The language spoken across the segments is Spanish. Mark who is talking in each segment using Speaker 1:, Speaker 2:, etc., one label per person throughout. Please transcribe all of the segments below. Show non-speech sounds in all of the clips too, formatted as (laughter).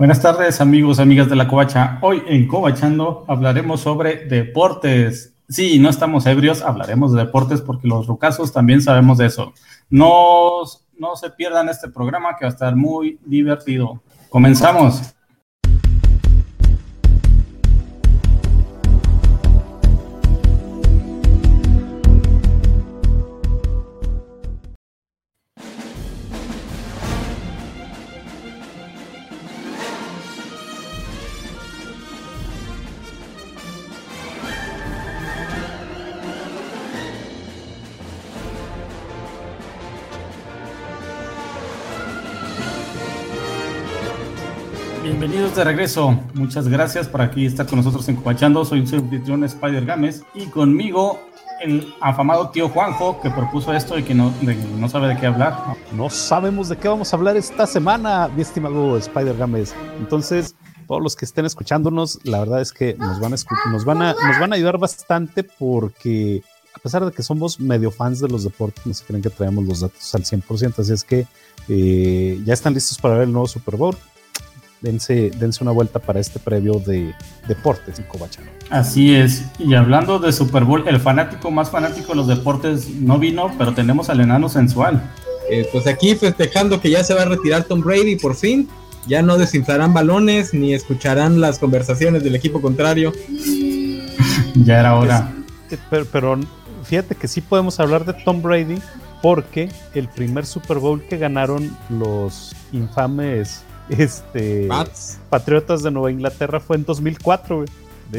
Speaker 1: Buenas tardes amigos, amigas de la Covacha. Hoy en Covachando hablaremos sobre deportes. Sí, no estamos ebrios, hablaremos de deportes porque los rucasos también sabemos de eso. No, no se pierdan este programa que va a estar muy divertido. Comenzamos. De regreso. Muchas gracias por aquí estar con nosotros en Copachando. Soy su anfitrión Spider Games y conmigo el afamado tío Juanjo que propuso esto y que no, no sabe de qué hablar.
Speaker 2: No sabemos de qué vamos a hablar esta semana, mi estimado Spider Games. Entonces, todos los que estén escuchándonos, la verdad es que nos van a, nos van a, nos van a ayudar bastante porque a pesar de que somos medio fans de los deportes, no se creen que traemos los datos al 100%, así es que eh, ya están listos para ver el nuevo Super Bowl dense, dense una vuelta para este previo de deportes en Covachano.
Speaker 1: Así es, y hablando de Super Bowl, el fanático más fanático de los deportes no vino, pero tenemos al enano sensual.
Speaker 3: Eh, pues aquí festejando que ya se va a retirar Tom Brady por fin, ya no desinflarán balones ni escucharán las conversaciones del equipo contrario. (laughs)
Speaker 1: ya era hora.
Speaker 2: Pero, pero fíjate que sí podemos hablar de Tom Brady porque el primer Super Bowl que ganaron los infames este, Patriotas de Nueva Inglaterra fue en 2004, güey.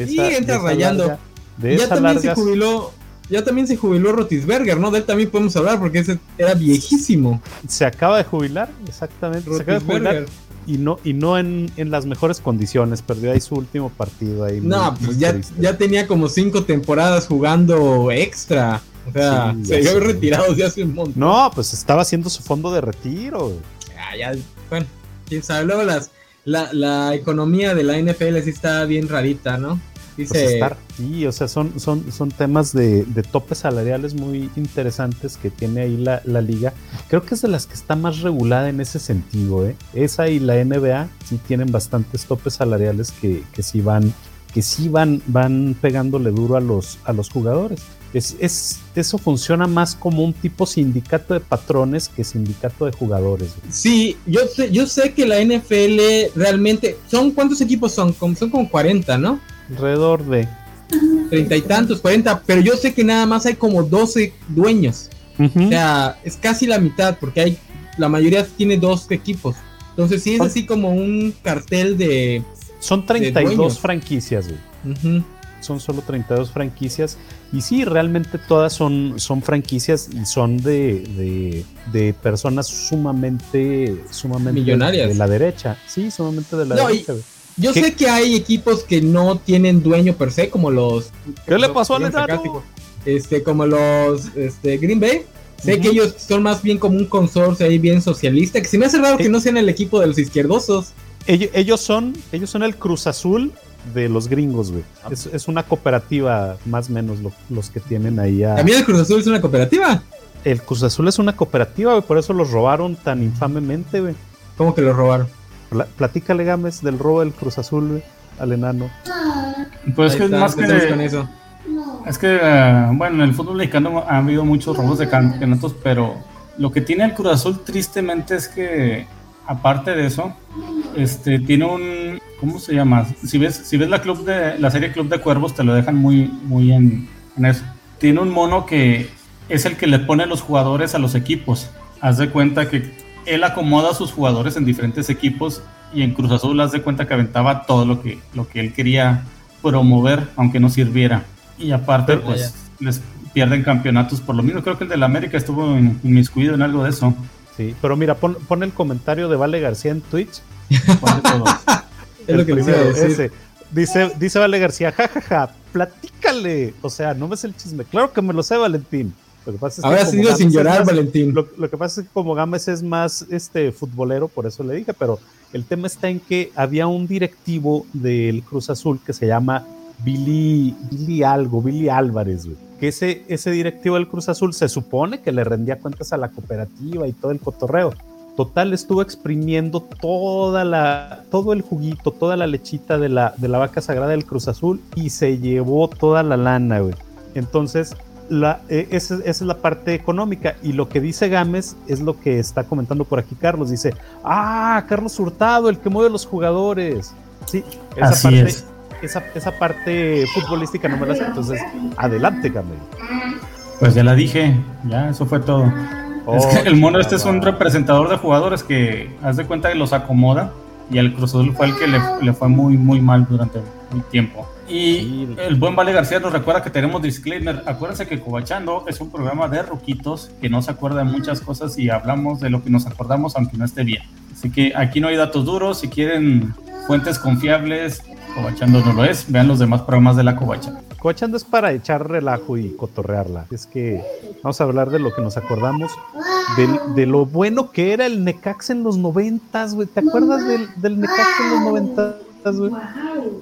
Speaker 3: y entra rayando. ya también se jubiló. Ya también se jubiló Rotisberger, ¿no? De él también podemos hablar porque ese era viejísimo.
Speaker 2: Se acaba de jubilar, exactamente. Se acaba de jubilar y no, y no en, las mejores condiciones. Perdió ahí su último partido. Ahí
Speaker 3: no, pues ya, ya, tenía como cinco temporadas jugando extra. O sea, se había retirado de hace un montón.
Speaker 2: No, pues estaba haciendo su fondo de retiro.
Speaker 3: Ya, ya, bueno, quién sabe. Luego las, la, economía de la NFL sí está bien rarita, ¿no?
Speaker 2: Dice... Pues sí, o sea, son, son, son temas de, de, topes salariales muy interesantes que tiene ahí la, la, liga. Creo que es de las que está más regulada en ese sentido, ¿eh? Esa y la NBA sí tienen bastantes topes salariales que, que sí van, que sí van, van pegándole duro a los, a los jugadores. Es, es, eso funciona más como un tipo sindicato de patrones que sindicato de jugadores.
Speaker 3: Sí, yo sé, yo sé que la NFL realmente. ¿Son cuántos equipos son? Son como 40, ¿no?
Speaker 2: Alrededor de.
Speaker 3: Treinta y tantos, 40, pero yo sé que nada más hay como 12 dueños. O sea, es casi la mitad, porque hay. La mayoría tiene dos equipos. Entonces sí es así como un cartel de.
Speaker 2: Son 32 franquicias, güey son solo 32 franquicias. Y sí, realmente todas son, son franquicias y son de, de, personas sumamente, sumamente
Speaker 3: millonarias
Speaker 2: de la derecha. Sí, sumamente de la derecha.
Speaker 3: Yo sé que hay equipos que no tienen dueño per se, como los.
Speaker 2: ¿Qué le pasó al
Speaker 3: Este, como los este, Green Bay. Sé que ellos son más bien como un consorcio ahí bien socialista. Que se me hace raro que no sean el equipo de los izquierdosos.
Speaker 2: Ellos, ellos, son, ellos son el Cruz Azul de los gringos, güey. Ah. Es, una cooperativa, más o menos, los que tienen ahí a...
Speaker 3: ¿También el Cruz Azul es una cooperativa?
Speaker 2: El Cruz Azul es una cooperativa, güey, por eso los robaron tan infamemente, güey.
Speaker 3: ¿Cómo que los robaron?
Speaker 2: platícale, Gámez, del robo del Cruz Azul, güey, al enano.
Speaker 1: Pues que es más que... eso. Es que, eh, bueno, en el fútbol mexicano ha habido muchos robos de campeonatos, pero lo que tiene el Cruz Azul tristemente es que, aparte de eso, este, tiene un, ¿cómo se llama? Si ves, si ves la club de la serie Club de Cuervos, te lo dejan muy, muy en, eso. Tiene un mono que es el que le pone los jugadores a los equipos. Haz de cuenta que él acomoda a sus jugadores en diferentes equipos y en Cruz Azul haz de cuenta que aventaba todo lo que, lo que él quería promover, aunque no sirviera. Y aparte, pues les pierden campeonatos por lo mismo. Creo que el de la América estuvo inmiscuido en algo de eso.
Speaker 2: Sí, pero mira, pon, pon el comentario de Vale García en Twitch. (laughs)
Speaker 3: es lo que decir.
Speaker 2: Dice, dice Vale García, jajaja, platícale. O sea, no ves el chisme. Claro que me lo sé, Valentín.
Speaker 3: Lo que pasa es Ahora que sin llorar, Valentín.
Speaker 2: Lo, que pasa es que como Gámez es más este futbolero, por eso le dije, pero el tema está en que había un directivo del Cruz Azul que se llama Billy, Billy algo, Billy Álvarez, Que ese, ese directivo del Cruz Azul se supone que le rendía cuentas a la cooperativa y todo el cotorreo Total estuvo exprimiendo toda la, todo el juguito, toda la lechita de la, de la vaca sagrada del Cruz Azul y se llevó toda la lana, güey. Entonces, la, e, esa, es la parte económica. Y lo que dice Gámez es lo que está comentando por aquí Carlos. Dice, ah, Carlos Hurtado, el que mueve los jugadores. Sí, esa
Speaker 1: Así
Speaker 2: parte,
Speaker 1: es.
Speaker 2: Esa, esa parte futbolística no me la sé. Entonces, adelante, Gámez.
Speaker 1: Pues ya la dije, ya, eso fue todo. Es que el mono este es un representador de jugadores que, haz de cuenta que los acomoda y el Cruz Azul fue el que le, le fue muy, muy mal durante un tiempo. Y el buen Vale García nos recuerda que tenemos disclaimer. Acuérdense que Cobachando es un programa de ruquitos que no se acuerda de muchas cosas y hablamos de lo que nos acordamos aunque no esté bien. Así que aquí no hay datos duros. Si quieren fuentes confiables, Cobachando no lo es. Vean los demás programas de la Covacha.
Speaker 2: Cobachando es para echar relajo y cotorrearla. Es que vamos a hablar de lo que nos acordamos, de, de lo bueno que era el Necax en los noventas, güey. ¿Te acuerdas del, del Necax en los noventas, güey?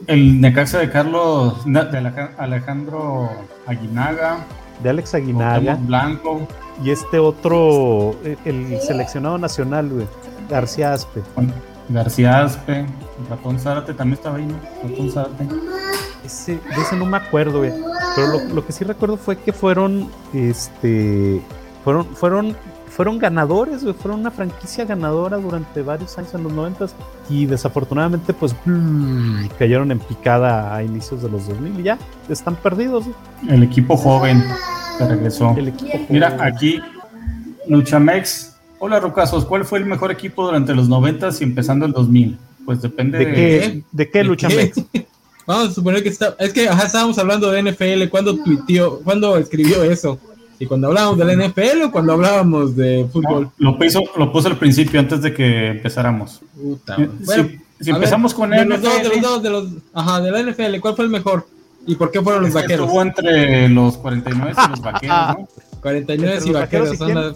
Speaker 1: El Necaxa de Carlos, de Alejandro Aguinaga.
Speaker 2: De Alex Aguinaga.
Speaker 1: Blanco.
Speaker 2: Y este otro, el, el seleccionado nacional, güey. García Aspe.
Speaker 1: García Aspe. Ratón Zárate también estaba ahí, ¿no? Ratón Zárate.
Speaker 2: Ese, de ese no me acuerdo, güey. Pero lo, lo, que sí recuerdo fue que fueron, este, fueron, fueron, fueron ganadores, güey. Fueron una franquicia ganadora durante varios años en los noventas y desafortunadamente, pues, (clears throat) cayeron en picada a inicios de los 2000 y ya están perdidos. Güey.
Speaker 1: El equipo joven se regresó. El equipo Mira, aquí Luchamex. Hola, Rucasos. ¿Cuál fue el mejor equipo durante los noventas y empezando el 2000? Pues depende
Speaker 2: de, de qué, de qué Luchamex.
Speaker 3: Vamos a suponer que está, es que ajá, estábamos hablando de NFL, cuando tuiteó, cuando escribió eso? ¿Y cuando hablábamos de la NFL o cuando hablábamos de fútbol?
Speaker 1: No, lo, puso, lo puso al principio, antes de que empezáramos.
Speaker 3: Puta,
Speaker 1: si,
Speaker 3: bueno,
Speaker 1: si, si empezamos
Speaker 3: ver,
Speaker 1: con
Speaker 3: de
Speaker 1: NFL,
Speaker 3: los, dos, de los dos, de los, ajá, de la NFL, ¿cuál fue el mejor? ¿Y por qué fueron los
Speaker 1: es
Speaker 3: vaqueros?
Speaker 1: Estuvo entre los 49 y los vaqueros, ¿no? (laughs)
Speaker 3: 49 y vaqueros, son la,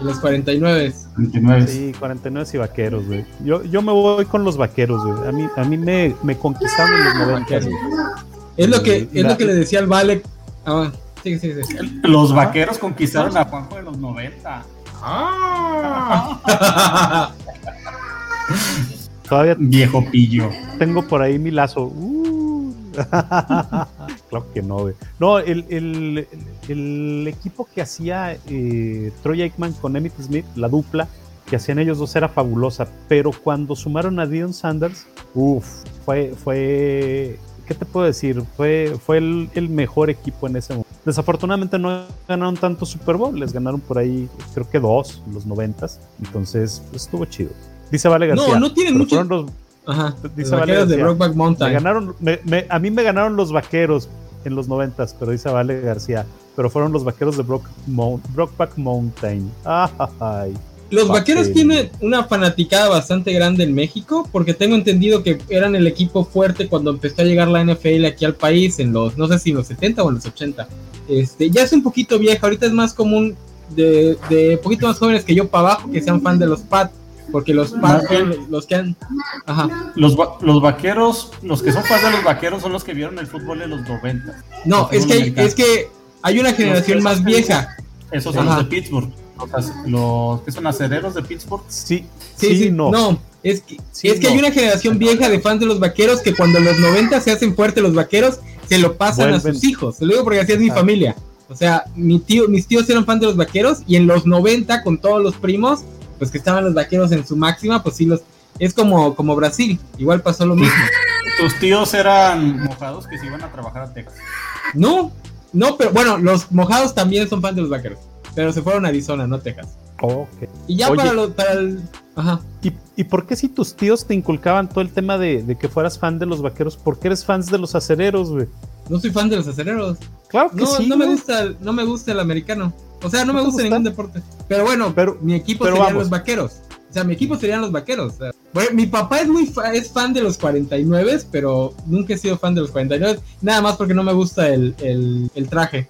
Speaker 3: y los 49.
Speaker 1: 49.
Speaker 2: Sí, 49 y vaqueros, güey. Yo, yo me voy con los vaqueros, güey. A mí, a mí me, me conquistaron en los 90. Güey.
Speaker 3: Es lo que, es lo que le decía al Vale. Ah, sí, sí, sí.
Speaker 1: Los vaqueros conquistaron a Juanjo de los 90.
Speaker 3: Ah. (laughs)
Speaker 2: Todavía
Speaker 1: viejo pillo.
Speaker 2: Tengo por ahí mi lazo. Uh. (laughs) claro que no, güey. No, el, el, el, equipo que hacía eh, Troy Aikman con Emmett Smith, la dupla que hacían ellos dos era fabulosa, pero cuando sumaron a Dion Sanders, uff, fue, fue, ¿qué te puedo decir? Fue, fue el, el, mejor equipo en ese momento. Desafortunadamente no ganaron tanto Super Bowl, les ganaron por ahí, creo que dos, en los noventas, entonces pues, estuvo chido. Dice Vale García.
Speaker 3: No, no tienen mucho.
Speaker 2: Los,
Speaker 3: Ajá,
Speaker 2: dice
Speaker 3: los
Speaker 2: Vale
Speaker 3: vaqueros de Brokeback Mountain.
Speaker 2: Me ganaron, me, me, a mí me ganaron los vaqueros en los noventas, pero dice Vale García. Pero fueron los vaqueros de Brokeback Mountain. Ay.
Speaker 3: Los vaqueros tienen una fanaticada bastante grande en México, porque tengo entendido que eran el equipo fuerte cuando empezó a llegar la NFL aquí al país, en los, no sé si en los 70 o en los 80. Este, ya es un poquito vieja, ahorita es más común de, de poquito más jóvenes que yo para abajo que sean fan de los Pats porque los son los que han Ajá.
Speaker 1: Los, los vaqueros los que son fans de los vaqueros son los que vieron el fútbol de los 90
Speaker 3: no es que hay, es que hay una generación más vieja
Speaker 1: esos son Ajá. los de Pittsburgh los, los que son acereros de Pittsburgh
Speaker 2: sí
Speaker 3: sí, sí, sí no. no es que, sí, es que no. hay una generación vieja de fans de los vaqueros que cuando en los 90 se hacen fuertes los vaqueros se lo pasan Vuelven. a sus hijos se lo digo porque así es mi familia o sea mi tío mis tíos eran fans de los vaqueros y en los 90 con todos los primos pues que estaban los vaqueros en su máxima, pues sí los es como como Brasil, igual pasó lo mismo. (laughs)
Speaker 1: ¿Tus tíos eran mojados que se iban a trabajar a Texas?
Speaker 3: No, no, pero bueno, los mojados también son fans de los vaqueros, pero se fueron a Arizona, no Texas.
Speaker 2: Okay.
Speaker 3: Y ya Oye, para, lo, para el Ajá.
Speaker 2: ¿Y, ¿Y por qué si tus tíos te inculcaban todo el tema de, de, que fueras fan de los vaqueros, por qué eres fan de los acereros, güey?
Speaker 3: No soy fan de los acereros.
Speaker 2: Claro que
Speaker 3: no,
Speaker 2: sí.
Speaker 3: No me gusta, no me gusta el americano. O sea, no, no me gusta, gusta, ningún deporte. Pero bueno, pero, mi equipo pero serían vamos. los vaqueros. O sea, mi equipo serían los vaqueros. O sea, bueno, mi papá es muy fa es fan de los 49, pero nunca he sido fan de los 49. Nada más porque no me gusta el, el, el traje.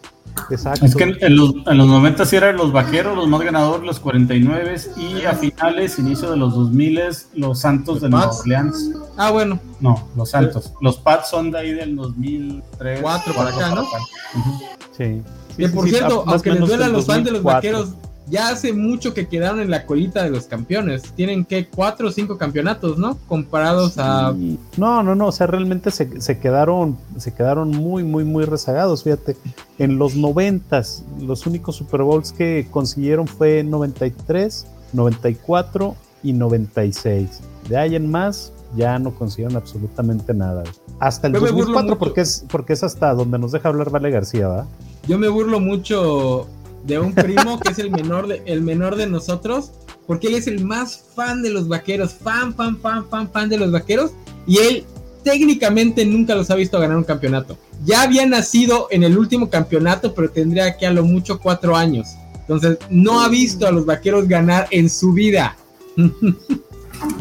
Speaker 2: Exacto.
Speaker 1: Es que en los, en los 90 sí eran los vaqueros, los más ganadores, los 49 y a finales, inicio de los 2000 los Santos ¿Los de Nueva Orleans.
Speaker 3: Ah, bueno.
Speaker 1: No, los Santos. Los Pats son de ahí del 2003.
Speaker 3: 4 para acá, ¿no?
Speaker 2: Uh -huh. Sí.
Speaker 3: Que por cierto, aunque les duela a los fans de los vaqueros, ya hace mucho que quedaron en la colita de los campeones. Tienen que cuatro o cinco campeonatos, ¿no? Comparados a.
Speaker 2: No, no, no. O sea, realmente se, se, quedaron, se quedaron muy, muy, muy rezagados. Fíjate, en los noventas, los únicos Super Bowls que consiguieron fue 93, 94 y 96. De ahí en más, ya no consiguieron absolutamente nada. Hasta el 2004, porque es, porque es hasta donde nos deja hablar Vale García, ¿va?
Speaker 3: Yo me burlo mucho de un primo que es el menor de, el menor de nosotros, porque él es el más fan de los vaqueros, fan, fan, fan, fan, fan de los vaqueros, y él técnicamente nunca los ha visto ganar un campeonato. Ya había nacido en el último campeonato, pero tendría que a lo mucho cuatro años. Entonces, no ha visto a los vaqueros ganar en su vida.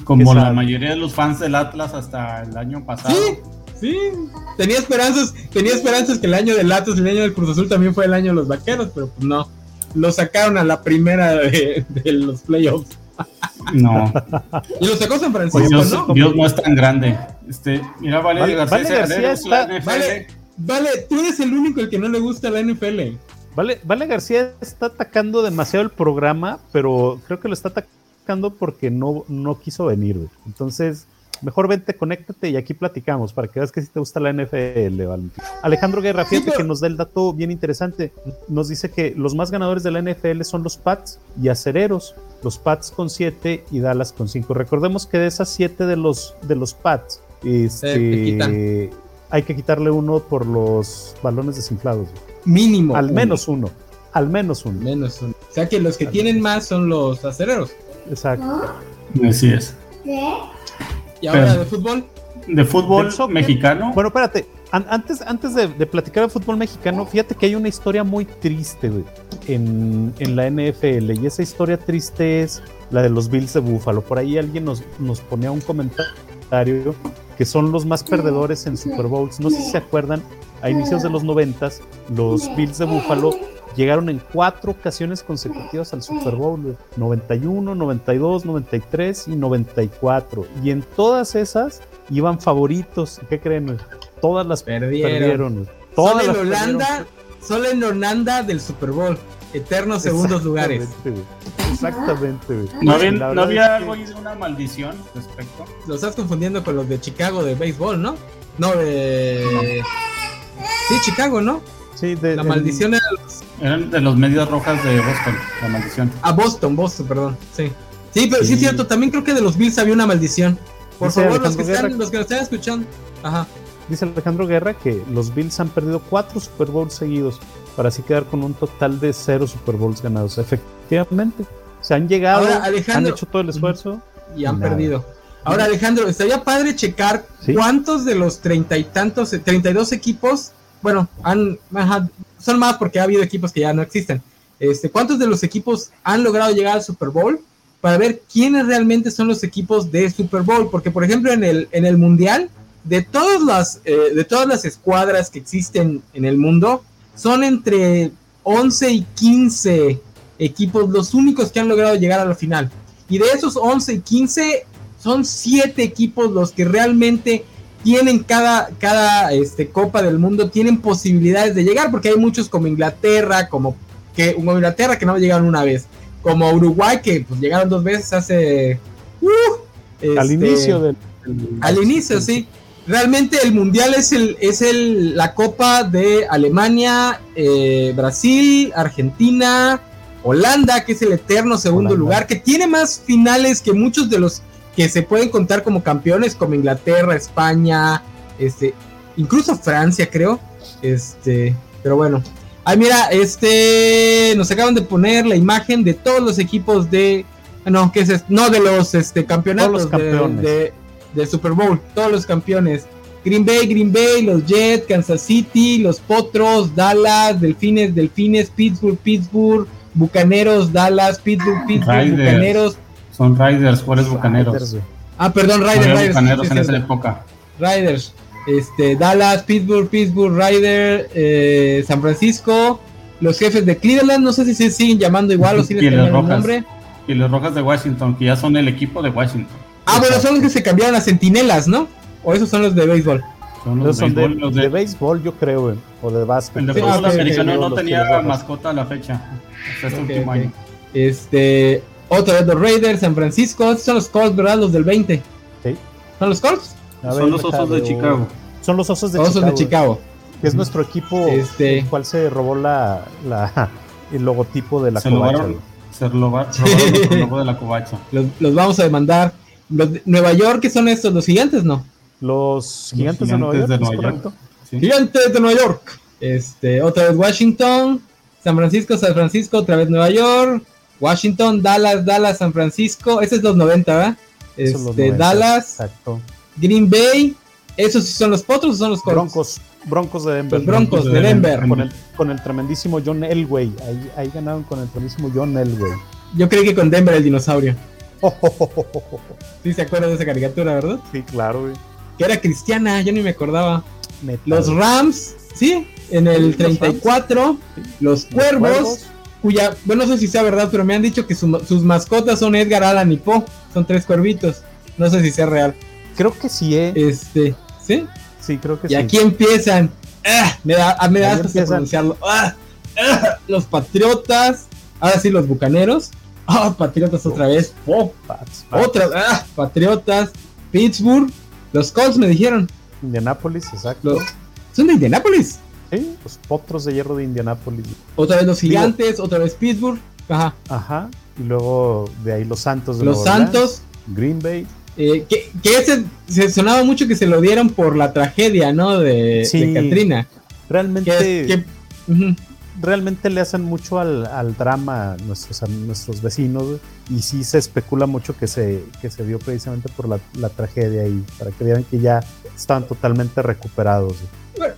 Speaker 1: Como la mayoría de los fans del Atlas hasta el año pasado.
Speaker 3: Sí, sí. Tenía esperanzas, tenía esperanzas que el año del Atlas y el año del Cruz Azul también fue el año de los vaqueros, pero pues no. Lo sacaron a la primera de, los playoffs.
Speaker 1: No. (laughs)
Speaker 3: Y lo sacó San Francisco, Dios,
Speaker 1: ¿no? Dios no es tan grande. Este, mira, Vale,
Speaker 3: García, está, vale, vale, tú eres el único el que no le gusta la NFL.
Speaker 2: Vale, vale García está atacando demasiado el programa, pero creo que lo está atacando porque no, no quiso venir, Entonces, mejor vente, conéctate y aquí platicamos para que veas que si te gusta la NFL, Valentín. Alejandro Guerra, fíjate que nos da el dato bien interesante. Nos dice que los más ganadores de la NFL son los Pats y Acereros. Los Pats con 7 y Dallas con 5. Recordemos que de esas 7 de los, de los Pats, este, hay que quitarle uno por los balones desinflados.
Speaker 3: Mínimo.
Speaker 2: Al menos uno. Al menos uno.
Speaker 3: Menos uno. O sea que los que tienen más son los acereros.
Speaker 2: Exacto.
Speaker 1: Así es.
Speaker 3: ¿Qué? ¿Y ahora de fútbol?
Speaker 1: De fútbol mexicano.
Speaker 2: Bueno, espérate. antes antes de, platicar de fútbol mexicano, fíjate que hay una historia muy triste en, la NFL. Y esa historia triste es la de los Bills de Buffalo. Por ahí alguien nos, nos ponía un comentario que son los más perdedores en Super Bowls. No sé si se acuerdan, a inicios de los noventas, los Bills de Buffalo llegaron en cuatro ocasiones consecutivas al Super Bowl, 91, 92, 93 y 94. Y en todas esas iban favoritos. ¿Qué creen? Todas las perdieron.
Speaker 3: Todas solo en Holanda, solo en Holanda del Super Bowl. Eternos segundos lugares.
Speaker 2: Exactamente.
Speaker 1: ¿No había, algo ahí de una maldición respecto?
Speaker 3: Lo estás confundiendo con los de Chicago de béisbol, ¿no? No, de... Sí, Chicago, ¿no?
Speaker 2: Sí, de,
Speaker 3: la maldición
Speaker 1: era eran de los medias rojas de Boston, la maldición.
Speaker 3: Ah, Boston, Boston, perdón. Sí. Sí, pero sí. es cierto, también creo que de los Bills había una maldición. Por favor, los que, están, los que, están, escuchando. Ajá.
Speaker 2: Dice Alejandro Guerra que los Bills han perdido cuatro Super Bowls seguidos para así quedar con un total de cero Super Bowls ganados. Efectivamente. Se han llegado, han hecho todo el esfuerzo.
Speaker 3: Y han perdido. Ahora, Alejandro, estaría padre checar cuántos de los treinta y tantos, treinta y dos equipos, bueno, son más porque ha habido equipos que ya no existen. Este, ¿Cuántos de los equipos han logrado llegar al Super Bowl? Para ver quiénes realmente son los equipos de Super Bowl. Porque, por ejemplo, en el, en el Mundial, de todas, las, eh, de todas las escuadras que existen en el mundo, son entre 11 y 15 equipos los únicos que han logrado llegar a la final. Y de esos 11 y 15, son 7 equipos los que realmente tienen cada, cada este, Copa del Mundo, tienen posibilidades de llegar, porque hay muchos como Inglaterra, como, que, como Inglaterra que no llegaron una vez, como Uruguay que pues, llegaron dos veces hace...
Speaker 2: Uh, al este, inicio del...
Speaker 3: al inicio, sí. Realmente el mundial es el es el la copa de Alemania, eh, Brasil, Argentina, Holanda, que es el eterno segundo lugar, que tiene más finales que muchos de los que se pueden contar como campeones, como Inglaterra, España, este, incluso Francia, creo. Este, pero bueno. Ay, mira, este, nos acaban de poner la imagen de todos los equipos de, no, ¿qué es No, de los este, campeonatos de, de, Super Bowl, todos los campeones. Green Bay, Green Bay, los Jets, Kansas City, los Potros, Dallas, Delfines, Delfines, Pittsburgh, Pittsburgh, Bucaneros, Dallas, Pittsburgh, Pittsburgh, Bucaneros,
Speaker 1: son Riders, ¿cuáles Bucaneros?
Speaker 3: ah, perdón, Riders. Riders
Speaker 1: Bucaneros en esa época.
Speaker 3: Riders. Este, Dallas, Pittsburgh, Pittsburgh, Riders, eh, San Francisco, los jefes de Cleveland, no sé si se siguen llamando igual o si les cambiaron el nombre.
Speaker 1: Y los Rojas de Washington, que ya son el equipo de Washington.
Speaker 3: Ah, bueno, son los que se cambiaron a Centinelas, ¿no? O esos son los de béisbol.
Speaker 2: Son los, de, béisbol, los de... béisbol, yo creo, o de básquet.
Speaker 1: El de fútbol americano no tenía mascota a la fecha. Hasta este último año.
Speaker 3: Este, otra vez los Raiders, San Francisco. Estos son los Colts, ¿verdad? Los del 20.
Speaker 2: Sí.
Speaker 3: ¿Son los Colts?
Speaker 1: son los Osos de Chicago.
Speaker 2: Son los Osos de
Speaker 3: osos
Speaker 2: Chicago.
Speaker 3: de Chicago.
Speaker 2: Que es nuestro equipo, este... el cual se robó la, la (laughs) el logotipo de la
Speaker 1: se covacha. se robaron, el logo de la covacha. (laughs)
Speaker 3: Los, los, vamos a demandar. Los de Nueva York, ¿qué son estos? ¿Los gigantes, no?
Speaker 2: Los gigantes, de Nueva York, de Nueva York.
Speaker 3: Sí. Gigantes de Nueva York. Este, otra vez Washington, San Francisco, San Francisco, otra vez Nueva York, Washington, Dallas, Dallas, San Francisco. Ese es los 90, ¿verdad? Este, 90, Dallas,
Speaker 2: exacto.
Speaker 3: Green Bay. ¿Esos son los potros o son los
Speaker 2: Colts? Broncos, Broncos de Denver.
Speaker 3: Los Broncos, de, de Denver.
Speaker 2: Con, el, con el tremendísimo John Elway. Ahí, ahí ganaron con el tremendísimo John Elway.
Speaker 3: Yo creí que con Denver el dinosaurio. sí, se acuerdan de esa caricatura, ¿verdad?
Speaker 2: Sí, claro, güey.
Speaker 3: Que era cristiana, yo ni me acordaba. Metal. Los Rams, sí, en el 34. Sí. Los, Cuervos, los Cuervos, cuya, bueno, no sé si sea verdad, pero me han dicho que su, sus mascotas son Edgar Allan y Poe. Son tres cuervitos. No sé si sea real.
Speaker 2: Creo que sí, ¿eh?
Speaker 3: Este, ¿sí?
Speaker 2: Sí, creo que
Speaker 3: y
Speaker 2: sí.
Speaker 3: Y aquí empiezan. ¡Ah! Me da, me da hasta pronunciarlo. ¡Ah! ¡Ah! Los Patriotas. Ahora sí, los Bucaneros. ¡Ah! Patriotas otra vez. ¡Oh! Pats, Pats. Otra. ¡Ah! Patriotas. Pittsburgh. Los Colts me dijeron.
Speaker 2: Indianapolis, exacto.
Speaker 3: Los, ¿Son de Indianapolis?
Speaker 2: Sí, los potros de hierro de Indianapolis.
Speaker 3: Otra vez los gigantes, otra vez Pittsburgh. Ajá.
Speaker 2: Ajá. Y luego de ahí los Santos de
Speaker 3: Los
Speaker 2: Nueva
Speaker 3: Santos.
Speaker 2: Orleans, Green Bay.
Speaker 3: Eh, que, que ese se sonaba mucho que se lo dieron por la tragedia, ¿no? De,
Speaker 2: sí,
Speaker 3: de Katrina.
Speaker 2: Realmente.
Speaker 3: Que, que, uh -huh.
Speaker 2: Realmente le hacen mucho al, al drama a nuestros, a nuestros vecinos y sí se especula mucho que se, que se dio precisamente por la, la tragedia y para que vean que ya estaban totalmente recuperados.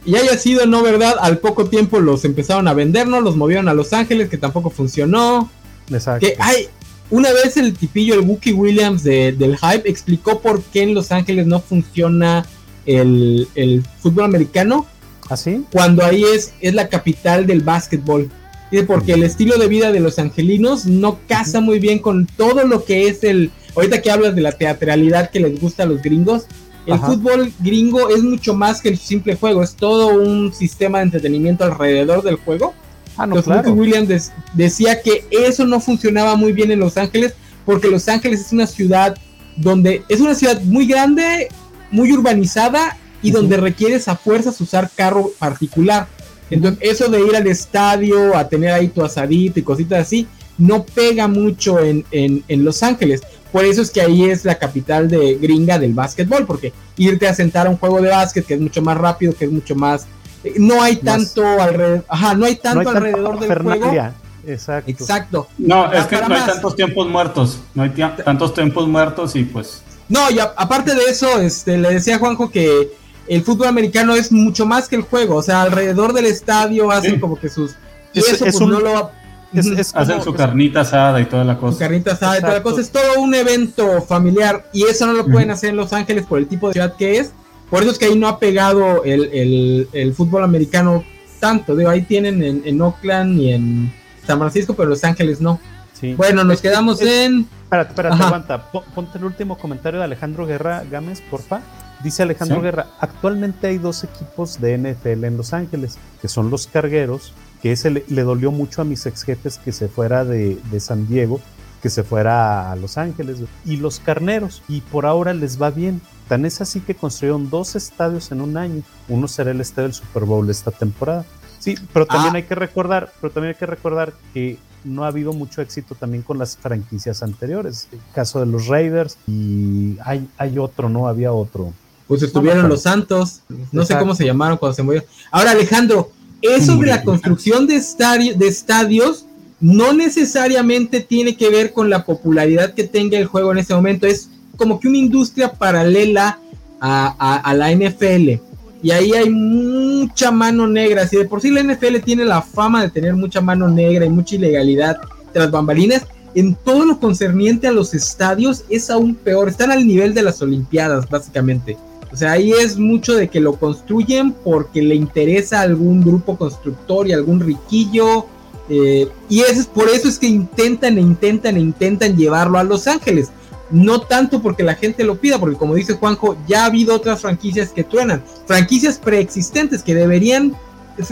Speaker 3: Y haya sido no verdad, al poco tiempo los empezaron a vender, ¿no? Los movieron a Los Ángeles, que tampoco funcionó.
Speaker 2: Exacto.
Speaker 3: Que hay, una vez el tipillo, el Wookie Williams de, del Hype, explicó por qué en Los Ángeles no funciona el, el fútbol americano.
Speaker 2: ¿Así?
Speaker 3: ¿Ah, Cuando ahí es, es la capital del básquetbol. Y porque el estilo de vida de los angelinos no casa muy bien con todo lo que es el. Ahorita que hablas de la teatralidad que les gusta a los gringos, el Ajá. fútbol gringo es mucho más que el simple juego, es todo un sistema de entretenimiento alrededor del juego.
Speaker 2: Ah, no,
Speaker 3: Entonces,
Speaker 2: claro.
Speaker 3: Williams decía que eso no funcionaba muy bien en Los Ángeles, porque Los Ángeles es una ciudad donde es una ciudad muy grande, muy urbanizada y uh -huh. donde requieres a fuerzas usar carro particular. Entonces, eso de ir al estadio, a tener ahí tu asadito y cositas así, no pega mucho en, en, en Los Ángeles. Por eso es que ahí es la capital de gringa del básquetbol, porque irte a sentar a un juego de básquet que es mucho más rápido, que es mucho más eh, no hay tanto alrededor, ajá, no hay tanto
Speaker 2: no hay
Speaker 3: alrededor del juego.
Speaker 2: Exacto.
Speaker 3: Exacto.
Speaker 1: No, es que no hay tantos tiempos muertos, no hay tantos tiempos muertos y pues
Speaker 3: No, y aparte de eso, este le decía a Juanjo que el fútbol americano es mucho más que el juego, o sea, alrededor del estadio hacen sí. como que sus y
Speaker 2: es,
Speaker 3: eso
Speaker 2: es
Speaker 3: pues
Speaker 2: un,
Speaker 3: no lo
Speaker 2: es, es como,
Speaker 1: hacen su carnita asada y toda la cosa.
Speaker 3: Su carnita asada y toda la cosa. Es todo un evento familiar y eso no lo pueden hacer en Los Ángeles por el tipo de ciudad que es. Por eso es que ahí no ha pegado el, el, el fútbol americano tanto. Digo, ahí tienen en, en, Oakland y en San Francisco, pero Los Ángeles no.
Speaker 2: Sí.
Speaker 3: Bueno, nos quedamos
Speaker 2: es,
Speaker 3: en.
Speaker 2: Espérate, espérate, aguanta. Ponte el último comentario de Alejandro Guerra Gámez, porfa. Dice Alejandro ¿Sí? Guerra: actualmente hay dos equipos de NFL en Los Ángeles, que son los cargueros, que ese le, le dolió mucho a mis ex jefes que se fuera de, de San Diego, que se fuera a Los Ángeles, y los carneros, y por ahora les va bien. Tan es así que construyeron dos estadios en un año. Uno será el estadio del Super Bowl esta temporada. Sí, pero también ah. hay que recordar, pero también hay que recordar que no ha habido mucho éxito también con las franquicias anteriores. El caso de los Raiders y hay, hay otro, ¿no? Había otro.
Speaker 3: Pues estuvieron no los Santos, no Exacto. sé cómo se llamaron cuando se murieron. Ahora, Alejandro, eso de la construcción de, estadio, de estadios no necesariamente tiene que ver con la popularidad que tenga el juego en ese momento. Es como que una industria paralela a, a, a, la NFL. Y ahí hay mucha mano negra. Si de por sí la NFL tiene la fama de tener mucha mano negra y mucha ilegalidad de las bambalinas, en todo lo concerniente a los estadios es aún peor. Están al nivel de las Olimpiadas, básicamente. O sea, ahí es mucho de que lo construyen porque le interesa algún grupo constructor y algún riquillo. Eh, y eso es por eso es que intentan e intentan e intentan llevarlo a Los Ángeles no tanto porque la gente lo pida, porque como dice Juanjo, ya ha habido otras franquicias que truenan, franquicias preexistentes que deberían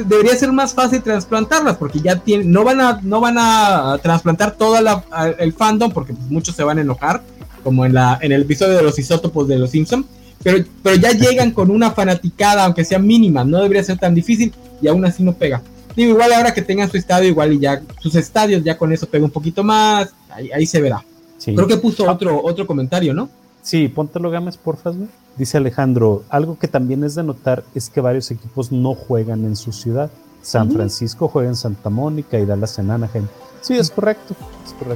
Speaker 3: debería ser más fácil trasplantarlas porque ya tienen, no van a, no van a trasplantar todo el fandom porque pues, muchos se van a enojar, como en la, en el episodio de los isótopos de los Simpson, pero, pero ya llegan con una fanaticada, aunque sea mínima, no debería ser tan difícil y aún así no pega. Digo, igual ahora que tengan su estadio, igual y ya sus estadios ya con eso pega un poquito más, ahí, se verá. Creo que puso otro, otro comentario, ¿no?
Speaker 2: Sí, póntelo games, porfa, Dice Alejandro, algo que también es de notar es que varios equipos no juegan en su ciudad. San Francisco juega en Santa Mónica y Dallas en Anaheim. Sí, es correcto.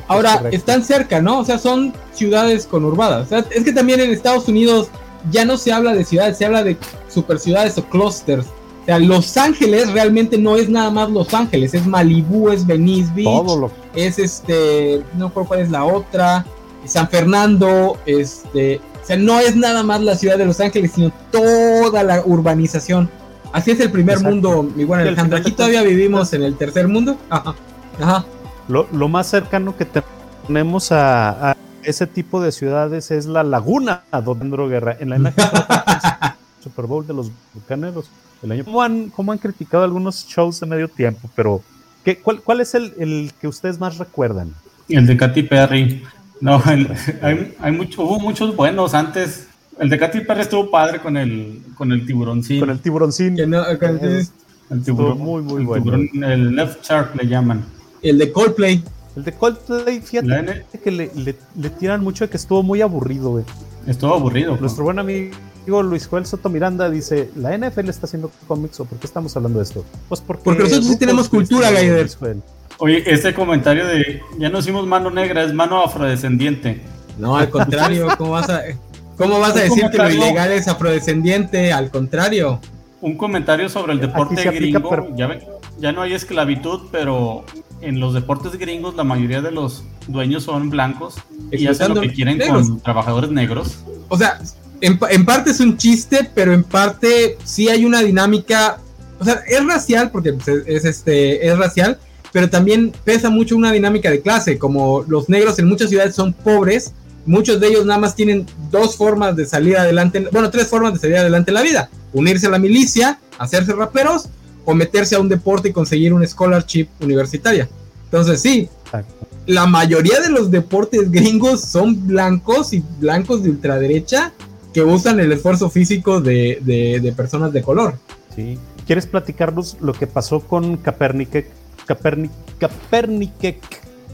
Speaker 3: Ahora, están cerca, ¿no? O sea, son ciudades conurbadas. es que también en Estados Unidos ya no se habla de ciudades, se habla de super ciudades o clusters. O sea, Los Ángeles realmente no es nada más Los Ángeles, es Malibu, es Venice Beach, es este, no recuerdo cuál es la otra, San Fernando, este, o sea, no es nada más la ciudad de Los Ángeles, sino toda la urbanización. Así es el primer mundo, mi buen Alejandro. Aquí todavía vivimos en el tercer mundo. Ajá. Ajá.
Speaker 2: Lo, más cercano que tenemos a, ese tipo de ciudades es la laguna donde Guerra. En la imagen Super Bowl de los bucaneros. El año ¿Cómo han, cómo han criticado algunos shows de medio tiempo, pero ¿qué, cuál, cuál, es el, el, que ustedes más recuerdan?
Speaker 1: El de Katy Perry. No, hay, hay mucho, hubo muchos buenos antes. El de Katy Perry estuvo padre con el, con el tiburoncín.
Speaker 2: Con el tiburoncín.
Speaker 1: el tiburón, muy, muy bueno. el left shark le llaman.
Speaker 3: El de Coldplay.
Speaker 2: El de Coldplay, fíjate que le, le, tiran mucho de que estuvo muy aburrido, güey.
Speaker 1: Estuvo aburrido.
Speaker 2: Nuestro buen amigo Luis Joel Soto Miranda dice, ¿la NFL está haciendo cómics o por qué estamos hablando de esto?
Speaker 3: Pues porque, porque nosotros sí tenemos cultura, Gaider.
Speaker 1: Oye, este comentario de, ya no hicimos mano negra, es mano afrodescendiente.
Speaker 3: No, al contrario, (laughs) ¿cómo vas a, cómo vas a decir que lo ilegal es afrodescendiente? Al contrario.
Speaker 1: Un comentario sobre el deporte gringo. Ya, ya no hay esclavitud, pero en los deportes gringos la mayoría de los dueños son blancos y hacen lo que quieren con trabajadores negros.
Speaker 3: O sea, en, en, parte es un chiste, pero en parte sí hay una dinámica. O sea, es racial, porque pues, es, este, es racial, pero también pesa mucho una dinámica de clase. Como los negros en muchas ciudades son pobres, muchos de ellos nada más tienen dos formas de salir adelante, bueno, tres formas de salir adelante en la vida: unirse a la milicia, hacerse raperos o meterse a un deporte y conseguir un scholarship universitaria. Entonces, sí, la mayoría de los deportes gringos son blancos y blancos de ultraderecha que usan el esfuerzo físico de, personas de color.
Speaker 2: Sí. ¿Quieres platicarnos lo que pasó con Capernic? Capernic, Capernic,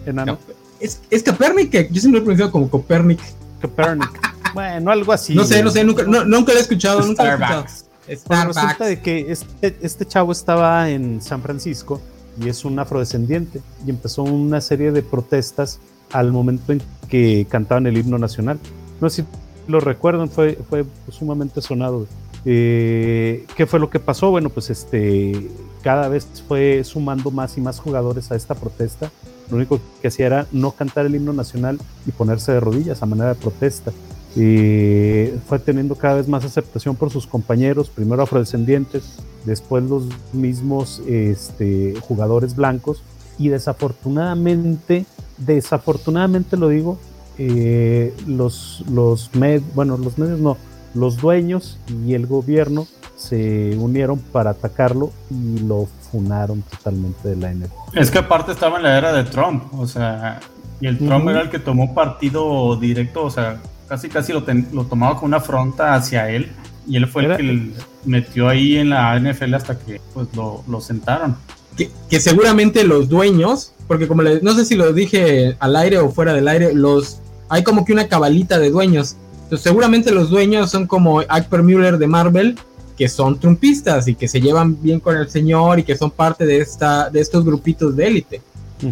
Speaker 3: enano. Es, es Capernic, yo siempre lo he pronunciado como Copernic.
Speaker 2: Copernic. (laughs) bueno, algo así.
Speaker 3: No sé, no sé, nunca, nunca lo he escuchado, nunca lo he escuchado
Speaker 2: resulta de que este, este chavo estaba en San Francisco y es un afrodescendiente y empezó una serie de protestas al momento en que cantaban el himno nacional. No sé si lo recuerdan, fue, fue sumamente sonado. Eh, ¿Qué fue lo que pasó? Bueno, pues este, cada vez fue sumando más y más jugadores a esta protesta. Lo único que hacía era no cantar el himno nacional y ponerse de rodillas a manera de protesta y fue teniendo cada vez más aceptación por sus compañeros, primero afrodescendientes, después los mismos este, jugadores blancos y desafortunadamente, desafortunadamente lo digo, eh, los, los, bueno, los medios no, los dueños y el gobierno se unieron para atacarlo y lo funaron totalmente de la NFL.
Speaker 1: Es que aparte estaba en la era de Trump, o sea, y el Trump era el que tomó partido directo, o sea, casi casi lo, lo tomaba con una afronta hacia él y él fue el que metió ahí en la NFL hasta que pues lo, lo sentaron.
Speaker 3: Que, que, seguramente los dueños, porque como no sé si lo dije al aire o fuera del aire, los hay como que una cabalita de dueños. Entonces seguramente los dueños son como Akper Müller de Marvel, que son trumpistas y que se llevan bien con el señor y que son parte de esta de estos grupitos de élite.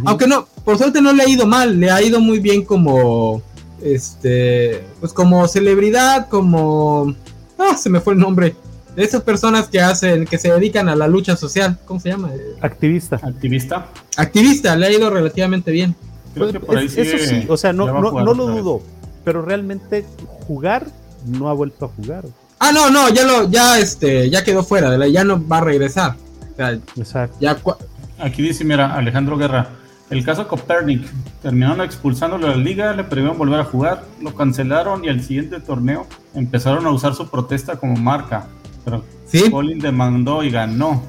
Speaker 3: Aunque no, por suerte no le ha ido mal, le ha ido muy bien como este, pues como celebridad, como, ah, se me fue el nombre, de esas personas que hacen, que se dedican a la lucha social, ¿cómo se llama?
Speaker 2: Activista.
Speaker 1: Activista.
Speaker 3: Activista, le ha ido relativamente bien.
Speaker 2: Pues, eso sí, o sea, no, no, lo dudo, pero realmente jugar no ha vuelto a jugar.
Speaker 3: Ah, no, no, ya lo, ya este, ya quedó fuera, ya no va a regresar.
Speaker 2: Exacto.
Speaker 3: Ya,
Speaker 1: Aquí dice, mira, Alejandro Guerra, el caso Copernic, terminaron expulsándolo de la liga, le prohibieron volver a jugar, lo cancelaron y al siguiente torneo empezaron a usar su protesta como marca. pero ¿Sí? Colin demandó y ganó.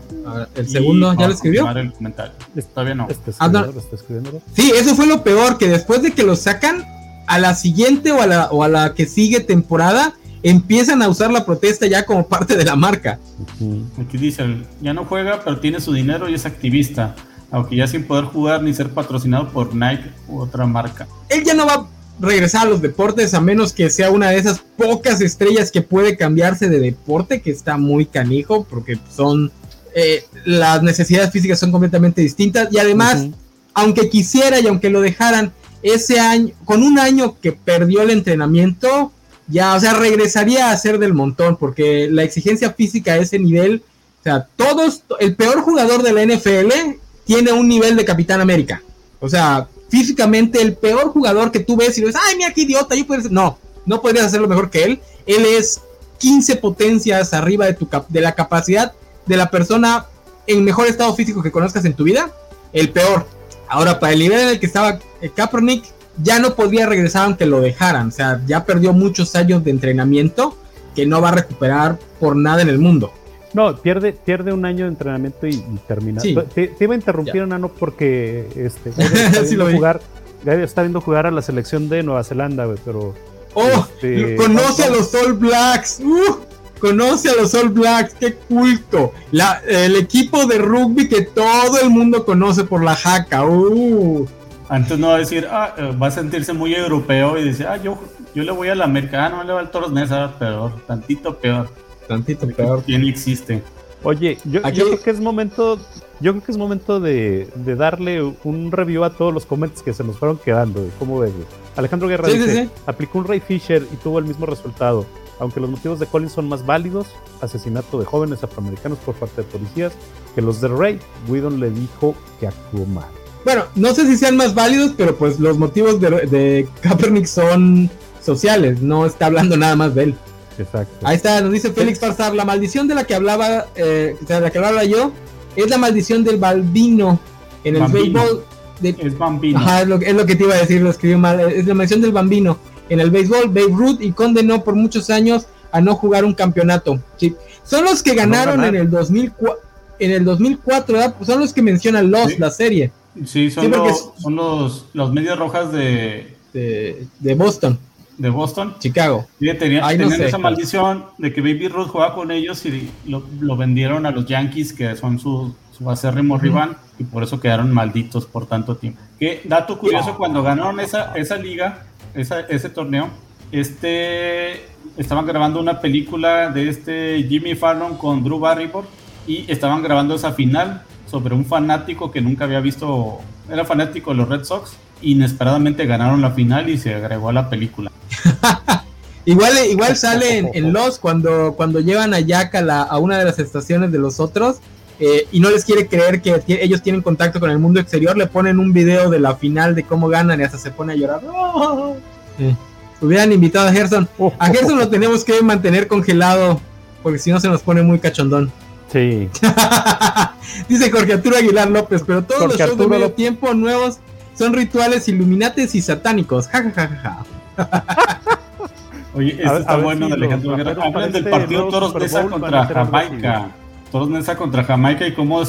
Speaker 3: el segundo, ¿ya lo escribió?
Speaker 1: El comentario. Todavía no.
Speaker 3: Ah, sí, eso fue lo peor, que después de que lo sacan, a la siguiente o a la, o a la que sigue temporada, empiezan a usar la protesta ya como parte de la marca.
Speaker 1: Aquí dice, ya no juega, pero tiene su dinero y es activista, aunque ya sin poder jugar ni ser patrocinado por Nike u otra marca.
Speaker 3: Él ya no va a regresar a los deportes a menos que sea una de esas pocas estrellas que puede cambiarse de deporte, que está muy canijo, porque son... Eh, las necesidades físicas son completamente distintas y además, aunque quisiera y aunque lo dejaran, ese año, con un año que perdió el entrenamiento, ya, o sea, regresaría a ser del montón, porque la exigencia física a ese nivel, o sea, todos, el peor jugador de la NFL tiene un nivel de Capitán América. O sea, físicamente el peor jugador que tú ves y dices, ay, mira qué idiota, yo puedo No, no podrías hacerlo mejor que él. Él es 15 potencias arriba de, tu de la capacidad de la persona en mejor estado físico que conozcas en tu vida, el peor. Ahora, para el nivel en el que estaba eh, Kaepernick, ya no podía regresar aunque lo dejaran. O sea, ya perdió muchos años de entrenamiento que no va a recuperar por nada en el mundo.
Speaker 2: No, pierde, pierde un año de entrenamiento y, termina. Te, iba a interrumpir, Nano, porque este, (laughs) está, viendo jugar, está viendo jugar a la selección de Nueva Zelanda, pero.
Speaker 3: ¡Oh! Este, conoce a los All Blacks. ¡Uh! conoce a los All Blacks, qué culto. La, el equipo de rugby que todo el mundo conoce por la jaca. Uh.
Speaker 1: Antes no va a decir, ah, eh, va a sentirse muy europeo y dice, ah, yo, yo le voy al americano, le voy al Toros Nesa, peor, tantito peor.
Speaker 3: Tantito peor.
Speaker 1: ¿Quién existe?
Speaker 2: Oye, yo, creo que es momento, yo creo que es momento de, darle un review a todos los comments que se nos fueron quedando. ¿Cómo ves? Alejandro Guerra dice, aplicó un Ray Fisher y tuvo el mismo resultado. Aunque los motivos de Collins son más válidos, asesinato de jóvenes afroamericanos por parte de policías, que los de Ray, Whedon le dijo que actuó mal.
Speaker 3: Bueno, no sé si sean más válidos, pero pues los motivos de, de Kaepernick son sociales, no está hablando nada más de él.
Speaker 2: Exacto.
Speaker 3: Ahí está, nos dice Félix Farsar, la maldición de la que hablaba, eh, de la que hablaba yo, es la maldición del bambino en el béisbol.
Speaker 1: es bambino.
Speaker 3: Ajá, es lo, es lo, que te iba a decir, lo escribió mal. Es la maldición del bambino en el béisbol, Babe Ruth, y condenó por muchos años a no jugar un campeonato. ¿sí? Son los que ganaron en el 2004, en el 2004 son los que mencionan los, la serie.
Speaker 1: Sí, son, los, son los, los medias rojas de,
Speaker 3: de, Boston.
Speaker 1: De Boston.
Speaker 3: Chicago.
Speaker 1: Sí, tenían, esa maldición de que Baby Ruth jugaba con ellos y lo, vendieron a los Yankees, que son su, su acérrimo rival, y por eso quedaron malditos por tanto tiempo. Qué dato curioso, cuando ganaron esa, esa liga, ese torneo, este, estaban grabando una película de este Jimmy Fallon con Drew Barrymore y estaban grabando esa final sobre un fanático que nunca había visto, era fanático de los Red Sox, inesperadamente ganaron la final y se agregó a la película. (laughs)
Speaker 3: igual, igual sale en, Los cuando, cuando llevan a Jack a, a una de las estaciones de los otros eh, y no les quiere creer que ellos tienen contacto con el mundo exterior, le ponen un video de la final de cómo ganan y hasta se pone a llorar. Hubieran invitado a Gerson. A Gerson lo tenemos que mantener congelado porque si no se nos pone muy cachondón.
Speaker 2: Sí. (laughs)
Speaker 3: Dice Jorge Arturo Aguilar López, pero todos los shows de medio tiempo nuevos son rituales iluminates y satánicos. Ja, ja, ja,
Speaker 1: Oye, esto está bueno de Alejandro Hablan del partido Toros Nesa contra Jamaica. Toros Nesa contra Jamaica y cómo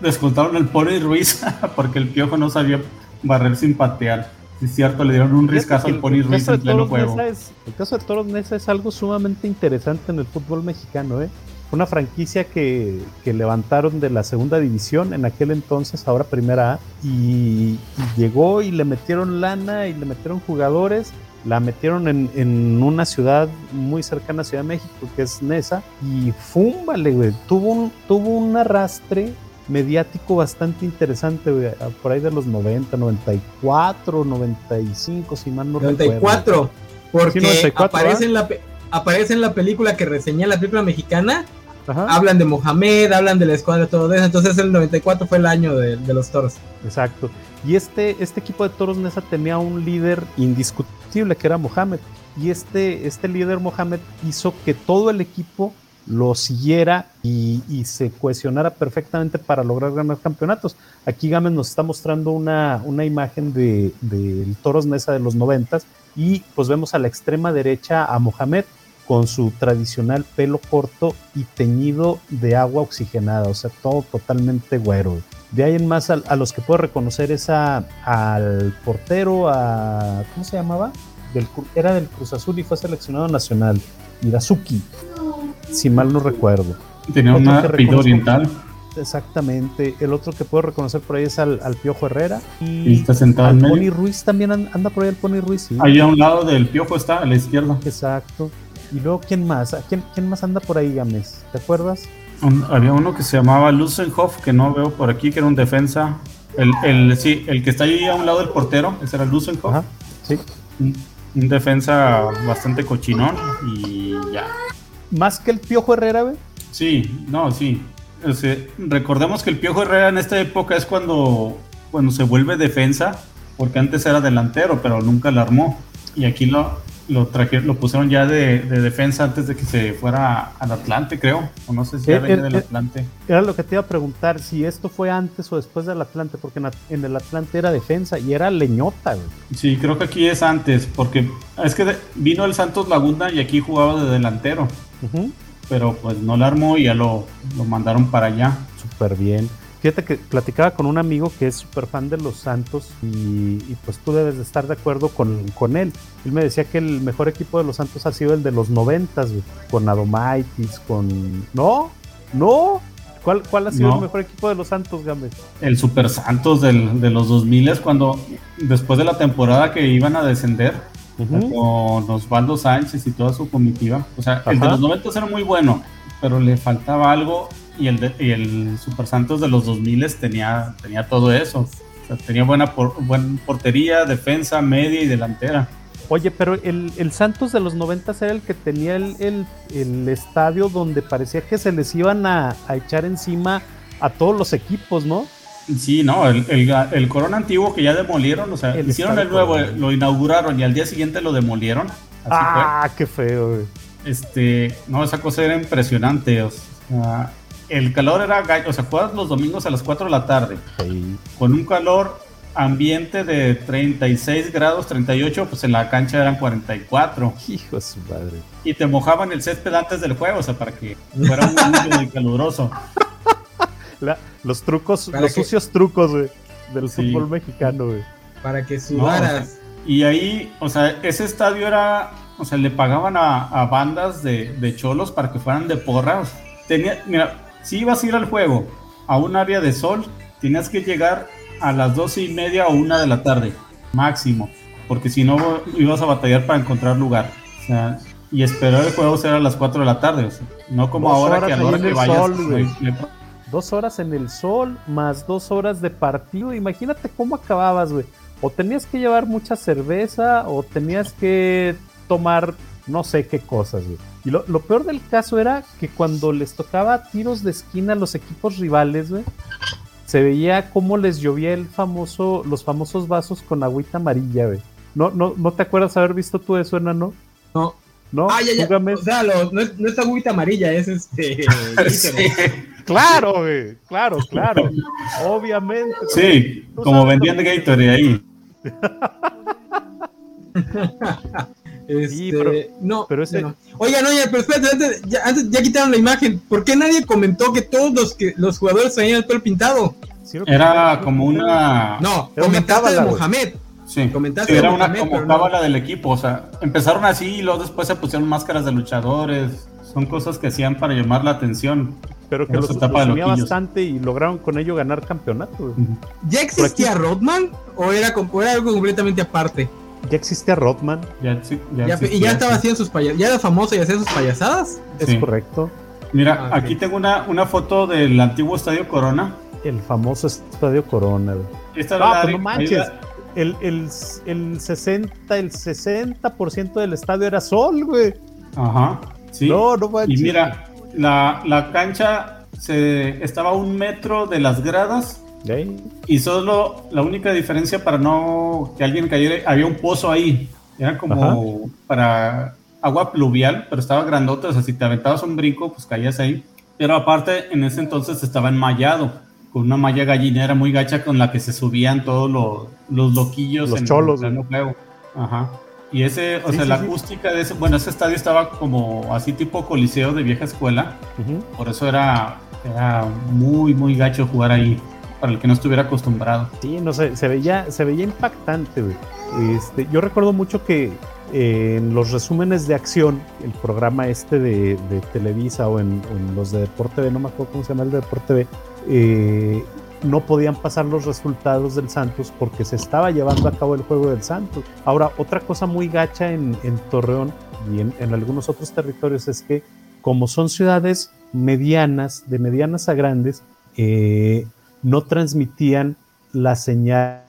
Speaker 1: descontaron el Pony Ruiz (laughs) porque el piojo no sabía barrer sin patear. es cierto, le dieron un riscazo al Pony Ruiz en pleno juego.
Speaker 2: el caso de Toros Nesa es algo sumamente interesante en el fútbol mexicano, ¿eh? Una franquicia que, levantaron de la segunda división en aquel entonces, ahora primera A, y, llegó y le metieron lana y le metieron jugadores, la metieron en, una ciudad muy cercana a Ciudad de México, que es Nesa, y fúmbale, güey, tuvo un, tuvo un arrastre mediático bastante interesante, güey, por ahí de los 90, 94, 95, si mal no
Speaker 3: 94, porque aparece, en la, aparece en la película que reseñé, la película mexicana, Hablan de Mohamed, hablan de la escuadra, todo eso. Entonces el 94 fue el año de, los toros.
Speaker 2: Exacto. Y este, este equipo de toros Nesa tenía un líder indiscutible que era Mohamed. Y este, este líder Mohamed hizo que todo el equipo lo siguiera y, se cohesionara perfectamente para lograr ganar campeonatos. Aquí Gámez nos está mostrando una, una imagen del de, Toros Nesa de los noventas y pues vemos a la extrema derecha a Mohamed con su tradicional pelo corto y teñido de agua oxigenada, o sea, todo totalmente güero. De ahí en más a, los que puedo reconocer es al portero, a ¿cómo se llamaba? Del, era del Cruz Azul y fue seleccionado nacional, Irazuki, si mal no recuerdo.
Speaker 1: Tenía una apellido oriental.
Speaker 2: Exactamente. El otro que puedo reconocer por ahí es al, Piojo Herrera.
Speaker 1: Y, está sentado
Speaker 2: al Pony Ruiz también anda por ahí el Pony Ruiz.
Speaker 1: Ahí a un lado del Piojo está, a la izquierda.
Speaker 2: Exacto. Y luego, ¿quién más? ¿Quién, quién más anda por ahí, Games? ¿Te acuerdas?
Speaker 1: había uno que se llamaba Lusenhoff, que no veo por aquí, que era un defensa. El, el, sí, el que está ahí a un lado del portero, ese era Lusenhoff.
Speaker 2: sí.
Speaker 1: Un, defensa bastante cochinón y ya.
Speaker 2: ¿Más que el Piojo Herrera, güey?
Speaker 1: Sí, no, sí. recordemos que el Piojo Herrera en esta época es cuando, cuando se vuelve defensa, porque antes era delantero, pero nunca la armó. Y aquí lo, lo trajeron, lo pusieron ya de, defensa antes de que se fuera al Atlante, creo. O no sé si ya eh, venía eh, del eh, Atlante.
Speaker 2: Era lo que te iba a preguntar, si esto fue antes o después del Atlante, porque en, el Atlante era defensa y era leñota,
Speaker 1: Sí, creo que aquí es antes, porque es que vino el Santos Laguna y aquí jugaba de delantero. Pero pues no la armó y ya lo, lo mandaron para allá.
Speaker 2: Súper bien. Fíjate que platicaba con un amigo que es súper fan de los Santos y, pues tú debes de estar de acuerdo con, con, él. Él me decía que el mejor equipo de los Santos ha sido el de los noventas, con Adomaitis, con... ¿No? ¿No? ¿Cuál, cuál ha sido el mejor equipo de los Santos, Gámez?
Speaker 1: El Super Santos del, de los 2000 cuando después de la temporada que iban a descender con Osvaldo Sánchez y toda su comitiva. O sea, el de los 90 era muy bueno, pero le faltaba algo y el, y el Super Santos de los 2000 tenía, tenía todo eso. O sea, tenía buena, buena portería, defensa, media y delantera.
Speaker 2: Oye, pero el, el, Santos de los 90 era el que tenía el, el, el estadio donde parecía que se les iban a, a, echar encima a todos los equipos, ¿no?
Speaker 1: Sí, no, el, el, Corona antiguo que ya demolieron, o sea, hicieron el nuevo, lo inauguraron y al día siguiente lo demolieron.
Speaker 2: ah, qué feo, güey.
Speaker 1: Este, no, esa cosa era impresionante. O sea, el calor era o sea, juegas los domingos a las 4 de la tarde. Con un calor ambiente de 36 grados, 38, pues en la cancha eran 44.
Speaker 2: Hijo de su madre.
Speaker 1: Y te mojaban el césped antes del juego, o sea, para que fuera un (laughs) muy caluroso.
Speaker 2: los trucos, los sucios trucos, del fútbol mexicano, güey.
Speaker 3: Para que sudaras.
Speaker 1: y ahí, o sea, ese estadio era, o sea, le pagaban a, bandas de, de, cholos para que fueran de porras. Tenía, mira, si ibas a ir al juego a un área de sol, tenías que llegar a las doce y media o una de la tarde, máximo, porque si no ibas a batallar para encontrar lugar. O sea, y esperar el juego será a las 4 de la tarde, no como ahora que a la hora que vayas.
Speaker 2: Dos horas en el sol, más dos horas de partido. Imagínate cómo acababas, güey. O tenías que llevar mucha cerveza, o tenías que tomar no sé qué cosas, güey. Y lo, peor del caso era que cuando les tocaba tiros de esquina a los equipos rivales, güey, se veía cómo les llovía el famoso, los famosos vasos con agüita amarilla, güey. ¿No, no, ¿No te acuerdas haber visto tú eso, enano?
Speaker 3: No.
Speaker 2: ¿No?
Speaker 3: Ah, ya, ya. O sea, no, es, agüita amarilla, es este. (laughs)
Speaker 2: Claro, güey. Claro, claro. Obviamente.
Speaker 1: Sí, como vendían de Gatorade ahí. (laughs) (laughs)
Speaker 3: Este, pero, no, pero ese... no. Oigan, oye, pero espérate, antes ya, antes ya, quitaron la imagen. ¿Por qué nadie comentó que todos los que los jugadores tenían el pelo pintado?
Speaker 1: Era como una.
Speaker 3: No, comentaste de Mohamed.
Speaker 1: Sí, comentaste era una como cábala del equipo. O sea, empezaron así y luego después se pusieron máscaras de luchadores. Son cosas que hacían para llamar la atención.
Speaker 2: Pero que los, los unía bastante y lograron con ello ganar campeonato.
Speaker 3: ¿Ya existía Rodman o era, o era algo completamente aparte?
Speaker 2: Ya existía Rodman.
Speaker 1: Ya,
Speaker 3: y ya estaba haciendo sus payasadas. ¿Ya era famoso y hacía sus payasadas?
Speaker 2: Es correcto.
Speaker 1: Mira, ah, aquí tengo una, una foto del antiguo Estadio Corona.
Speaker 2: El famoso Estadio Corona.
Speaker 1: Esta ah,
Speaker 2: pues no manches. El, el, el 60, el 60% del estadio era sol, güey.
Speaker 1: Ajá. Sí.
Speaker 2: No, no manches.
Speaker 1: Y mira, la, la cancha se, estaba a un metro de las gradas y solo la única diferencia para no que alguien cayera, había un pozo ahí. Era como para agua pluvial, pero estaba grandote. O sea, si te aventabas un brinco, pues caías ahí. Pero aparte, en ese entonces estaba enmayado, con una malla gallinera muy gacha con la que se subían todos los, los loquillos.
Speaker 2: Los cholos.
Speaker 1: En Ajá. Y ese, o sea, la acústica de ese, bueno, ese estadio estaba como así tipo coliseo de vieja escuela. Por eso era, era muy, muy gacho jugar ahí para el que no estuviera acostumbrado.
Speaker 2: Sí, no sé, se veía, se veía impactante, Este, yo recuerdo mucho que eh, en los resúmenes de acción, el programa este de, Televisa o en, los de Deporte B, no me acuerdo cómo se llama el de Deporte B, eh, no podían pasar los resultados del Santos porque se estaba llevando a cabo el juego del Santos. Ahora, otra cosa muy gacha en, Torreón y en, algunos otros territorios es que como son ciudades medianas, de medianas a grandes, eh, no transmitían la señal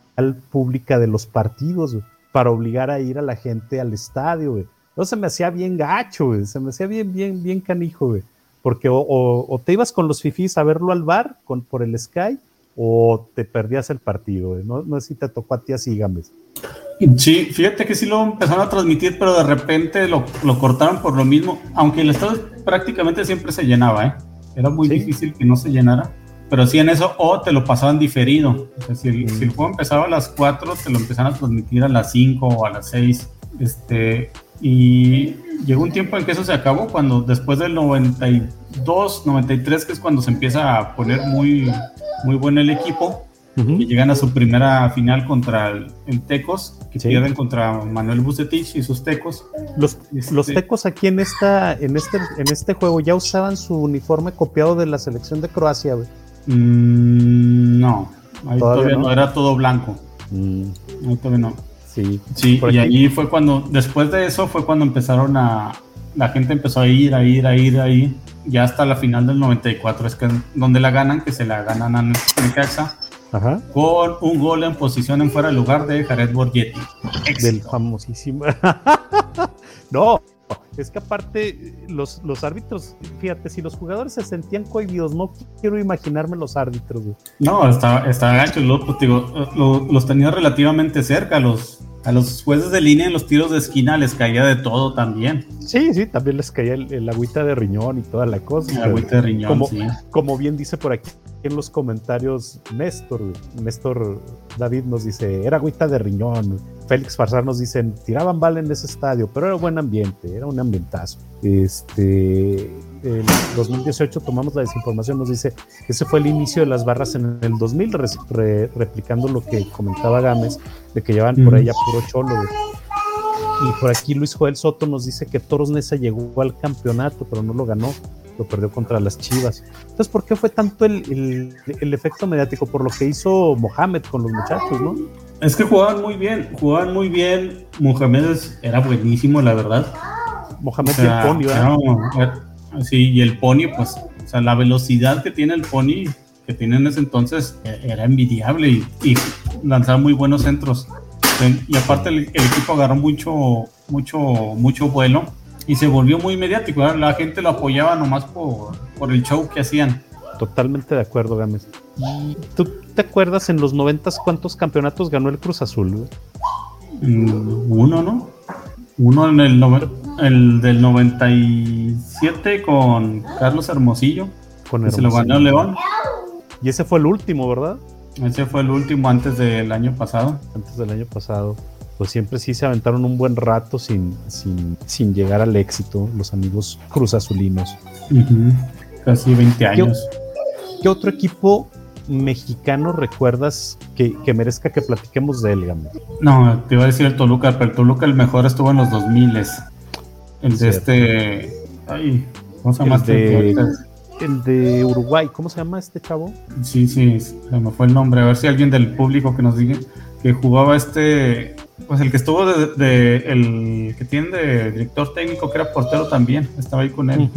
Speaker 2: pública de los partidos para obligar a ir a la gente al estadio. No se me hacía bien gacho, se me hacía bien, bien, bien canijo, porque o, te ibas con los fifís a verlo al bar con, por el Sky o te perdías el partido. No, no sé si te tocó a ti así, Gámez.
Speaker 1: Sí, fíjate que sí lo empezaron a transmitir, pero de repente lo, lo cortaron por lo mismo, aunque el estadio prácticamente siempre se llenaba, ¿eh? Era muy difícil que no se llenara, pero sí en eso, o te lo pasaban diferido. O sea, si, el, si el juego empezaba a las 4, te lo empezaron a transmitir a las 5 o a las 6. Este, y llegó un tiempo en que eso se acabó, cuando después del 92, 93, que es cuando se empieza a poner muy, muy bueno el equipo, y llegan a su primera final contra el, Tecos, que pierden contra Manuel Bucetich y sus Tecos.
Speaker 2: Los, los este Tecos aquí en, esta, en, este, en este juego ya usaban su uniforme copiado de la selección de Croacia,
Speaker 1: mm, no, ahí todavía, no? era todo blanco. Mm. Ahí todavía no. Sí, sí y allí fue cuando, después de eso fue cuando empezaron a, la gente empezó a ir, a ir, a ir, a ir, ya hasta la final del 94 es que donde la ganan, que se la ganan a Necaxa, Ajá. con un gol en posición en fuera de lugar de Jared Borgetti.
Speaker 2: Del famosísimo. (laughs) no, es que aparte los, los árbitros, fíjate, si los jugadores se sentían cohibidos, no quiero imaginarme los árbitros.
Speaker 1: No, gacho, pues, los, los tenía relativamente cerca, los, a los jueces de línea en los tiros de esquina les caía de todo también.
Speaker 2: Sí, sí, también les caía el, agüita de riñón y toda la cosa.
Speaker 1: El agüita de riñón,
Speaker 2: como, Como bien dice por aquí en los comentarios Néstor, Néstor David nos dice, era agüita de riñón. Félix Farsar nos dice, tiraban bala en ese estadio, pero era buen ambiente, era un ambientazo. Este, en 2018 tomamos la desinformación, nos dice, ese fue el inicio de las barras en el 2000, replicando lo que comentaba Gámez, de que llevan por ahí a puro cholo. Y por aquí Luis Joel Soto nos dice que Toros Nesa llegó al campeonato, pero no lo ganó lo perdió contra las Chivas. Entonces, ¿por qué fue tanto el, el, efecto mediático? Por lo que hizo Mohamed con los muchachos, ¿no?
Speaker 1: Es que jugaban muy bien, jugaban muy bien. Mohamed era buenísimo, la verdad.
Speaker 2: Mohamed y el Pony, ¿verdad?
Speaker 1: sí, y el Pony, pues, o sea, la velocidad que tiene el Pony, que tiene en ese entonces, e, era envidiable y, y lanzaba muy buenos centros. Y aparte el, el, equipo agarró mucho, mucho, mucho vuelo y se volvió muy mediático. La gente lo apoyaba nomás por, por el show que hacían.
Speaker 2: Totalmente de acuerdo, Gámez. ¿Y tú te acuerdas en los noventas cuántos campeonatos ganó el Cruz Azul?
Speaker 1: Mm, uno, ¿no? Uno en el, el del 97 con Carlos Hermosillo. Con Se lo ganó León.
Speaker 2: Y ese fue el último, ¿verdad?
Speaker 1: Ese fue el último antes del año pasado.
Speaker 2: Antes del año pasado pues siempre sí se aventaron un buen rato sin, sin, llegar al éxito, los amigos cruzazulinos.
Speaker 1: Casi 20 años.
Speaker 2: ¿Qué, otro equipo mexicano recuerdas que, merezca que platiquemos de él,
Speaker 1: No, te iba a decir el Toluca, pero el Toluca el mejor estuvo en los 2000 El de este. Ay, ¿cómo se llama
Speaker 2: este? el de Uruguay, ¿cómo se llama este chavo?
Speaker 1: Sí, sí, se me fue el nombre. A ver si alguien del público que nos diga que jugaba este pues el que estuvo de, el que tiene de director técnico, que era portero también, estaba ahí con él.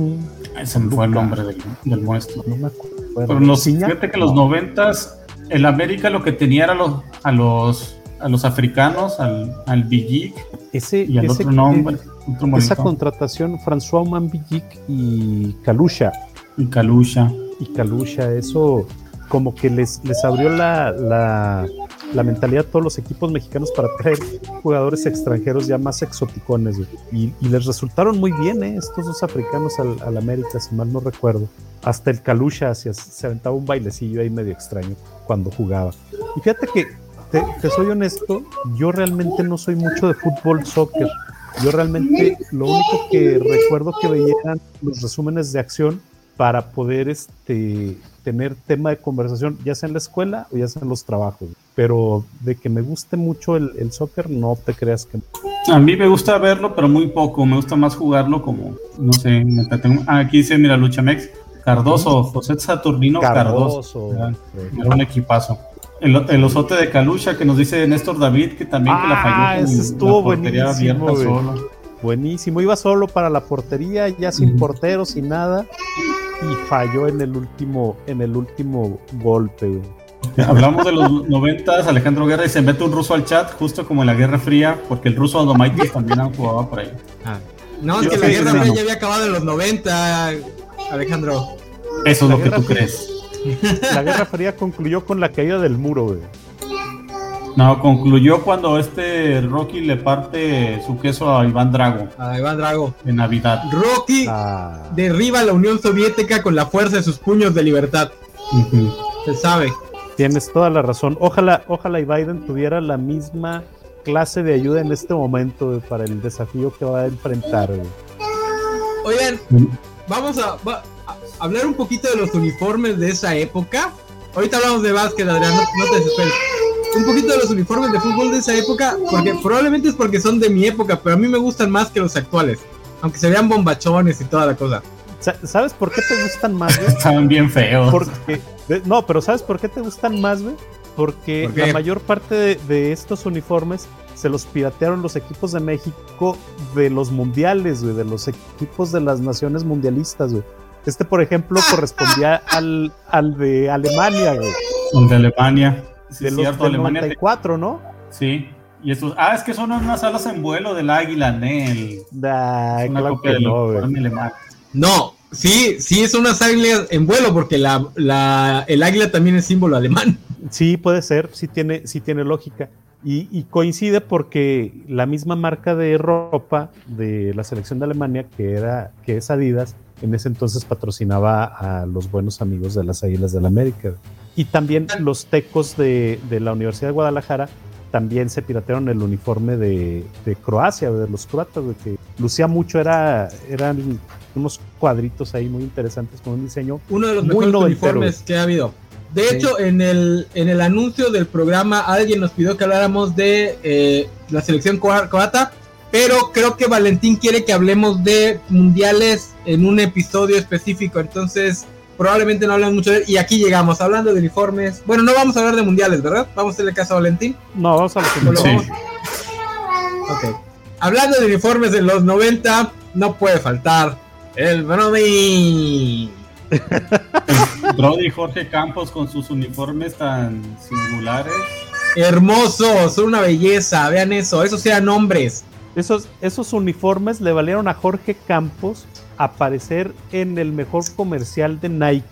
Speaker 1: Ese fue el nombre del, del muestro. No me acuerdo. Pero fíjate que los noventas, el América lo que tenía era los, a los a los africanos, al, al
Speaker 2: ese, y al otro nombre. esa contratación, François Mambillic y Kalusha.
Speaker 1: Y Kalusha.
Speaker 2: Y Kalusha, eso como que les, les abrió la, la la mentalidad de todos los equipos mexicanos para traer jugadores extranjeros ya más exoticones. Y, les resultaron muy bien ¿eh? estos dos africanos al, América, si mal no recuerdo. Hasta el Kalusha se aventaba un bailecillo ahí medio extraño cuando jugaba. Y fíjate que te, soy honesto, yo realmente no soy mucho de fútbol, soccer. Yo realmente lo único que recuerdo que veía eran los resúmenes de acción para poder este, tener tema de conversación, ya sea en la escuela o ya sea en los trabajos. Pero de que me guste mucho el, el soccer, no te creas que...
Speaker 1: A mí me gusta verlo, pero muy poco. Me gusta más jugarlo como, no sé, ah, aquí dice, mira, Luchamex, Cardoso, José Saturnino Cardoso. Cardoso. Era un equipazo. El, el, osote de Calucha que nos dice Néstor David que también que la falló.
Speaker 2: Ah, ese estuvo buenísimo. Solo. Buenísimo, iba solo para la portería, ya sin portero, sin nada, y falló en el último, en el último golpe. (laughs)
Speaker 1: Hablamos de los noventas, Alejandro Guerra y se mete un ruso al chat, justo como en la Guerra Fría, porque el ruso Adomaitis (laughs) también jugaba por ahí.
Speaker 3: Ah. No, es que la Guerra Fría ya había acabado en los 90, Alejandro.
Speaker 1: Eso es lo que tú crees. (laughs)
Speaker 2: La Guerra Fría concluyó con la caída del muro, güey.
Speaker 1: No, concluyó cuando este Rocky le parte su queso a Iván Drago.
Speaker 3: A Iván Drago.
Speaker 1: En Navidad.
Speaker 3: Rocky ah. derriba a la Unión Soviética con la fuerza de sus puños de libertad. Se sabe.
Speaker 2: Tienes toda la razón. Ojalá, ojalá y Biden tuviera la misma clase de ayuda en este momento para el desafío que va a enfrentar.
Speaker 3: Oigan, vamos a, hablar un poquito de los uniformes de esa época. Ahorita hablamos de básquet, Adrián, no, te desesperes. Un poquito de los uniformes de fútbol de esa época, porque probablemente es porque son de mi época, pero a mí me gustan más que los actuales, aunque se vean bombachones y toda la cosa.
Speaker 2: ¿Sabes por qué te gustan más,
Speaker 1: güey? Estaban bien feos.
Speaker 2: Porque, no, pero ¿sabes por qué te gustan más, güey? Porque la mayor parte de, de, estos uniformes se los piratearon los equipos de México de los mundiales, güey, de los equipos de las naciones mundialistas, güey. Este, por ejemplo, correspondía al, al de Alemania, güey.
Speaker 1: El de Alemania.
Speaker 2: Sí, de los cierto, del Alemania 94, ¿no?
Speaker 1: Sí. Y estos, ah, es que son unas alas en vuelo del águila, Nel.
Speaker 2: Da, claro que no, güey.
Speaker 3: No, sí, sí son unas águilas en vuelo, porque la, la, el águila también es símbolo alemán.
Speaker 2: Sí, puede ser, sí tiene, sí tiene lógica. Y, y, coincide porque la misma marca de ropa de la selección de Alemania, que era, que es Adidas, en ese entonces patrocinaba a los buenos amigos de las Águilas del la América. Y también los tecos de, la Universidad de Guadalajara también se piratearon el uniforme de, Croacia, de los croatas, de que lucía mucho, era, eran unos cuadritos ahí muy interesantes con un diseño.
Speaker 3: Uno de los mejores uniformes que ha habido. De hecho, en el, en el anuncio del programa, alguien nos pidió que habláramos de eh, la selección croata pero creo que Valentín quiere que hablemos de mundiales en un episodio específico, entonces probablemente no hablamos mucho de él. Y aquí llegamos, hablando de uniformes. Bueno, no vamos a hablar de mundiales, ¿verdad? Vamos a hacerle caso a Valentín.
Speaker 2: No, vamos a hablar de sí.
Speaker 3: Ok. Hablando de uniformes de los 90, no puede faltar el Brody. (laughs)
Speaker 1: Brody Jorge Campos con sus uniformes tan singulares.
Speaker 3: Hermosos, son una belleza, vean eso, esos eran hombres.
Speaker 2: Esos, esos uniformes le valieron a Jorge Campos aparecer en el mejor comercial de Nike.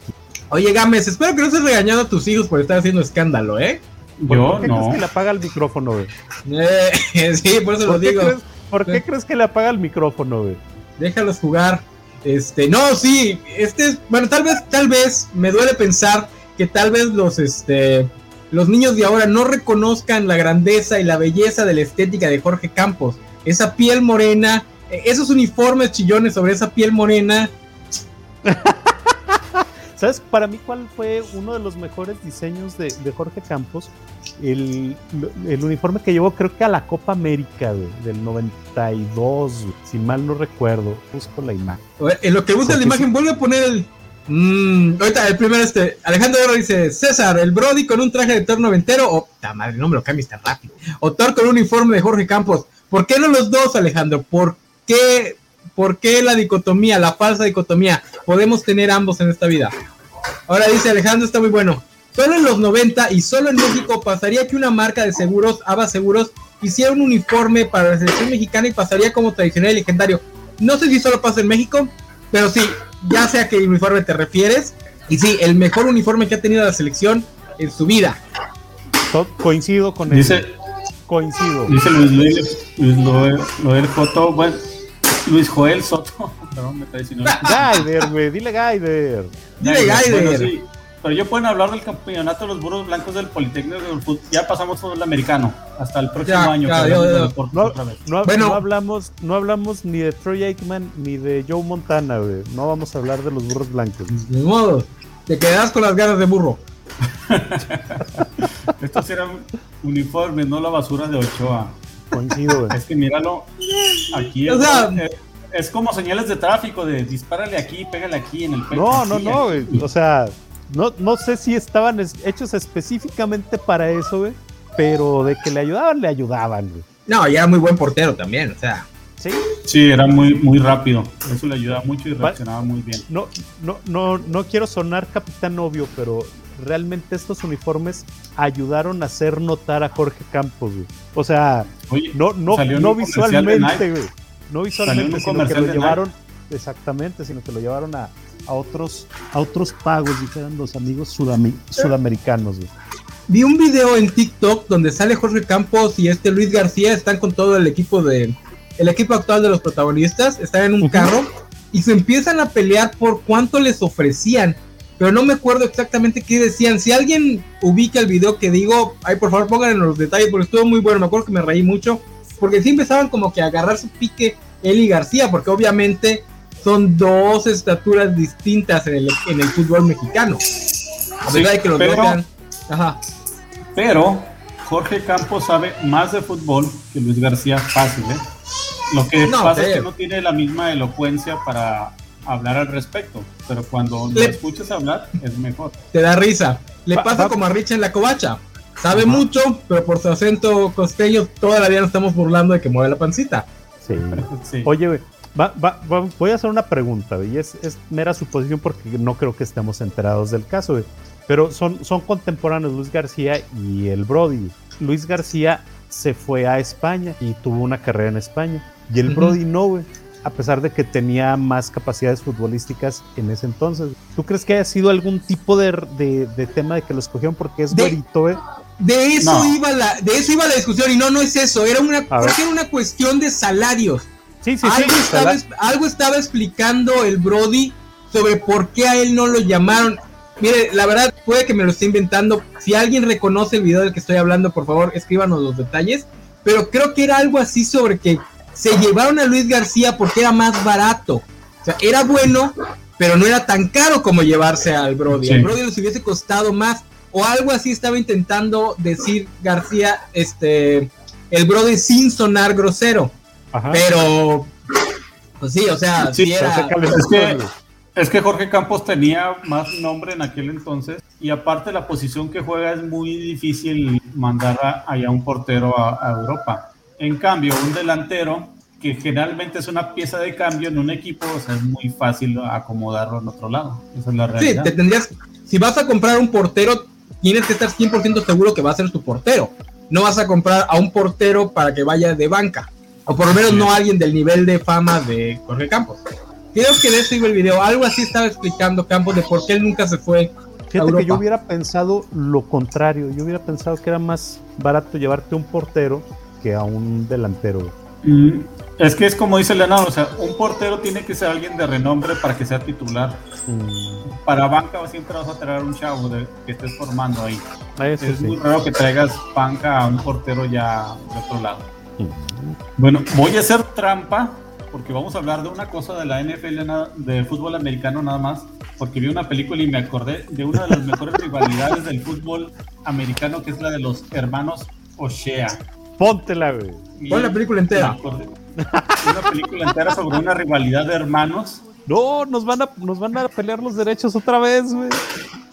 Speaker 3: Oye, Gámez, espero que no estés regañando a tus hijos por estar haciendo escándalo, ¿eh?
Speaker 2: Yo ¿Por qué no. crees que le apaga el micrófono, güey?
Speaker 3: Eh, (laughs) sí, por eso lo digo.
Speaker 2: ¿Por qué crees que le apaga el micrófono, güey?
Speaker 3: Déjalos jugar. Este, no, sí, este, bueno, tal vez, tal vez, me duele pensar que tal vez los, este, los niños de ahora no reconozcan la grandeza y la belleza de la estética de Jorge Campos esa piel morena, eh, esos uniformes chillones sobre esa piel morena. (laughs)
Speaker 2: ¿Sabes para mí cuál fue uno de los mejores diseños de, Jorge Campos? El, uniforme que llevó creo que a la Copa América del 92, si mal no recuerdo. Busco la imagen.
Speaker 3: En lo que gusta la imagen, vuelve a poner el... Mm, ahorita el primero este, Alejandro Guerra dice, César, el Brody con un traje de Thor noventero, o, oh, madre, no me lo cambies tan rápido, o Thor con un uniforme de Jorge Campos, ¿Por qué no los dos, Alejandro? ¿Por qué, ¿Por qué la dicotomía, la falsa dicotomía? Podemos tener ambos en esta vida. Ahora dice Alejandro, está muy bueno. Solo en los 90 y solo en México pasaría que una marca de seguros, Ava Seguros, hiciera un uniforme para la selección mexicana y pasaría como tradicional y legendario. No sé si solo pasa en México, pero sí, ya sé a qué uniforme te refieres. Y sí, el mejor uniforme que ha tenido la selección en su vida.
Speaker 2: Coincido con
Speaker 1: Dice,
Speaker 2: Coincido.
Speaker 1: Dice Luis, Luis, Luis Noel, Joto, bueno, Luis Joel Soto. (laughs) Perdón, me está diciendo. (laughs)
Speaker 2: Gaider, güey, dile Gaider.
Speaker 3: Dile Gaider.
Speaker 1: pero yo pueden hablar del campeonato de los burros blancos del Politécnico del Fútbol. Ya pasamos fútbol americano hasta el próximo año.
Speaker 2: no, bueno, no hablamos, no hablamos ni de Troy Aikman ni de Joe Montana, güey. No vamos a hablar de los burros blancos.
Speaker 3: De modo, te quedas con las ganas de burro. (laughs)
Speaker 1: Estos eran uniformes, no la basura de Ochoa.
Speaker 2: Coincido,
Speaker 1: Es que míralo, aquí es, como señales de tráfico, de dispárale aquí, pégale aquí en el
Speaker 2: pecho. No, no, no, O sea, no, no sé si estaban hechos específicamente para eso, güey. Pero de que le ayudaban, le ayudaban, güey.
Speaker 3: No, y era muy buen portero también, o sea.
Speaker 1: Sí. Sí, era muy, muy rápido. Eso le ayudaba mucho y reaccionaba muy bien.
Speaker 2: No, no, no, no quiero sonar capitán obvio, pero realmente estos uniformes ayudaron a hacer notar a Jorge Campos, güey. O sea, no, no, no visualmente, güey. No visualmente, sino que lo llevaron, exactamente, sino que lo llevaron a, a otros, a otros pagos, dijeron los amigos sudamericanos, güey.
Speaker 3: Vi un video en TikTok donde sale Jorge Campos y este Luis García están con todo el equipo de el equipo actual de los protagonistas, están en un carro y se empiezan a pelear por cuánto les ofrecían pero no me acuerdo exactamente qué decían. Si alguien ubica el video que digo, ay, por favor pongan en los detalles, porque estuvo muy bueno, me acuerdo que me reí mucho, porque sí empezaban como que a agarrar su pique él y García, porque obviamente son dos estaturas distintas en el, en el fútbol mexicano. A verdad que los
Speaker 1: pero, Ajá. Pero Jorge Campos sabe más de fútbol que Luis García fácil, ¿eh? Lo que pasa es que no tiene la misma elocuencia para hablar al respecto, pero cuando le escuchas hablar es mejor.
Speaker 3: Te da risa. Le pasa como a Rich en la covacha. Sabe mucho, pero por su acento costeño toda la vida nos estamos burlando de que mueve la pancita.
Speaker 2: Sí. Oye, voy a hacer una pregunta, y es, mera suposición porque no creo que estemos enterados del caso, pero son, son contemporáneos Luis García y el Brody. Luis García se fue a España y tuvo una carrera en España, y el Brody no, güey a pesar de que tenía más capacidades futbolísticas en ese entonces. ¿Tú crees que haya sido algún tipo de, tema de que lo escogieron porque es eh?
Speaker 3: De eso iba la, de eso iba la discusión y no, no es eso, era una, era una cuestión de salarios.
Speaker 2: Sí, sí,
Speaker 3: algo,
Speaker 2: sí,
Speaker 3: estaba, algo estaba explicando el Brody sobre por qué a él no lo llamaron. Mire, la verdad puede que me lo esté inventando. Si alguien reconoce el video del que estoy hablando, por favor, escríbanos los detalles. Pero creo que era algo así sobre que se llevaron a Luis García porque era más barato. O sea, era bueno, pero no era tan caro como llevarse al Brody. Al Brody les hubiese costado más. O algo así estaba intentando decir García, este, el Brody sin sonar grosero. Pero, pues sí, o sea, sí, era...
Speaker 1: es, que, es que Jorge Campos tenía más nombre en aquel entonces y aparte la posición que juega es muy difícil mandar allá un portero a Europa. En cambio, un delantero que generalmente es una pieza de cambio en un equipo, o sea, es muy fácil acomodarlo en otro lado. Esa es la realidad.
Speaker 3: Sí, te tendrías, si vas a comprar un portero, tienes que estar 100% seguro que va a ser tu portero. No vas a comprar a un portero para que vaya de banca. O por lo menos no alguien del nivel de fama de Jorge Campos. Creo que de eso iba el video. Algo así estaba explicando Campos de por qué él nunca se fue.
Speaker 2: Fíjate que yo hubiera pensado lo contrario. Yo hubiera pensado que era más barato llevarte un portero que a un delantero.
Speaker 1: Mm, es que es como dice Leonardo, o sea, un portero tiene que ser alguien de renombre para que sea titular. Mm. Para banca siempre vas a traer un chavo que estés formando ahí. es muy raro que traigas banca a un portero ya de otro lado. Mm. Bueno, voy a hacer trampa porque vamos a hablar de una cosa de la NFL, de fútbol americano nada más, porque vi una película y me acordé de una de las mejores rivalidades del fútbol americano, que es la de los hermanos O'Shea.
Speaker 2: Póntela, güey.
Speaker 3: Pon la película entera.
Speaker 1: Una (laughs) película entera sobre una rivalidad de hermanos.
Speaker 2: No, nos van a, nos van a pelear los derechos otra vez, güey.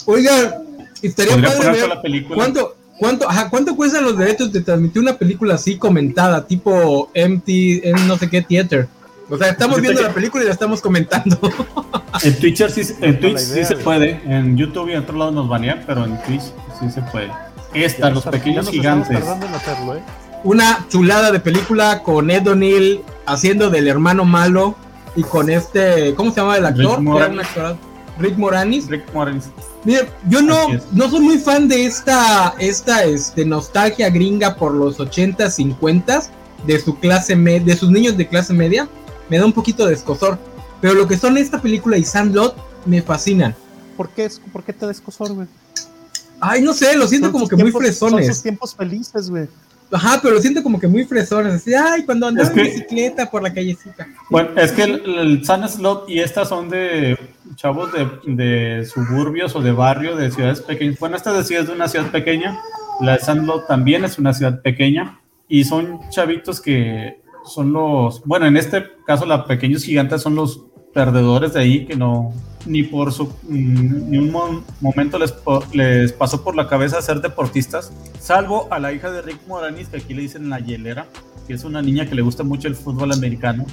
Speaker 3: Oiga, estaría padre la película. ¿Cuánto, cuánto, ajá, ¿Cuánto cuestan los derechos de transmitir una película así comentada, tipo empty, en no sé qué theater? O sea, estamos viendo la película y la estamos comentando. (laughs)
Speaker 1: En Twitch sí, en Twitch sí se puede. En YouTube y en otro lado nos banean, pero en Twitch sí se puede. Esta, Los Pequeños Gigantes. ¿eh?
Speaker 3: Una chulada de película con Ed O'Neill haciendo del hermano malo y con este, ¿cómo se llama el actor? Rick Moranis. Rick Moranis. Mire, yo no, no soy muy fan de esta, esta este, nostalgia gringa por los 80, 50 de su clase de sus niños de clase media. Me da un poquito de escosor. Pero lo que son esta película y Sandlot me fascinan.
Speaker 2: ¿por qué, ¿por qué te da escosor, güey?
Speaker 3: Ay, no sé, lo siento como que muy fresones.
Speaker 2: Son sus tiempos felices, güey.
Speaker 3: Ajá, pero lo siento como que muy fresones. Así, ay, cuando andaba en bicicleta por la callecita.
Speaker 1: Bueno, es que el, el Sun Slot y estas son de chavos de, de, suburbios o de barrio de ciudades pequeñas. Bueno, esta de es de una ciudad pequeña. La de Sandlot también es una ciudad pequeña. Y son chavitos que son los. Bueno, en este caso, los pequeños gigantes son los perdedores de ahí que no ni por su ni un momento les, les pasó por la cabeza ser deportistas, salvo a la hija de Rick Moranis, que aquí le dicen la hielera, que es una niña que le gusta mucho el fútbol americano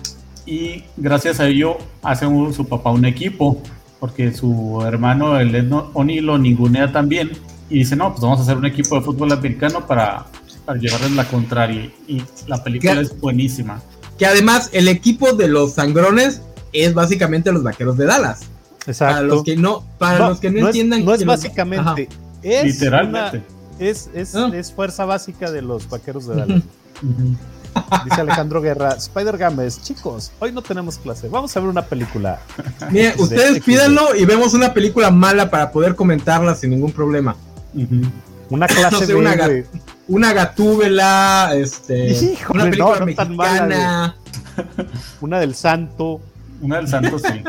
Speaker 1: y gracias a ello hace su papá un equipo, porque su hermano el Ed O'Neill lo ningunea también y dice, no, pues vamos a hacer un equipo de fútbol americano para, para llevarles la contraria y la película es buenísima.
Speaker 3: Que además el equipo de los sangrones es básicamente los vaqueros de Dallas.
Speaker 2: Exacto.
Speaker 3: Para los que no, para los que no, entiendan.
Speaker 2: no es básicamente. Es Literalmente. es, es, ah. es, fuerza básica de los vaqueros de (laughs) Dallas. Dice Alejandro Guerra, Spider Games, chicos, hoy no tenemos clase, vamos a ver una película.
Speaker 3: Mire, ustedes pídanlo y vemos una película mala para poder comentarla sin ningún problema. (laughs)
Speaker 2: Una clase
Speaker 3: una, una, gatúbela, este, una película mexicana.
Speaker 2: una del santo.
Speaker 1: Una del santo, sí.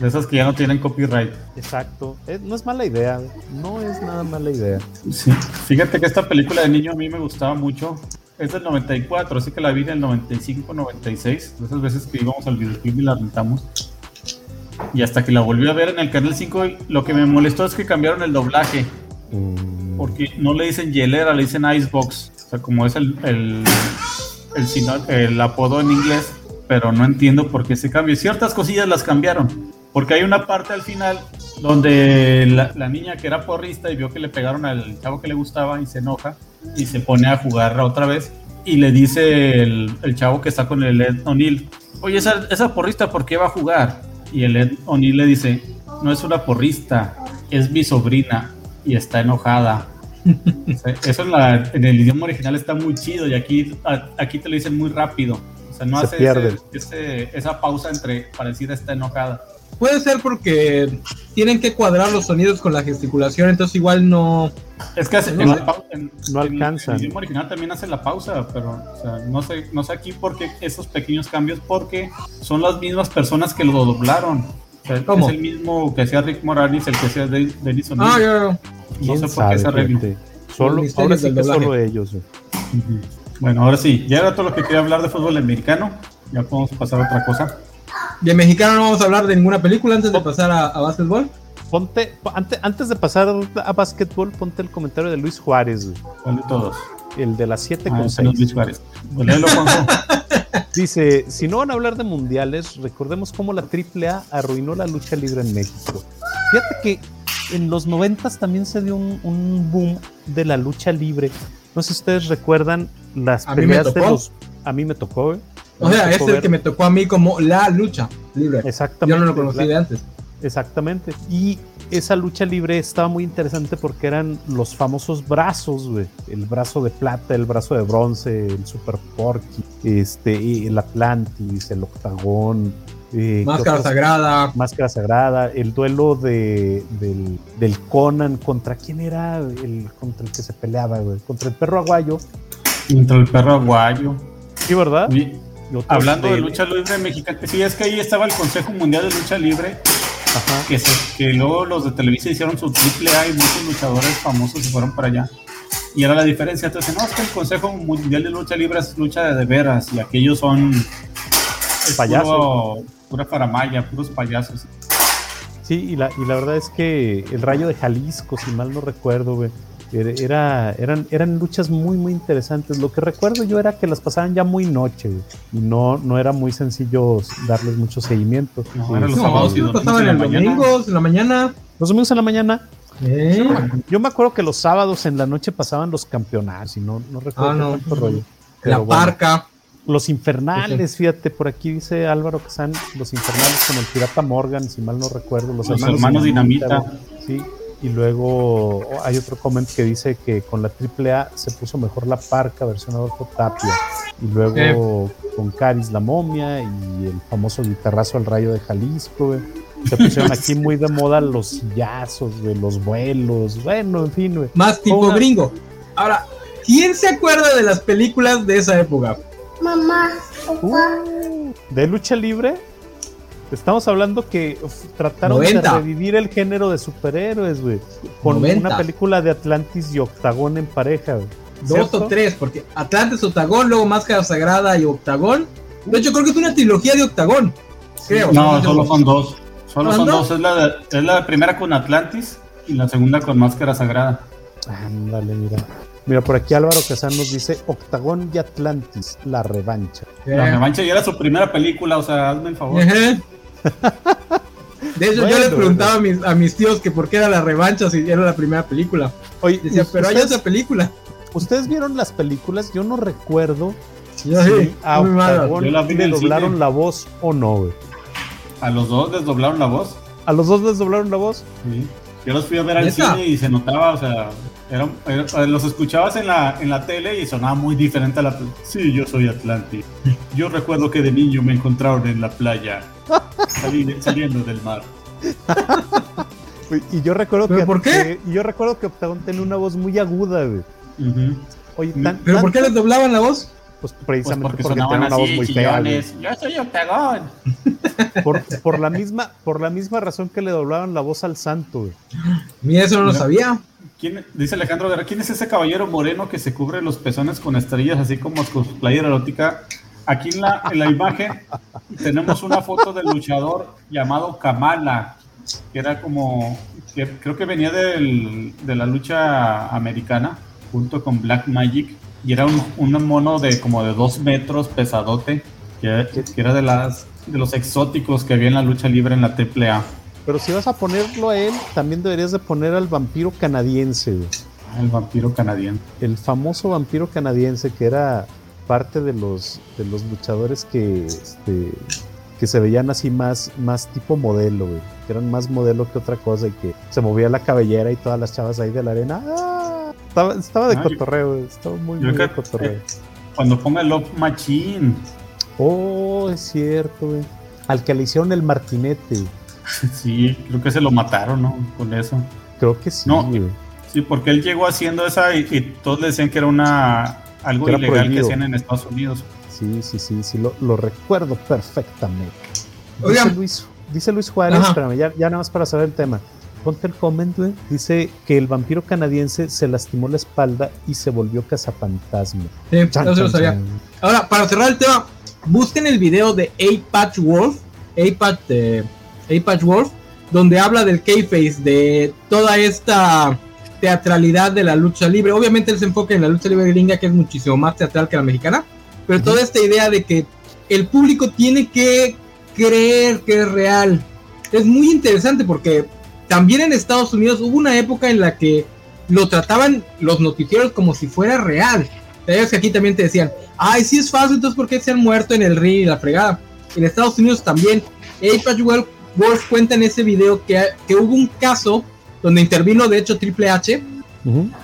Speaker 1: De esas que ya no tienen copyright.
Speaker 2: Exacto. no es mala idea. No es nada mala idea.
Speaker 1: Sí. Fíjate que esta película de niño a mí me gustaba mucho. Es del 94, así que la vi en el 95, 96. De esas veces que íbamos al videoclub y la rentamos. Y hasta que la volví a ver en el canal 5, lo que me molestó es que cambiaron el doblaje. Mm. Porque no le dicen hielera, le dicen icebox. O sea, como es el, el, el, el apodo en inglés, pero no entiendo por qué se cambió. Ciertas cosillas las cambiaron, porque hay una parte al final donde la, niña que era porrista y vio que le pegaron al chavo que le gustaba y se enoja y se pone a jugar otra vez y le dice el, chavo que está con el Ed O'Neill, oye, esa, porrista, ¿por qué va a jugar? Y el Ed O'Neill le dice, no es una porrista, es mi sobrina y está enojada. (laughs) Eso en, en, el idioma original está muy chido y aquí, aquí te lo dicen muy rápido sea, no hace esa pausa entre para decir está enojada.
Speaker 3: Puede ser porque tienen que cuadrar los sonidos con la gesticulación, entonces igual no.
Speaker 1: Es que hace,
Speaker 2: no, no alcanza.
Speaker 1: El idioma original también hace la pausa, pero no sé, no sé aquí por qué esos pequeños cambios, porque son las mismas personas que lo doblaron. es el mismo que hacía Rick Morales, el que hacía Denis
Speaker 3: O'Neill. Ah, ya,
Speaker 1: No sé por qué se arregló.
Speaker 2: Solo, ahora sí que solo ellos.
Speaker 1: Bueno, ahora sí, ya era todo lo que quería hablar de fútbol americano. Ya podemos pasar a otra cosa.
Speaker 3: De mexicano no vamos a hablar de ninguna película antes de pasar a, a básquetbol.
Speaker 2: Ponte, antes, antes de pasar a básquetbol, ponte el comentario de Luis Juárez.
Speaker 1: ¿Cuál de todos?
Speaker 2: El de las 7 ah, con 6. Luis Juárez. (laughs) Dice, si no van a hablar de mundiales, recordemos cómo la AAA arruinó la lucha libre en México. Fíjate que en los 90 también se dio un, un boom de la lucha libre no sé si ustedes recuerdan las peleas de los. A mí me tocó,
Speaker 3: O sea, es el que me tocó a mí como la lucha libre.
Speaker 2: Exactamente.
Speaker 3: Yo no lo conocí de antes.
Speaker 2: Exactamente. Y esa lucha libre estaba muy interesante porque eran los famosos brazos, güey. El brazo de plata, el brazo de bronce, el Super Porky, este, el Atlantis, el Octagón,
Speaker 3: eh, Máscara Sagrada.
Speaker 2: Máscara Sagrada, el duelo de, del, Conan contra quién era el contra el que se peleaba, güey, contra el perro aguayo.
Speaker 1: Contra el perro aguayo.
Speaker 2: Sí, ¿verdad?
Speaker 1: Hablando de, lucha libre mexicana, sí, es que ahí estaba el Consejo Mundial de Lucha Libre. Que, que luego los de Televisa hicieron su triple A y muchos luchadores famosos se fueron para allá. Y era la diferencia. Entonces, no, es que el Consejo Mundial de Lucha Libre es lucha de, de veras y aquellos son payasos pura faramaya, puros payasos.
Speaker 2: Sí, y la, y la verdad es que el Rayo de Jalisco, si mal no recuerdo, era, eran, eran luchas muy, muy interesantes. Lo que recuerdo yo era que las pasaban ya muy noche, y no, no era muy sencillo darles mucho seguimiento.
Speaker 3: No, eran los sábados y pasaban en, domingos, en la mañana.
Speaker 2: Los domingos en la mañana. Yo me acuerdo que los sábados en la noche pasaban los campeonatos, y no, no recuerdo ah, tanto rollo.
Speaker 3: la parca.
Speaker 2: Los Infernales, fíjate, por aquí dice Álvaro que están Los Infernales con el Pirata Morgan, si mal no recuerdo.
Speaker 1: Los, hermanos, Dinamita.
Speaker 2: Sí, y luego hay otro comment que dice que con la AAA se puso mejor la parca versión Adolfo Tapia. Y luego con Caris la momia y el famoso guitarrazo al rayo de Jalisco. Se pusieron aquí muy de moda los sillazos, de los vuelos, bueno, en fin, güey.
Speaker 3: Más tipo gringo. Ahora, ¿quién se acuerda de las películas de esa época?
Speaker 4: Mamá, papá.
Speaker 2: Uh, ¿De lucha libre? Estamos hablando que trataron de revivir el género de superhéroes, güey. Con una película de Atlantis y Octagón en pareja, güey.
Speaker 3: Dos o tres, porque Atlantis, Octagón, luego Máscara Sagrada y Octagón. De hecho, creo que es una trilogía de Octagón. Creo.
Speaker 1: No, solo son dos. Solo son dos. Es la, es la primera con Atlantis y la segunda con Máscara Sagrada.
Speaker 2: Ándale, mira. Mira, por aquí Álvaro Casán nos dice Octagón y Atlantis, la revancha.
Speaker 1: La revancha ya era su primera película, o sea, hazme el favor.
Speaker 3: De hecho, yo les preguntaba a mis, a mis, tíos que por qué era la revancha si era la primera película. Oye, decía, pero hay otra película.
Speaker 2: ¿Ustedes vieron las películas? Yo no recuerdo si a Octagón le doblaron la voz o no,
Speaker 1: ¿A los dos les doblaron la voz?
Speaker 2: ¿A los dos les doblaron la voz?
Speaker 1: Sí. Yo los fui a ver al cine y se notaba, o sea, los escuchabas en la, en la tele y sonaba muy diferente a la... Sí, yo soy Atlantis. Yo recuerdo que de niño me encontraron en la playa, (laughs) saliendo del mar.
Speaker 2: y yo recuerdo que...
Speaker 3: ¿Por qué?
Speaker 2: y yo recuerdo que Octagón tenía una voz muy aguda, güey.
Speaker 3: ¿Pero por qué les doblaban la voz?
Speaker 2: Pues precisamente pues porque, porque una voz muy fea. Yo
Speaker 1: soy Octagón. (laughs)
Speaker 2: Por, la misma, por la misma razón que le doblaban la voz al santo. Güey.
Speaker 3: Mira, eso no lo sabía.
Speaker 1: ¿Quién, dice Alejandro ¿quién es ese caballero moreno que se cubre los pezones con estrellas así como con su playera erótica? Aquí en la, en la imagen tenemos una foto del luchador llamado Kamala, que era como, creo que venía del, de la lucha americana, junto con Black Magic y era un, un, mono de como de dos metros pesadote, que, era de las de los exóticos que había en la lucha libre en la AAA.
Speaker 2: Pero si vas a ponerlo a él, también deberías de poner al vampiro canadiense.
Speaker 1: Ah, el vampiro canadiense.
Speaker 2: El famoso vampiro canadiense que era parte de los de los luchadores que este, que se veían así más más tipo modelo, que eran más modelo que otra cosa y que se movía la cabellera y todas las chavas ahí de la arena. ¡ah! Estaba, de ah, cotorreo, Estaba muy, muy de cotorreo.
Speaker 1: Cuando ponga el Love Machine.
Speaker 2: Oh, es cierto, güey. Al que le hicieron el martinete. (laughs)
Speaker 1: Sí, creo que se lo mataron, ¿no? Con eso.
Speaker 2: Creo que sí,
Speaker 1: no, Sí, porque él llegó haciendo esa y, todos le decían que era una algo ilegal que hacían en Estados Unidos.
Speaker 2: Sí, sí, sí, sí, lo, recuerdo perfectamente. Dice Luis, dice Luis Juárez, espérame, ya, ya nada más para saber el tema. Ponte el comment, Dice que el vampiro canadiense se lastimó la espalda y se volvió cazafantasma.
Speaker 3: Sí, no se lo sabía. Ahora, para cerrar el tema, busquen el video de A-Patch Wolf, A-Patch, eh, Wolf, donde habla del K-Face, de toda esta teatralidad de la lucha libre. Obviamente él se enfoca en la lucha libre gringa, que es muchísimo más teatral que la mexicana, pero toda esta idea de que el público tiene que creer que es real. Es muy interesante porque también en Estados Unidos hubo una época en la que lo trataban los noticieros como si fuera real. que aquí también te decían, ay, si es falso, entonces ¿por qué se han muerto en el ring y la fregada? En Estados Unidos también. Apex Wolf cuenta en ese video que, que, hubo un caso donde intervino, de hecho, Triple H,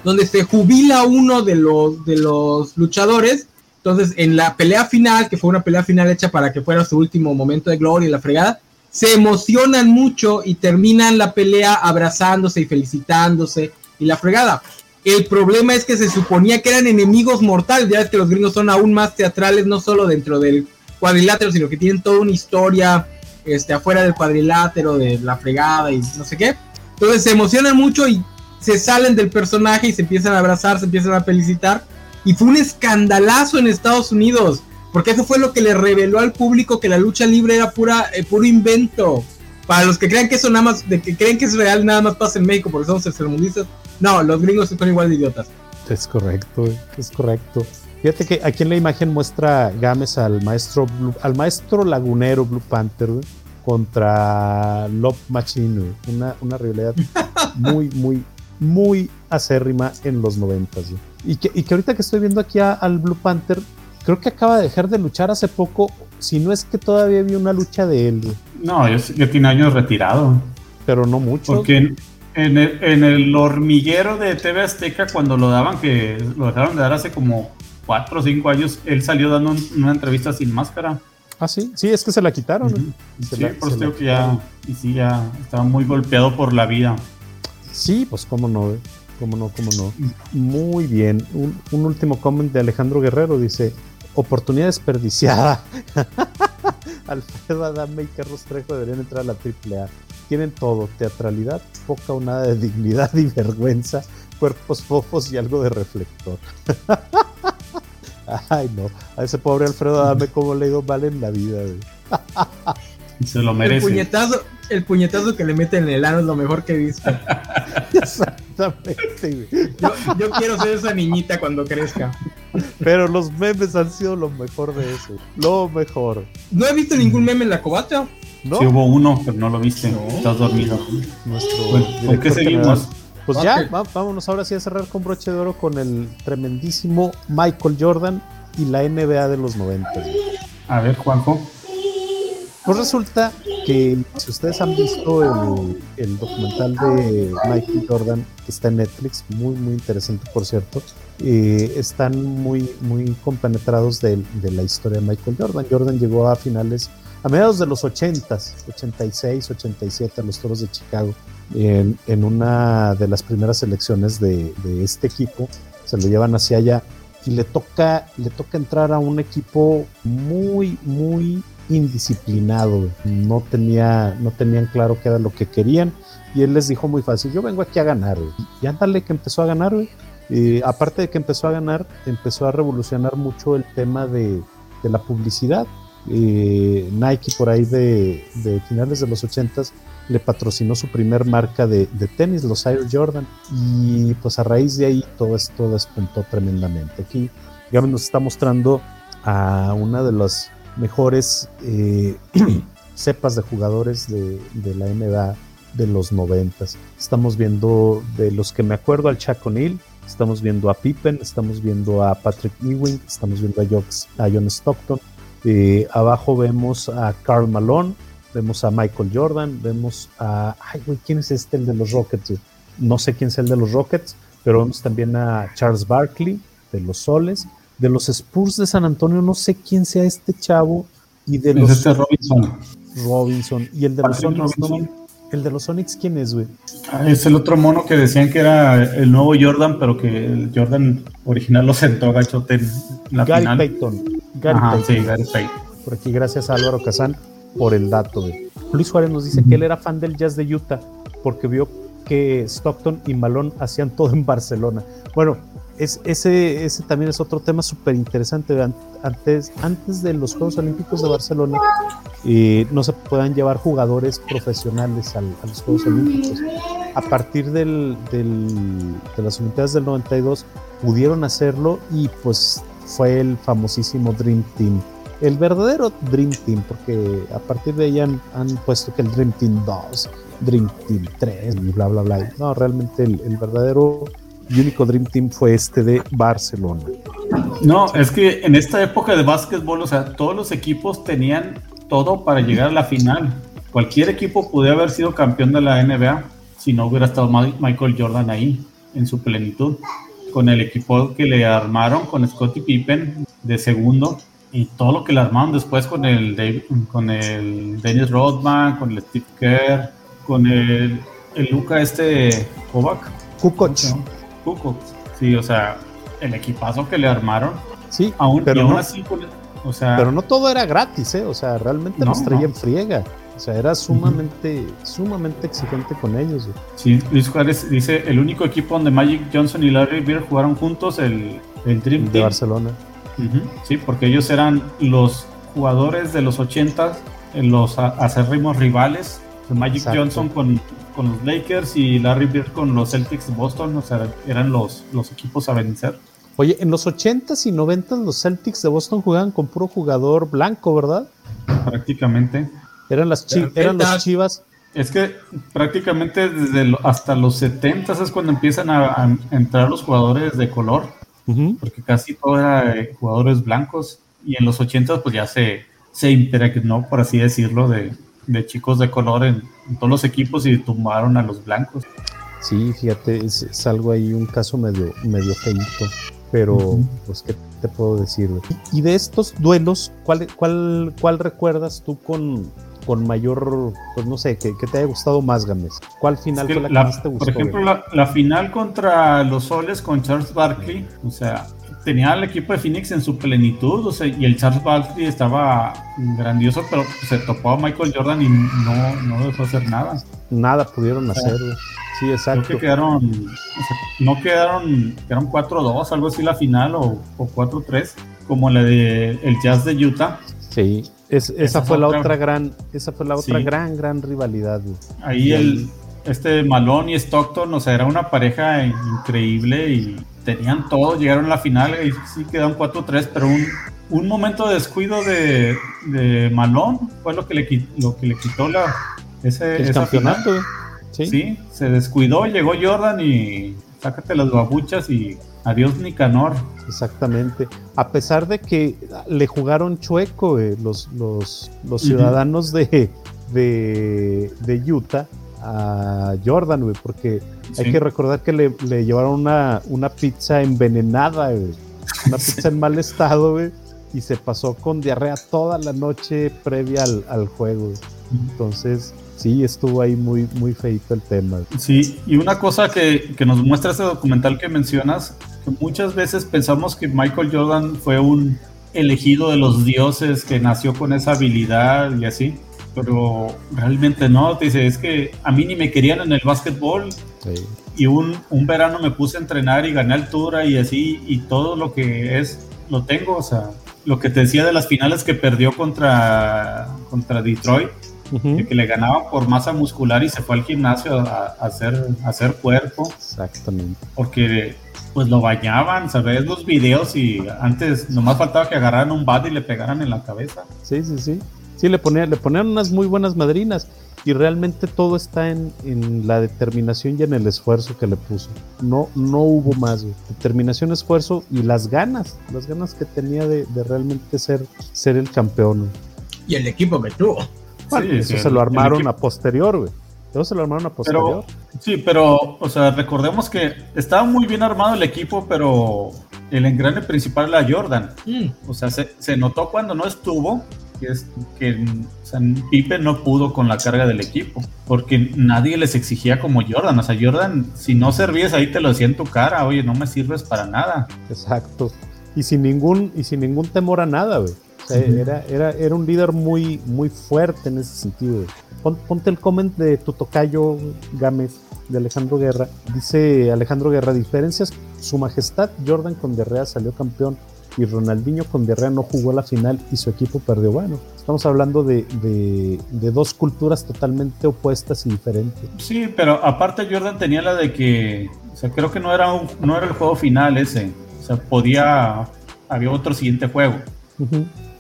Speaker 3: donde se jubila uno de los, de los luchadores. Entonces, en la pelea final, que fue una pelea final hecha para que fuera su último momento de gloria y la fregada, se emocionan mucho y terminan la pelea abrazándose y felicitándose y la fregada. El problema es que se suponía que eran enemigos mortales, ya ves que los gringos son aún más teatrales, no solo dentro del cuadrilátero, sino que tienen toda una historia este, afuera del cuadrilátero, de la fregada y no sé qué. Entonces se emocionan mucho y se salen del personaje y se empiezan a abrazar, se empiezan a felicitar. Y fue un escandalazo en Estados Unidos. Porque eso fue lo que le reveló al público que la lucha libre era pura, eh, puro invento. Para los que crean que eso nada más, de que creen que es real, nada más pasa en México porque somos tercermundistas. No, los gringos son igual de idiotas.
Speaker 2: Es correcto, es correcto. Fíjate que aquí en la imagen muestra Gámez al maestro al maestro lagunero Blue Panther contra Love Machine, una, una rivalidad (laughs) muy, muy, muy acérrima en los noventas. Y que, y que ahorita que estoy viendo aquí al Blue Panther, creo que acaba de dejar de luchar hace poco, si no es que todavía había una lucha de él.
Speaker 1: No, ya tiene años retirado.
Speaker 2: Pero no mucho.
Speaker 1: Porque en, el, hormiguero de TV Azteca, cuando lo daban, que lo dejaron de dar hace como cuatro o cinco años, él salió dando una entrevista sin máscara.
Speaker 2: Ah, sí, sí, es que se la quitaron.
Speaker 1: sí, por eso que ya, y sí, ya estaba muy golpeado por la vida.
Speaker 2: Sí, pues cómo no, eh? cómo no, cómo no. Muy bien. Un, un último comment de Alejandro Guerrero dice: Oportunidad desperdiciada. (laughs) Alfredo Adame y Carlos Trejo deberían entrar a la AAA. Tienen todo: teatralidad, poca o nada de dignidad y vergüenza, cuerpos fofos y algo de reflector. (laughs) (laughs) Ay, no. A ese pobre Alfredo Adame, como le digo, vale en la vida, (laughs)
Speaker 1: Se lo merece.
Speaker 3: El puñetazo, el puñetazo que le mete en el ano es lo mejor que he visto. (laughs)
Speaker 2: Exactamente,
Speaker 3: Yo, yo, quiero ser esa niñita cuando crezca.
Speaker 2: Pero los memes han sido lo mejor de eso. Lo mejor.
Speaker 3: No he visto ningún meme en la cobata.
Speaker 1: ¿No? Sí hubo uno, pero no lo viste. Estás dormido. Nuestro ¿Con qué seguimos?
Speaker 2: Pues ya, vámonos ahora sí a cerrar con broche de oro con el tremendísimo Michael Jordan y la NBA de los 90.
Speaker 1: A ver, Juanjo.
Speaker 2: Pues resulta que si ustedes han visto el, documental de Michael Jordan, que está en Netflix, muy, muy interesante, por cierto, eh, están muy, muy compenetrados de, de, la historia de Michael Jordan. Jordan llegó a finales, a mediados de los 80, 86, 87, a los Toros de Chicago, en, en una de las primeras elecciones de, este equipo. Se lo llevan hacia allá y le toca, le toca entrar a un equipo muy, muy indisciplinado, no, tenía, no tenían claro qué era lo que querían y él les dijo muy fácil, yo vengo aquí a ganar, y ándale que empezó a ganar, aparte de que empezó a ganar, empezó a revolucionar mucho el tema de, la publicidad. Nike por ahí de, finales de los 80 le patrocinó su primer marca de, tenis, los Air Jordan, y pues a raíz de ahí todo esto despuntó tremendamente. Aquí, digamos, nos está mostrando a una de las mejores eh, (clears throat) cepas de jugadores de, la NBA de los noventas. Estamos viendo de los que me acuerdo al Chuck O'Neal, estamos viendo a Pippen, estamos viendo a Patrick Ewing, estamos viendo a, John Stockton. Eh, abajo vemos a Carl Malone, vemos a Michael Jordan, vemos a... Ay, güey, ¿quién es este, el de los Rockets? No sé quién es el de los Rockets, pero vemos también a Charles Barkley de los Soles de los Spurs de San Antonio, no sé quién sea este chavo. Y de los.
Speaker 1: Este Robinson.
Speaker 2: Robinson. Y el de los Sonics. el de los Sonics, ¿quién es, güey?
Speaker 1: Ah, es el otro mono que decían que era el nuevo Jordan, pero que el Jordan original lo sentó gachote en la
Speaker 2: Gary
Speaker 1: final.
Speaker 2: Payton.
Speaker 1: Gary. Sí.
Speaker 2: Por aquí, gracias a Álvaro Kazán por el dato. Güey. Luis Juárez nos dice que él era fan del jazz de Utah porque vio que Stockton y Malone hacían todo en Barcelona. Bueno, es, ese, ese también es otro tema súper interesante. Antes, antes de los Juegos Olímpicos de Barcelona, eh, no se puedan llevar jugadores profesionales a los Juegos Olímpicos. A partir del, del, de las Olimpiadas del 92 pudieron hacerlo y pues fue el famosísimo Dream Team. El verdadero Dream Team, porque a partir de ahí han, puesto que el Dream Team 2, Dream Team 3 y bla, bla, bla. No, realmente el, el verdadero y único Dream Team fue este de Barcelona.
Speaker 1: No, es que en esta época de básquetbol, o sea, todos los equipos tenían todo para llegar a la final. Cualquier equipo podía haber sido campeón de la NBA si no hubiera estado Michael Jordan ahí en su plenitud. Con el equipo que le armaron, con Scottie Pippen de segundo, y todo lo que le armaron después con el, con el Dennis Rodman, con el Steve Kerr, con el, el Luca este Kovac.
Speaker 2: Kukoc.
Speaker 1: Sí, o sea, el equipazo que le armaron.
Speaker 2: Sí,
Speaker 1: aún,
Speaker 2: pero no,
Speaker 1: así, o sea,
Speaker 2: pero no todo era gratis, ¿eh? O sea, realmente los traía en friega. O sea, era sumamente, sumamente exigente con ellos.
Speaker 1: Sí, Luis Juárez dice, el único equipo donde Magic Johnson y Larry Bird jugaron juntos, el, el Dream
Speaker 2: de Barcelona.
Speaker 1: Sí, porque ellos eran los jugadores de los 80, los acérrimos rivales. Magic Johnson con con los Lakers y Larry Bird con los Celtics de Boston, o sea, eran los, los equipos a vencer.
Speaker 2: Oye, en los 80s y 90s los Celtics de Boston jugaban con puro jugador blanco, ¿verdad?
Speaker 1: Prácticamente.
Speaker 2: Eran las eran los Chivas.
Speaker 1: Es que prácticamente desde hasta los 70 s es cuando empiezan a, entrar los jugadores de color, porque casi todo era jugadores blancos y en los 80 pues ya se, se impregnó, por así decirlo, de, de chicos de color en, todos los equipos y tumbaron a los blancos.
Speaker 2: Sí, fíjate, es, algo ahí, un caso medio, medio feito. pero pues qué te puedo decir. Y de estos duelos, ¿cuál, cuál, cuál recuerdas tú con, con mayor, pues no sé, que, te haya gustado más, Gámez? ¿Cuál final fue la, que más te gustó?
Speaker 1: Por ejemplo, la, final contra los Soles con Charles Barkley, o sea, tenía al equipo de Phoenix en su plenitud, o sea, y el Charles Barkley estaba grandioso, pero se topó a Michael Jordan y no, no dejó hacer nada.
Speaker 2: Nada pudieron hacer, Sí, exacto.
Speaker 1: Creo que quedaron, no quedaron, quedaron 4-2, algo así la final, o, o 4-3, como la de el Jazz de Utah.
Speaker 2: Sí, esa, fue la otra gran, esa fue la otra gran, gran rivalidad.
Speaker 1: Ahí el, este Malone y Stockton, o sea, era una pareja increíble y tenían todo, llegaron a la final y sí quedaron 4-3, pero un, un momento de descuido de, de Malone fue lo que le, lo que le quitó la, ese,
Speaker 2: el campeonato.
Speaker 1: ¿Sí? se descuidó, llegó Jordan y sácate las babuchas y adiós Nicanor.
Speaker 2: Exactamente. A pesar de que le jugaron chueco eh, los, los, los, ciudadanos de, de, Utah a Jordan, porque hay que recordar que le, llevaron una, una pizza envenenada, una pizza en mal estado, y se pasó con diarrea toda la noche previa al, al juego. Entonces, sí, estuvo ahí muy, muy feito el tema.
Speaker 1: Sí, y una cosa que, que nos muestra ese documental que mencionas, muchas veces pensamos que Michael Jordan fue un elegido de los dioses que nació con esa habilidad y así, pero realmente no, dice, es que a mí ni me querían en el básquetbol y un, un verano me puse a entrenar y gané altura y así, y todo lo que es, lo tengo, o sea, lo que te decía de las finales que perdió contra, contra Detroit, que le ganaba por masa muscular y se fue al gimnasio a, hacer, hacer cuerpo.
Speaker 2: Exactamente.
Speaker 1: Porque pues lo bañaban, ¿sabes? Los videos y antes nomás faltaba que agarraran un bat y le pegaran en la cabeza.
Speaker 2: Sí, sí, sí. Sí, le ponían, le ponían unas muy buenas madrinas y realmente todo está en, en, la determinación y en el esfuerzo que le puso. No, no hubo más, determinación, esfuerzo y las ganas, las ganas que tenía de, de realmente ser, ser el campeón.
Speaker 3: Y el equipo que tuvo
Speaker 2: eso se lo armaron a posterior, güey. Eso se lo armaron a posterior.
Speaker 1: sí, pero, o sea, recordemos que estaba muy bien armado el equipo, pero el engrane principal era Jordan. Mm. O sea, se, notó cuando no estuvo que, es, que Pipe no pudo con la carga del equipo, porque nadie les exigía como Jordan. O sea, Jordan, si no servías ahí te lo decía en tu cara, oye, no me sirves para nada.
Speaker 2: Exacto. Y sin ningún, y sin ningún temor a nada, güey era, era, era un líder muy, muy fuerte en ese sentido. ponte el comment de tu tocayo Gámez, de Alejandro Guerra. Dice Alejandro Guerra, diferencias, su majestad Jordan con Guerrea salió campeón y Ronaldinho con Guerrea no jugó la final y su equipo perdió. Bueno, estamos hablando de, de, dos culturas totalmente opuestas y diferentes.
Speaker 1: Sí, pero aparte Jordan tenía la de que, o sea, creo que no era, un, no era el juego final ese. O sea, podía, había otro siguiente juego.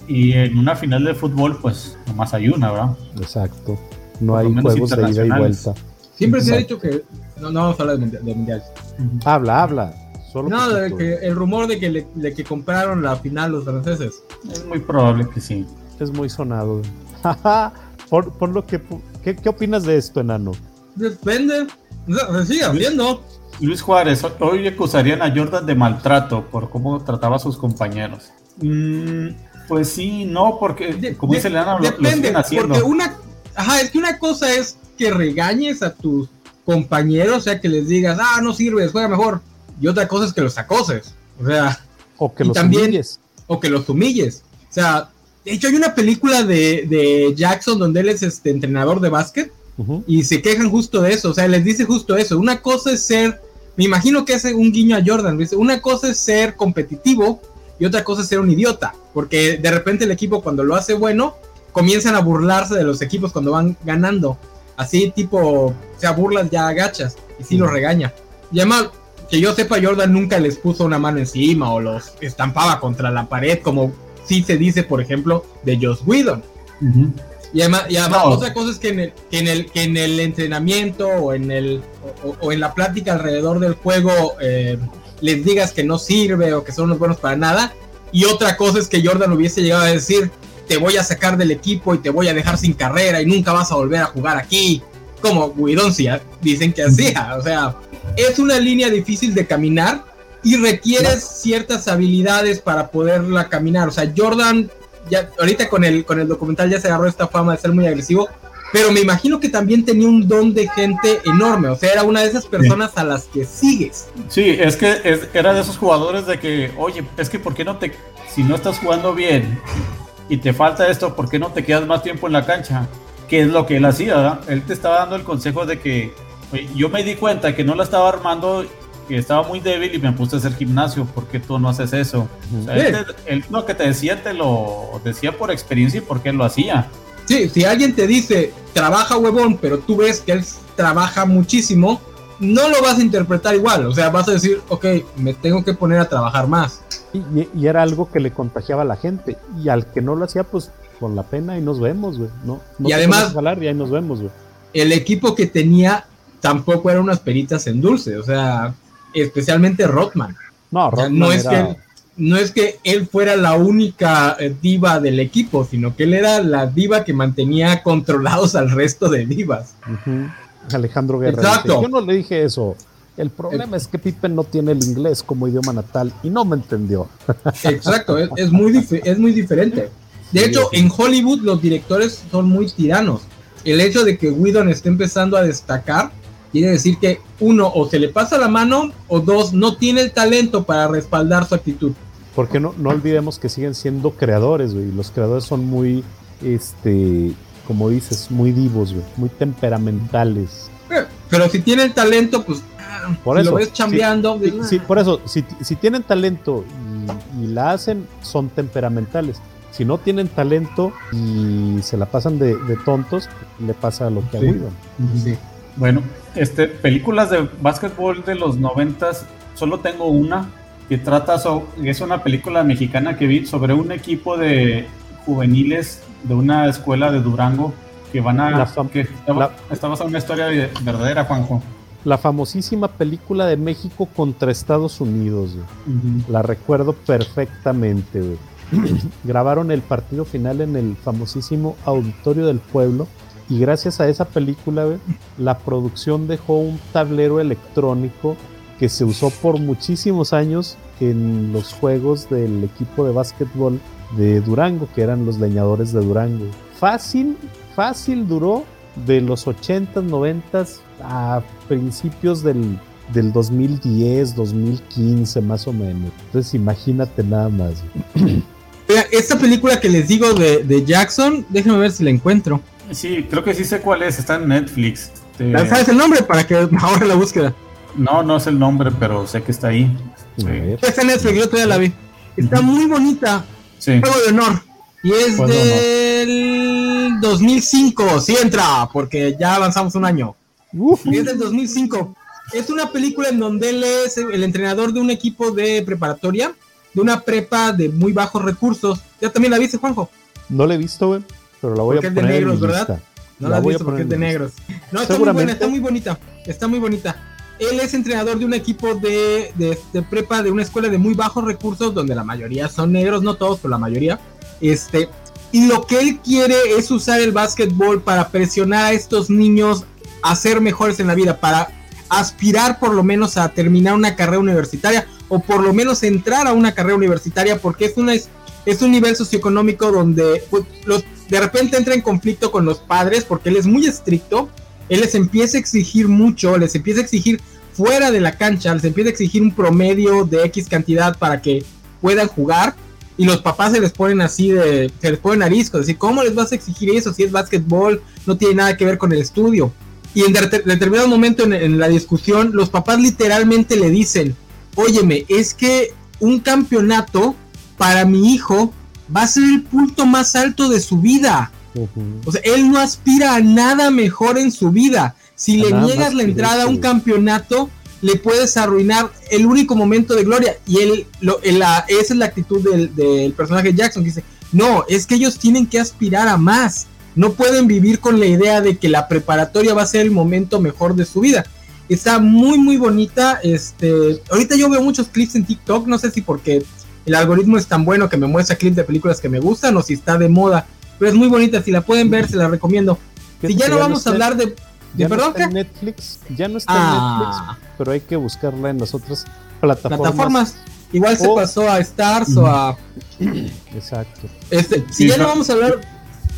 Speaker 1: Y en una final de fútbol, pues nomás hay una, ¿verdad?
Speaker 2: Exacto. No hay juegos de ida y vuelta.
Speaker 3: Siempre se ha dicho que. No, no vamos a hablar de, mundial.
Speaker 2: Habla, habla.
Speaker 3: Solo no, de que el rumor de que, le, de que compraron la final los franceses.
Speaker 1: Es muy probable que sí.
Speaker 2: Es muy sonado. (laughs) por, por, lo que. ¿qué, ¿Qué opinas de esto, enano?
Speaker 3: Depende. Sigue habiendo.
Speaker 1: Luis Juárez, hoy acusarían a Jordan de maltrato por cómo trataba a sus compañeros. Mm, pues sí, no, porque como dice lo, depende,
Speaker 3: Porque una, ajá, es que una cosa es que regañes a tus compañeros, o sea, que les digas, ah, no sirves, juega mejor. Y otra cosa es que los acoses. O sea,
Speaker 2: o que los humilles.
Speaker 3: O que los humilles. O sea, de hecho, hay una película de, de Jackson donde él es este entrenador de básquet y se quejan justo de eso. O sea, les dice justo eso. Una cosa es ser, me imagino que es un guiño a Jordan. Dice, una cosa es ser competitivo y otra cosa es ser un idiota, porque de repente el equipo cuando lo hace bueno, comienzan a burlarse de los equipos cuando van ganando. Así tipo, o sea, burlas ya agachas y sí los regaña. Y además, que yo sepa, Jordan nunca les puso una mano encima o los estampaba contra la pared, como sí se dice, por ejemplo, de Josh Whedon. Y además, y además otra cosa es que en, el, que en el, que en el entrenamiento o en, el, o, en la plática alrededor del juego eh, les digas que no sirve o que son unos buenos para nada. Y otra cosa es que Jordan hubiese llegado a decir, te voy a sacar del equipo y te voy a dejar sin carrera y nunca vas a volver a jugar aquí. Como Guidoncia dicen que hacía. (laughs) O sea, es una línea difícil de caminar, y requieres ciertas habilidades para poderla caminar. O sea, Jordan, ya ahorita con el, con el documental ya se agarró esta fama de ser muy agresivo, pero me imagino que también tenía un don de gente enorme, o sea, era una de esas personas a las que sigues.
Speaker 1: Sí, es que era de esos jugadores de que, oye, es que ¿por qué no te, si no estás jugando bien y te falta esto, ¿por qué no te quedas más tiempo en la cancha? Que es lo que él hacía, Él te estaba dando el consejo de que yo me di cuenta que no la estaba armando que estaba muy débil y me puse a hacer gimnasio, ¿por qué tú no haces eso? él, lo que te decía te lo decía por experiencia y porque él lo hacía.
Speaker 3: Sí, si alguien te dice, trabaja huevón, pero tú ves que él trabaja muchísimo, no lo vas a interpretar igual, o sea, vas a decir, ok, me tengo que poner a trabajar más.
Speaker 2: Y, era algo que le contagiaba a la gente, y al que no lo hacía, pues con la pena y nos vemos, güey, ¿no?
Speaker 3: y además,
Speaker 2: y ahí nos vemos, güey.
Speaker 3: El equipo que tenía tampoco eran unas peritas en dulce, o sea, especialmente Rothman.
Speaker 2: No,
Speaker 3: no es que no es que él fuera la única eh, diva del equipo, sino que él era la diva que mantenía controlados al resto de divas.
Speaker 2: Alejandro Guerrero.
Speaker 3: Exacto.
Speaker 2: Yo no le dije eso. El problema es que Pippen no tiene el inglés como idioma natal y no me entendió. (laughs)
Speaker 3: Exacto, es, muy, es muy diferente. De hecho, en Hollywood los directores son muy tiranos. El hecho de que Whedon esté empezando a destacar quiere decir que uno o se le pasa la mano o dos no tiene el talento para respaldar su actitud.
Speaker 2: Porque no, no olvidemos que siguen siendo creadores, güey. Los creadores son muy, este, como dices, muy divos, güey, muy temperamentales.
Speaker 3: Pero, si tienen talento, pues
Speaker 2: por eso,
Speaker 3: lo ves chambeando.
Speaker 2: Sí, por eso, si, si tienen talento y, la hacen, son temperamentales. Si no tienen talento y se la pasan de, tontos, le pasa lo que a Guido.
Speaker 1: Sí. Bueno, este, películas de básquetbol de los noventas, solo tengo una que trata sobre, es una película mexicana que vi sobre un equipo de juveniles de una escuela de Durango que van a la que está, basada en una historia verdadera, Juanjo.
Speaker 2: La famosísima película de México contra Estados Unidos, la recuerdo perfectamente. (clears throat) Grabaron el partido final en el famosísimo Auditorio del Pueblo y gracias a esa película, la producción dejó un tablero electrónico que se usó por muchísimos años en los juegos del equipo de básquetbol de Durango, que eran los leñadores de Durango. Fácil, fácil duró de los 80s, 90 a principios del, del 2010, 2015 más o menos. Entonces imagínate nada más. (clears throat)
Speaker 3: Esta película que les digo de, de Jackson, déjenme ver si la encuentro.
Speaker 1: Sí, creo que sí sé cuál es, está en Netflix.
Speaker 3: Este, ¿Sabes el nombre para que (laughs) ahora la búsqueda?
Speaker 1: No, no es el nombre, pero sé que está ahí.
Speaker 3: Está en Netflix, yo todavía la vi. Está muy bonita. Sí. Juego de honor. Y es del 2005. Sí entra, porque ya avanzamos un año. es del 2005. Es una película en donde él es el entrenador de un equipo de preparatoria, de una prepa de muy bajos recursos. ¿Ya también la viste, Juanjo?
Speaker 2: No la he visto, güey pero la voy a poner.
Speaker 3: Es de negros, ¿verdad? No la, voy a porque es de negros. No, está muy buena, está muy bonita. Está muy bonita. Él es entrenador de un equipo de, prepa de una escuela de muy bajos recursos, donde la mayoría son negros, no todos, pero la mayoría. Este, y lo que él quiere es usar el básquetbol para presionar a estos niños a ser mejores en la vida, para aspirar por lo menos a terminar una carrera universitaria o por lo menos entrar a una carrera universitaria, porque es, una, es un nivel socioeconómico donde pues, los de repente entra en conflicto con los padres porque él es muy estricto, él les empieza a exigir mucho, les empieza a exigir fuera de la cancha, les empieza a exigir un promedio de X cantidad para que puedan jugar y los papás se les ponen así de, se les ponen ariscos, decir, ¿cómo les vas a exigir eso si es básquetbol? No tiene nada que ver con el estudio. Y en determinado momento en la discusión, los papás literalmente le dicen, óyeme, es que un campeonato para mi hijo va a ser el punto más alto de su vida. O sea, él no aspira a nada mejor en su vida. Si le niegas la entrada a un campeonato, le puedes arruinar el único momento de gloria. Y él, lo, esa es la actitud del, personaje Jackson, que dice, no, es que ellos tienen que aspirar a más. No pueden vivir con la idea de que la preparatoria va a ser el momento mejor de su vida. Está muy, muy bonita. Este, ahorita yo veo muchos clips en TikTok, no sé si porque el algoritmo es tan bueno que me muestra clips de películas que me gustan o si está de moda. Pero es muy bonita, si la pueden ver, se la recomiendo. Si ya no vamos a hablar de...
Speaker 2: ¿De perdón? en Netflix, ya no está en ah. Netflix, pero hay que buscarla en las otras
Speaker 3: plataformas. Igual se pasó a Stars o a.
Speaker 2: Exacto.
Speaker 3: Este, si ya no vamos a hablar.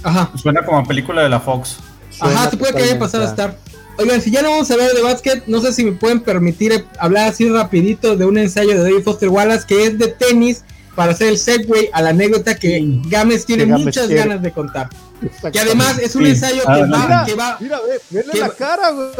Speaker 1: Ajá. Suena como película de la Fox.
Speaker 3: Ajá, se puede que haya pasado a Star. Oigan, si ya no vamos a hablar de básquet, no sé si me pueden permitir hablar así rapidito de un ensayo de David Foster Wallace que es de tenis para hacer el segue a la anécdota que Games tiene muchas ganas de contar. Que además es un ensayo que, va, que va.
Speaker 2: Mira, ve, la cara, güey.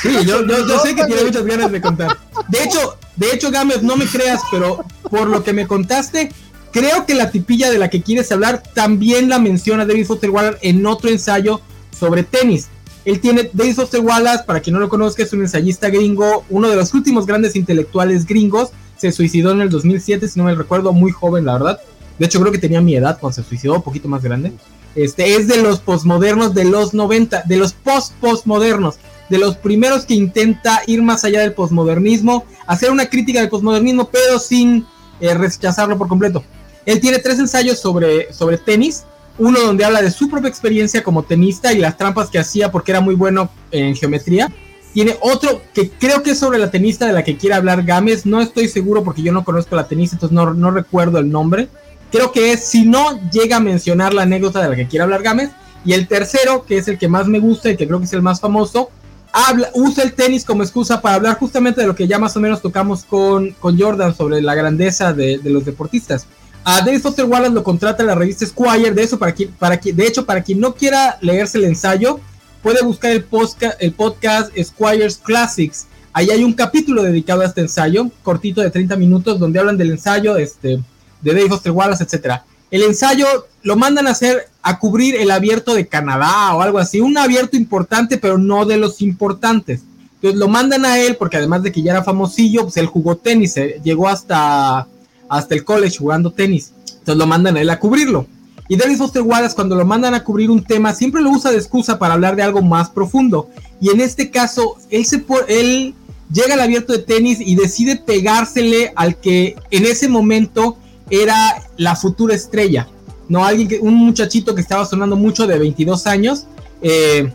Speaker 3: Sí, yo, yo, sé que tiene muchas ganas de contar. De hecho, de hecho, Games, no me creas, pero por lo que me contaste, creo que la tipilla de la que quieres hablar también la menciona David Foster Wallace en otro ensayo sobre tenis. Él tiene, David Foster Wallace, para quien no lo conozca, es un ensayista gringo, uno de los últimos grandes intelectuales gringos. Se suicidó en el 2007, si no me recuerdo, muy joven, la verdad. De hecho, creo que tenía mi edad cuando se suicidó, un poquito más grande. Este es de los posmodernos de los 90, de los post-postmodernos, de los primeros que intenta ir más allá del posmodernismo, hacer una crítica del posmodernismo, pero sin eh, rechazarlo por completo. Él tiene tres ensayos sobre, sobre tenis, uno donde habla de su propia experiencia como tenista y las trampas que hacía porque era muy bueno en geometría. Tiene otro que creo que es sobre la tenista de la que quiere hablar Gámez. No estoy seguro porque yo no conozco la tenista, entonces no, no recuerdo el nombre creo que es, si no llega a mencionar la anécdota de la que quiere hablar Gámez. Y el tercero, que es el que más me gusta y que creo que es el más famoso, habla, usa el tenis como excusa para hablar justamente de lo que ya más o menos tocamos con, con Jordan sobre la grandeza de, los deportistas. A David Foster Wallace lo contrata la revista Squire, de eso para quien, para de hecho, para quien no quiera leerse el ensayo, puede buscar el podcast, el podcast Squires Classics. Ahí hay un capítulo dedicado a este ensayo, cortito de 30 minutos, donde hablan del ensayo, este, de Dave Foster Wallace, etcétera. El ensayo lo mandan a hacer a cubrir el abierto de Canadá o algo así, un abierto importante, pero no de los importantes. Entonces lo mandan a él porque además de que ya era famosillo, pues él jugó tenis, eh, llegó hasta, hasta el college jugando tenis. Entonces lo mandan a él a cubrirlo. Y David Foster Wallace cuando lo mandan a cubrir un tema siempre lo usa de excusa para hablar de algo más profundo. Y en este caso, él, se, él llega al abierto de tenis y decide pegársele al que en ese momento era la futura estrella, ¿no? Alguien que, un muchachito que estaba sonando mucho de 22 años, eh,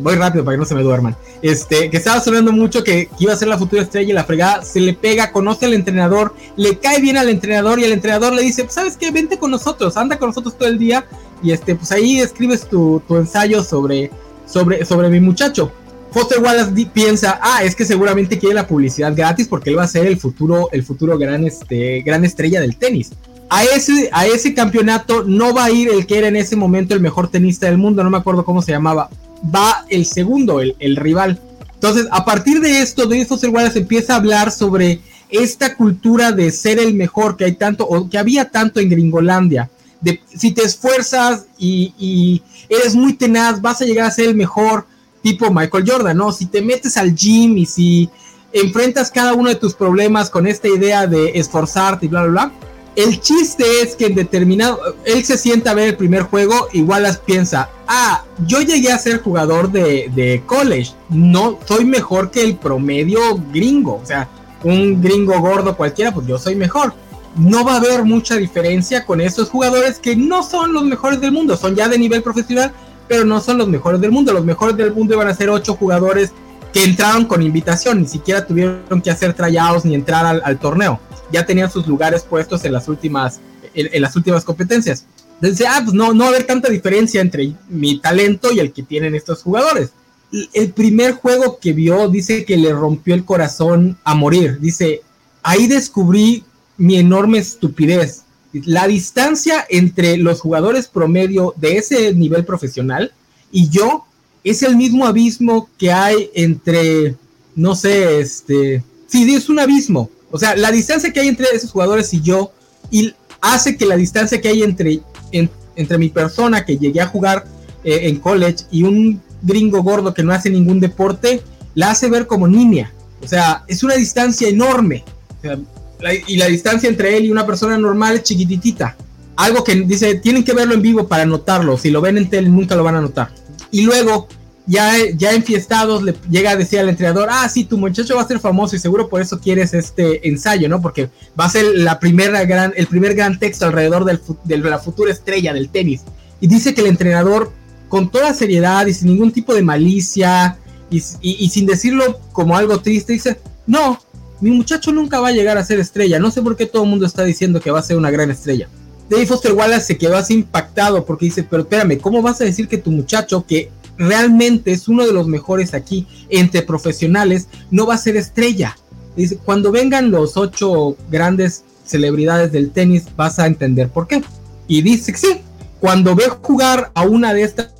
Speaker 3: voy rápido para que no se me duerman, este, que estaba sonando mucho que, iba a ser la futura estrella y la fregada, se le pega, conoce al entrenador, le cae bien al entrenador y el entrenador le dice, pues, ¿sabes qué? Vente con nosotros, anda con nosotros todo el día y este, pues ahí escribes tu, ensayo sobre, sobre, sobre mi muchacho. Foster Wallace piensa, ah, es que seguramente quiere la publicidad gratis porque él va a ser el futuro, el futuro gran, este, gran estrella del tenis. A ese, a ese campeonato no va a ir el que era en ese momento el mejor tenista del mundo, no me acuerdo cómo se llamaba. Va el segundo, el, el rival. Entonces, a partir de esto, David Foster Wallace empieza a hablar sobre esta cultura de ser el mejor que hay tanto, o que había tanto en Gringolandia. De, si te esfuerzas y, y eres muy tenaz, vas a llegar a ser el mejor tipo Michael Jordan, ¿no? Si te metes al gym y si enfrentas cada uno de tus problemas con esta idea de esforzarte y bla, bla, bla. El chiste es que en determinado, él se sienta a ver el primer juego, igual las piensa, ah, yo llegué a ser jugador de, de college, no soy mejor que el promedio gringo, o sea, un gringo gordo cualquiera, pues yo soy mejor. No va a haber mucha diferencia con esos jugadores que no son los mejores del mundo, son ya de nivel profesional, pero no son los mejores del mundo. Los mejores del mundo iban a ser ocho jugadores que entraron con invitación, ni siquiera tuvieron que hacer tryouts ni entrar al, torneo. Ya tenían sus lugares puestos en las últimas, en, las últimas competencias. Entonces, ah, pues no, no va a haber tanta diferencia entre mi talento y el que tienen estos jugadores. El primer juego que vio dice que le rompió el corazón a morir. Dice, ahí descubrí mi enorme estupidez la distancia entre los jugadores promedio de ese nivel profesional y yo es el mismo abismo que hay entre, no sé, este, sí, es un abismo. O sea, la distancia que hay entre esos jugadores y yo y hace que la distancia que hay entre, entre mi persona que llegué a jugar eh, en college y un gringo gordo que no hace ningún deporte, la hace ver como niña. O sea, es una distancia enorme. Y la distancia entre él y una persona normal es chiquititita. Algo que dice, tienen que verlo en vivo para notarlo. Si lo ven en tele, nunca lo van a notar. Y luego, ya, ya enfiestados, le llega a decir al entrenador, ah, sí, tu muchacho va a ser famoso y seguro por eso quieres este ensayo, ¿no? Porque va a ser la primera gran, el primer gran texto alrededor del, de la futura estrella del tenis. Y dice que el entrenador, con toda seriedad y sin ningún tipo de malicia, y sin decirlo como algo triste, dice, no, mi muchacho nunca va a llegar a ser estrella, no sé por qué todo el mundo está diciendo que va a ser una gran estrella. David Foster Wallace se quedó así impactado porque dice, pero espérame, ¿cómo vas a decir que tu muchacho, que realmente es uno de los mejores aquí entre profesionales, no va a ser estrella? Dice, cuando vengan los ocho grandes celebridades del tenis, vas a entender por qué. Y dice que sí, cuando ve jugar a una de estas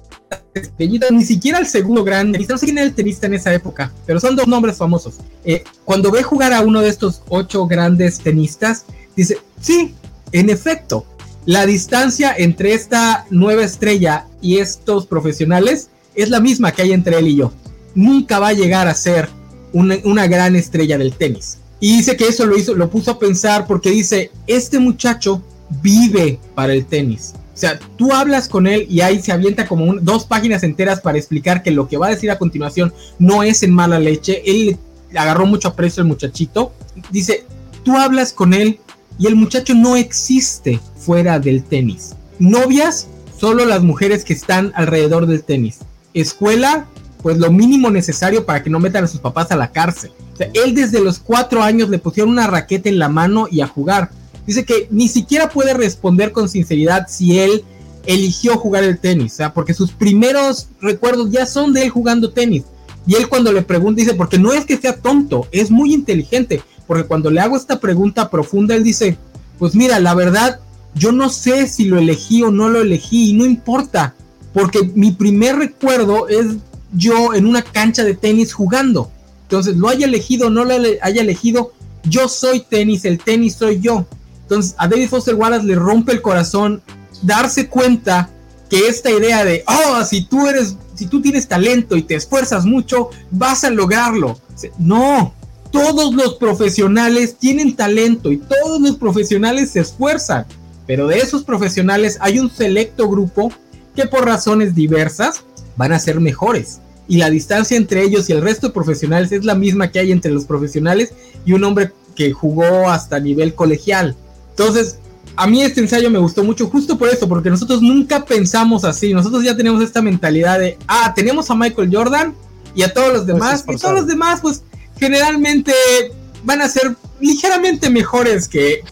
Speaker 3: estrellitas, ni siquiera el segundo gran tenista, no sé quién era el tenista en esa época, pero son dos nombres famosos. Eh, cuando ve jugar a uno de estos ocho grandes tenistas, dice, sí, en efecto, la distancia entre esta nueva estrella y estos profesionales es la misma que hay entre él y yo. Nunca va a llegar a ser una, gran estrella del tenis. Y dice que eso lo hizo, lo puso a pensar porque dice, este muchacho vive para el tenis. O sea, tú hablas con él y ahí se avienta como dos páginas enteras para explicar que lo que va a decir a continuación no es en mala leche. Él agarró mucho aprecio al muchachito. Dice, tú hablas con él y el muchacho no existe fuera del tenis. Novias, solo las mujeres que están alrededor del tenis. Escuela, pues lo mínimo necesario para que no metan a sus papás a la cárcel. O él desde los cuatro años le pusieron una raqueta en la mano y a jugar. Dice que ni siquiera puede responder con sinceridad si él eligió jugar el tenis, o sea, porque sus primeros recuerdos ya son de él jugando tenis. Y él cuando le pregunta dice, porque no es que sea tonto, es muy inteligente, porque cuando le hago esta pregunta profunda, él dice, pues mira, la verdad, yo no sé si lo elegí o no lo elegí, y no importa, porque mi primer recuerdo es yo en una cancha de tenis jugando. Entonces, lo haya elegido o no lo haya elegido, yo soy tenis, el tenis soy yo. Entonces a David Foster Wallace le rompe el corazón darse cuenta que esta idea de, oh, si tú eres, si tú tienes talento y te esfuerzas mucho, vas a lograrlo. No, todos los profesionales tienen talento y todos los profesionales se esfuerzan, pero de esos profesionales hay un selecto grupo que por razones diversas van a ser mejores. Y la distancia entre ellos y el resto de profesionales es la misma que hay entre los profesionales y un hombre que jugó hasta nivel colegial. Entonces, a mí este ensayo me gustó mucho justo por eso, porque nosotros nunca pensamos así. Nosotros ya tenemos esta mentalidad de, ah, tenemos a Michael Jordan y a todos los demás, y todos los demás, pues generalmente van a ser ligeramente mejores que,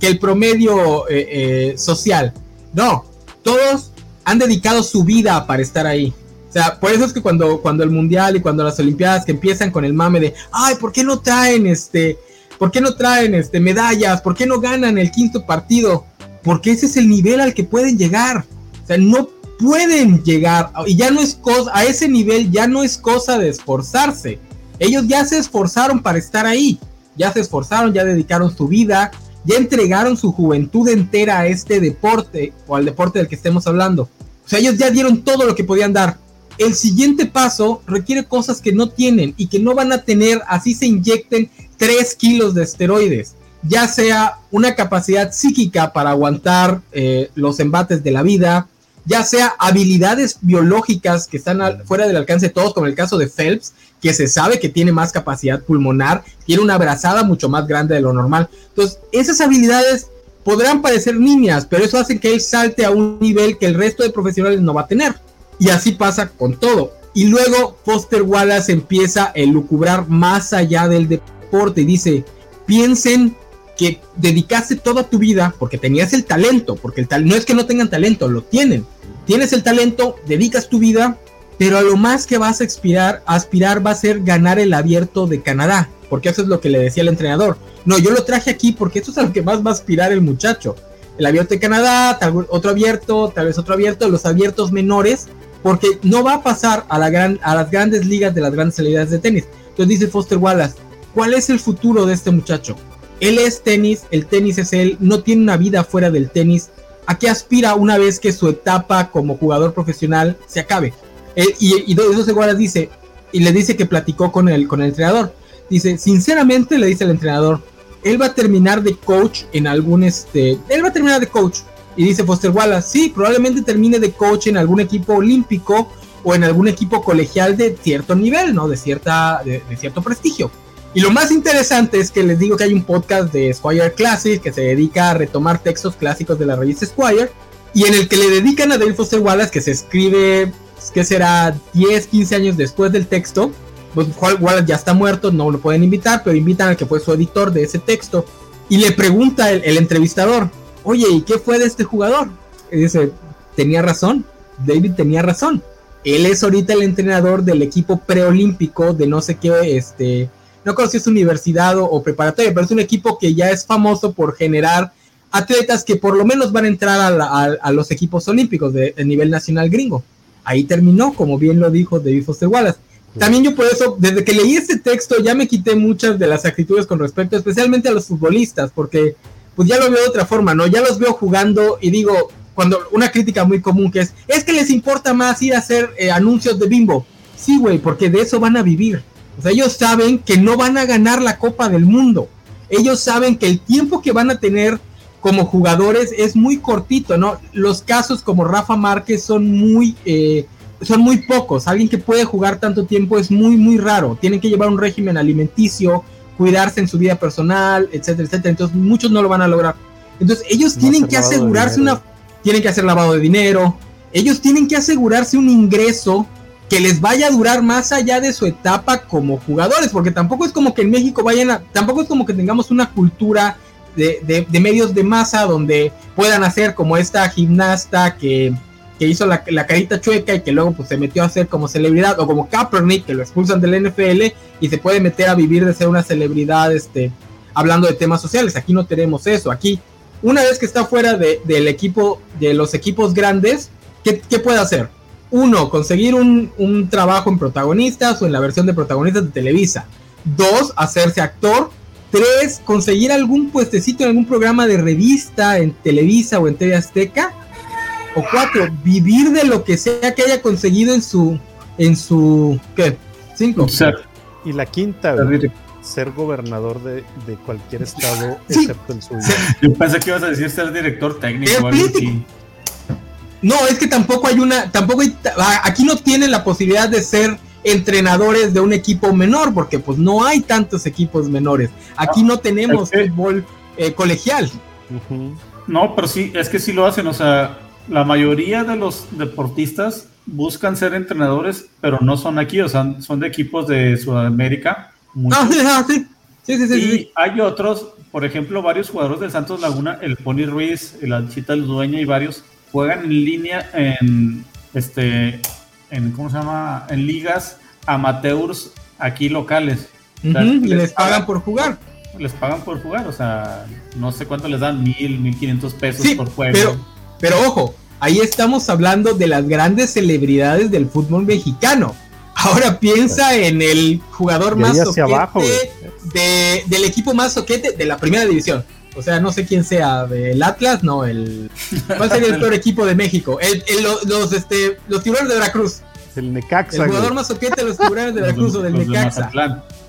Speaker 3: el, promedio eh, eh, social. No, todos han dedicado su vida para estar ahí. O sea, por eso es que cuando, cuando el mundial y cuando las olimpiadas que empiezan con el mame de, ay, ¿por qué no traen este ¿Por qué no traen este, medallas? ¿Por qué no ganan el quinto partido? Porque ese es el nivel al que pueden llegar. O sea, no pueden llegar. Y ya no es cosa, a ese nivel ya no es cosa de esforzarse. Ellos ya se esforzaron para estar ahí. Ya se esforzaron, ya dedicaron su vida, ya entregaron su juventud entera a este deporte o al deporte del que estemos hablando. O sea, ellos ya dieron todo lo que podían dar. El siguiente paso requiere cosas que no tienen y que no van a tener, así se inyecten 3 kilos de esteroides, ya sea una capacidad psíquica para aguantar eh, los embates de la vida, ya sea habilidades biológicas que están fuera del alcance de todos, como el caso de Phelps, que se sabe que tiene más capacidad pulmonar, tiene una brazada mucho más grande de lo normal. Entonces, esas habilidades podrán parecer niñas, pero eso hace que él salte a un nivel que el resto de profesionales no va a tener. Y así pasa con todo. Y luego Foster Wallace empieza a lucubrar más allá del deporte y dice, piensen que dedicaste toda tu vida porque tenías el talento, porque el tal no es que no tengan talento, lo tienen. Tienes el talento, dedicas tu vida, pero a lo más que vas a aspirar, aspirar va a ser ganar el abierto de Canadá, porque eso es lo que le decía el entrenador. No, yo lo traje aquí porque eso es a lo que más va a aspirar el muchacho. El abierto de Canadá, tal, otro abierto, tal vez otro abierto, los abiertos menores, porque no va a pasar a, la gran, a las grandes ligas de las grandes celebridades de tenis. Entonces dice Foster Wallace, ¿Cuál es el futuro de este muchacho? Él es tenis, el tenis es él, no tiene una vida fuera del tenis. ¿A qué aspira una vez que su etapa como jugador profesional se acabe? y, y eso se dice, y le dice que platicó con el, con el entrenador. Dice, sinceramente le dice el entrenador, él va a terminar de coach en algún este, él va a terminar de coach. Y dice Foster Wallace, sí, probablemente termine de coach en algún equipo olímpico o en algún equipo colegial de cierto nivel, ¿no? De, cierta, de cierto prestigio. Y lo más interesante es que les digo que hay un podcast de Squire Classic que se dedica a retomar textos clásicos de la revista Squire y en el que le dedican a David Foster Wallace que se escribe, que será 10, 15 años después del texto. Pues Wallace ya está muerto, no lo pueden invitar, pero invitan al que fue su editor de ese texto y le pregunta el, entrevistador, oye, ¿y qué fue de este jugador? Y dice, tenía razón, David tenía razón. Él es ahorita el entrenador del equipo preolímpico de no sé qué, este, no conozco si es universidad o, preparatoria, pero es un equipo que ya es famoso por generar atletas que por lo menos van a entrar a, los equipos olímpicos de, nivel nacional gringo. Ahí terminó, como bien lo dijo David Foster Wallace. También yo por eso, desde que leí este texto, ya me quité muchas de las actitudes con respecto, especialmente a los futbolistas, porque pues ya lo veo de otra forma, ¿no? Ya los veo jugando y digo, cuando una crítica muy común que es, es que les importa más ir a hacer eh, anuncios de bimbo. Sí, güey, porque de eso van a vivir. O sea, ellos saben que no van a ganar la Copa del Mundo. Ellos saben que el tiempo que van a tener como jugadores es muy cortito, ¿no? Los casos como Rafa Márquez son muy, eh, son muy pocos. Alguien que puede jugar tanto tiempo es muy, muy raro. Tienen que llevar un régimen alimenticio, cuidarse en su vida personal, etcétera, etcétera. Entonces muchos no lo van a lograr. Entonces ellos tienen que asegurarse una, tienen que hacer lavado de dinero. Ellos tienen que asegurarse un ingreso que les vaya a durar más allá de su etapa como jugadores, porque tampoco es como que en México vayan a, tampoco es como que tengamos una cultura de, medios de masa donde puedan hacer como esta gimnasta que, hizo la, carita chueca y que luego pues se metió a hacer como celebridad, o como Kaepernick, que lo expulsan del NFL y se puede meter a vivir de ser una celebridad este, hablando de temas sociales. Aquí no tenemos eso, aquí una vez que está fuera del equipo, de los equipos grandes, ¿qué, qué puede hacer? uno, conseguir un, trabajo en protagonistas o en la versión de protagonistas de Televisa. Dos, hacerse actor. Tres, conseguir algún puestecito en algún programa de revista en Televisa o en TV Azteca. O cuatro, vivir de lo que sea que haya conseguido en su, en su, ¿qué? Cinco.
Speaker 2: Y la quinta, ser gobernador de, cualquier estado excepto el suyo.
Speaker 1: Yo pensé que ibas a decir ser director técnico.
Speaker 3: No, es que tampoco hay una, tampoco hay, aquí no tienen la posibilidad de ser entrenadores de un equipo menor, porque pues no hay tantos equipos menores. Aquí no, tenemos fútbol eh, colegial.
Speaker 1: No, pero sí, es que sí lo hacen, o sea, la mayoría de los deportistas buscan ser entrenadores, pero no son aquí, o sea, son de equipos de Sudamérica. Ah, ah, sí, sí. Sí, sí, y hay otros, por ejemplo, varios jugadores del Santos Laguna, el Pony Ruiz, el Anchita Dueña y varios, juegan en línea en este en cómo se llama en ligas amateurs aquí locales.
Speaker 3: Y les, pagan, por jugar.
Speaker 1: Les pagan por jugar o sea no sé cuánto les dan mil mil quinientos pesos por juego.
Speaker 3: pero pero ojo ahí estamos hablando de las grandes celebridades del fútbol mexicano ahora piensa en el jugador más soquete de, del equipo más soquete de la primera división o sea, no sé quién sea, del Atlas, no, el. ¿Cuál sería el (laughs) peor equipo de México? El, los, este, los tiburones de Veracruz.
Speaker 2: El Necaxa.
Speaker 3: El jugador más soquete de los tiburones de Veracruz o del Necaxa.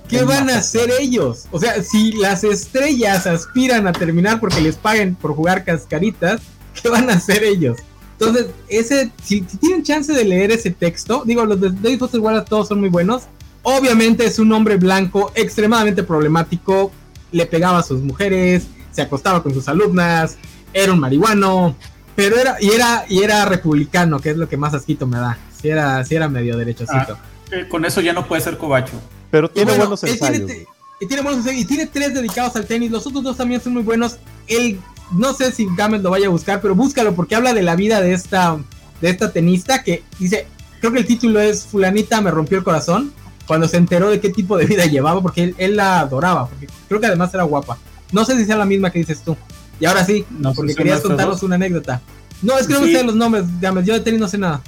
Speaker 3: ¿Qué van a hacer ellos? O sea, si las estrellas aspiran a terminar porque les paguen por jugar cascaritas, (laughs) ¿qué van a hacer ellos? Entonces, ese, si, tienen chance de leer ese texto, digo, los de David Foster Wallace todos son muy buenos. Obviamente es un hombre blanco extremadamente problemático, le pegaba a sus mujeres, se acostaba con sus alumnas, era un marihuano, pero era, y era, y era republicano, que es lo que más asquito me da. Si era, si era medio derechocito. Ah,
Speaker 1: eh, con eso ya no puede ser cobacho.
Speaker 2: Pero tiene buenos ensayos.
Speaker 3: Tiene, y tiene buenos ensayos, y tiene tres dedicados al tenis. Los otros dos también son muy buenos. Él, no sé si Gámez lo vaya a buscar, pero búscalo porque habla de la vida de esta, de esta tenista que dice, creo que el título es Fulanita me rompió el corazón. Cuando se enteró de qué tipo de vida (laughs) llevaba, porque él, él la adoraba, porque creo que además era guapa. No sé si sea la misma que dices tú. Y ahora sí, no, porque querías contarnos una anécdota. No, es que no me sé los nombres, yo de tenis no sé nada.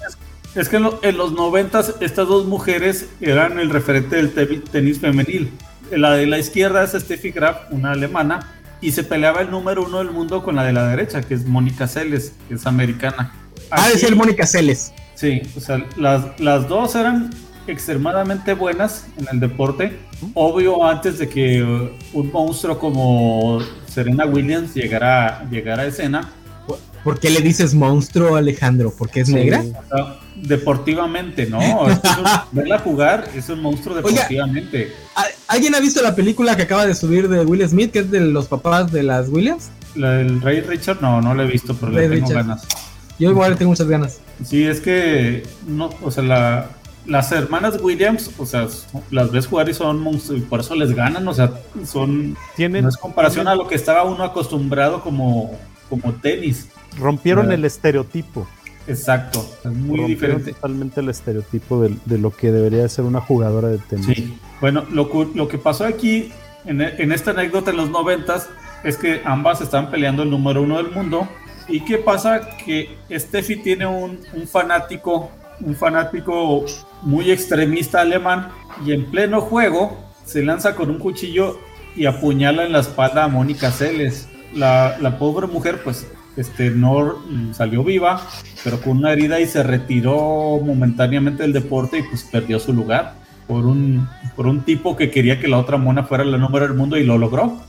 Speaker 1: Es que en, los noventas estas dos mujeres eran el referente del tenis femenil. La de la izquierda es Steffi Graf, una alemana, y se peleaba el número uno del mundo con la de la derecha, que es Mónica Seles, que es americana.
Speaker 3: ah, es el Mónica Seles.
Speaker 1: Sí, o sea, las, las dos eran extremadamente buenas en el deporte. Obvio, antes de que uh, un monstruo como Serena Williams llegara, llegara a escena.
Speaker 3: ¿Por qué le dices monstruo, Alejandro? ¿Porque es negra?
Speaker 1: deportivamente, ¿no? (laughs) verla jugar es un monstruo deportivamente.
Speaker 3: ¿Alguien ha visto la película que acaba de subir de Will Smith, que es de los papás de las Williams?
Speaker 1: La del Rey Richard, no, no la he visto, pero le tengo ganas.
Speaker 3: Yo igual tengo muchas ganas.
Speaker 1: Sí, es que no, o sea, la, las hermanas Williams, o sea, las ves jugar y son monstruos, y por eso les ganan, o sea, son.
Speaker 2: Tienen,
Speaker 1: no es comparación a lo que estaba uno acostumbrado como, como tenis.
Speaker 2: Rompieron el estereotipo.
Speaker 1: Exacto, es muy diferente.
Speaker 2: Totalmente el estereotipo de, lo que debería ser una jugadora de tenis. Sí,
Speaker 1: bueno, lo, lo que pasó aquí, en, en esta anécdota en los noventas, es que ambas están peleando el número uno del mundo. ¿Y qué pasa? Que Steffi tiene un, un fanático, un fanático muy extremista alemán, y en pleno juego se lanza con un cuchillo y apuñala en la espalda a Mónica Celes. La, la pobre mujer, pues, este, no salió viva, pero con una herida y se retiró momentáneamente del deporte y pues perdió su lugar por un, por un tipo que quería que la otra mona fuera la número del mundo y lo logró.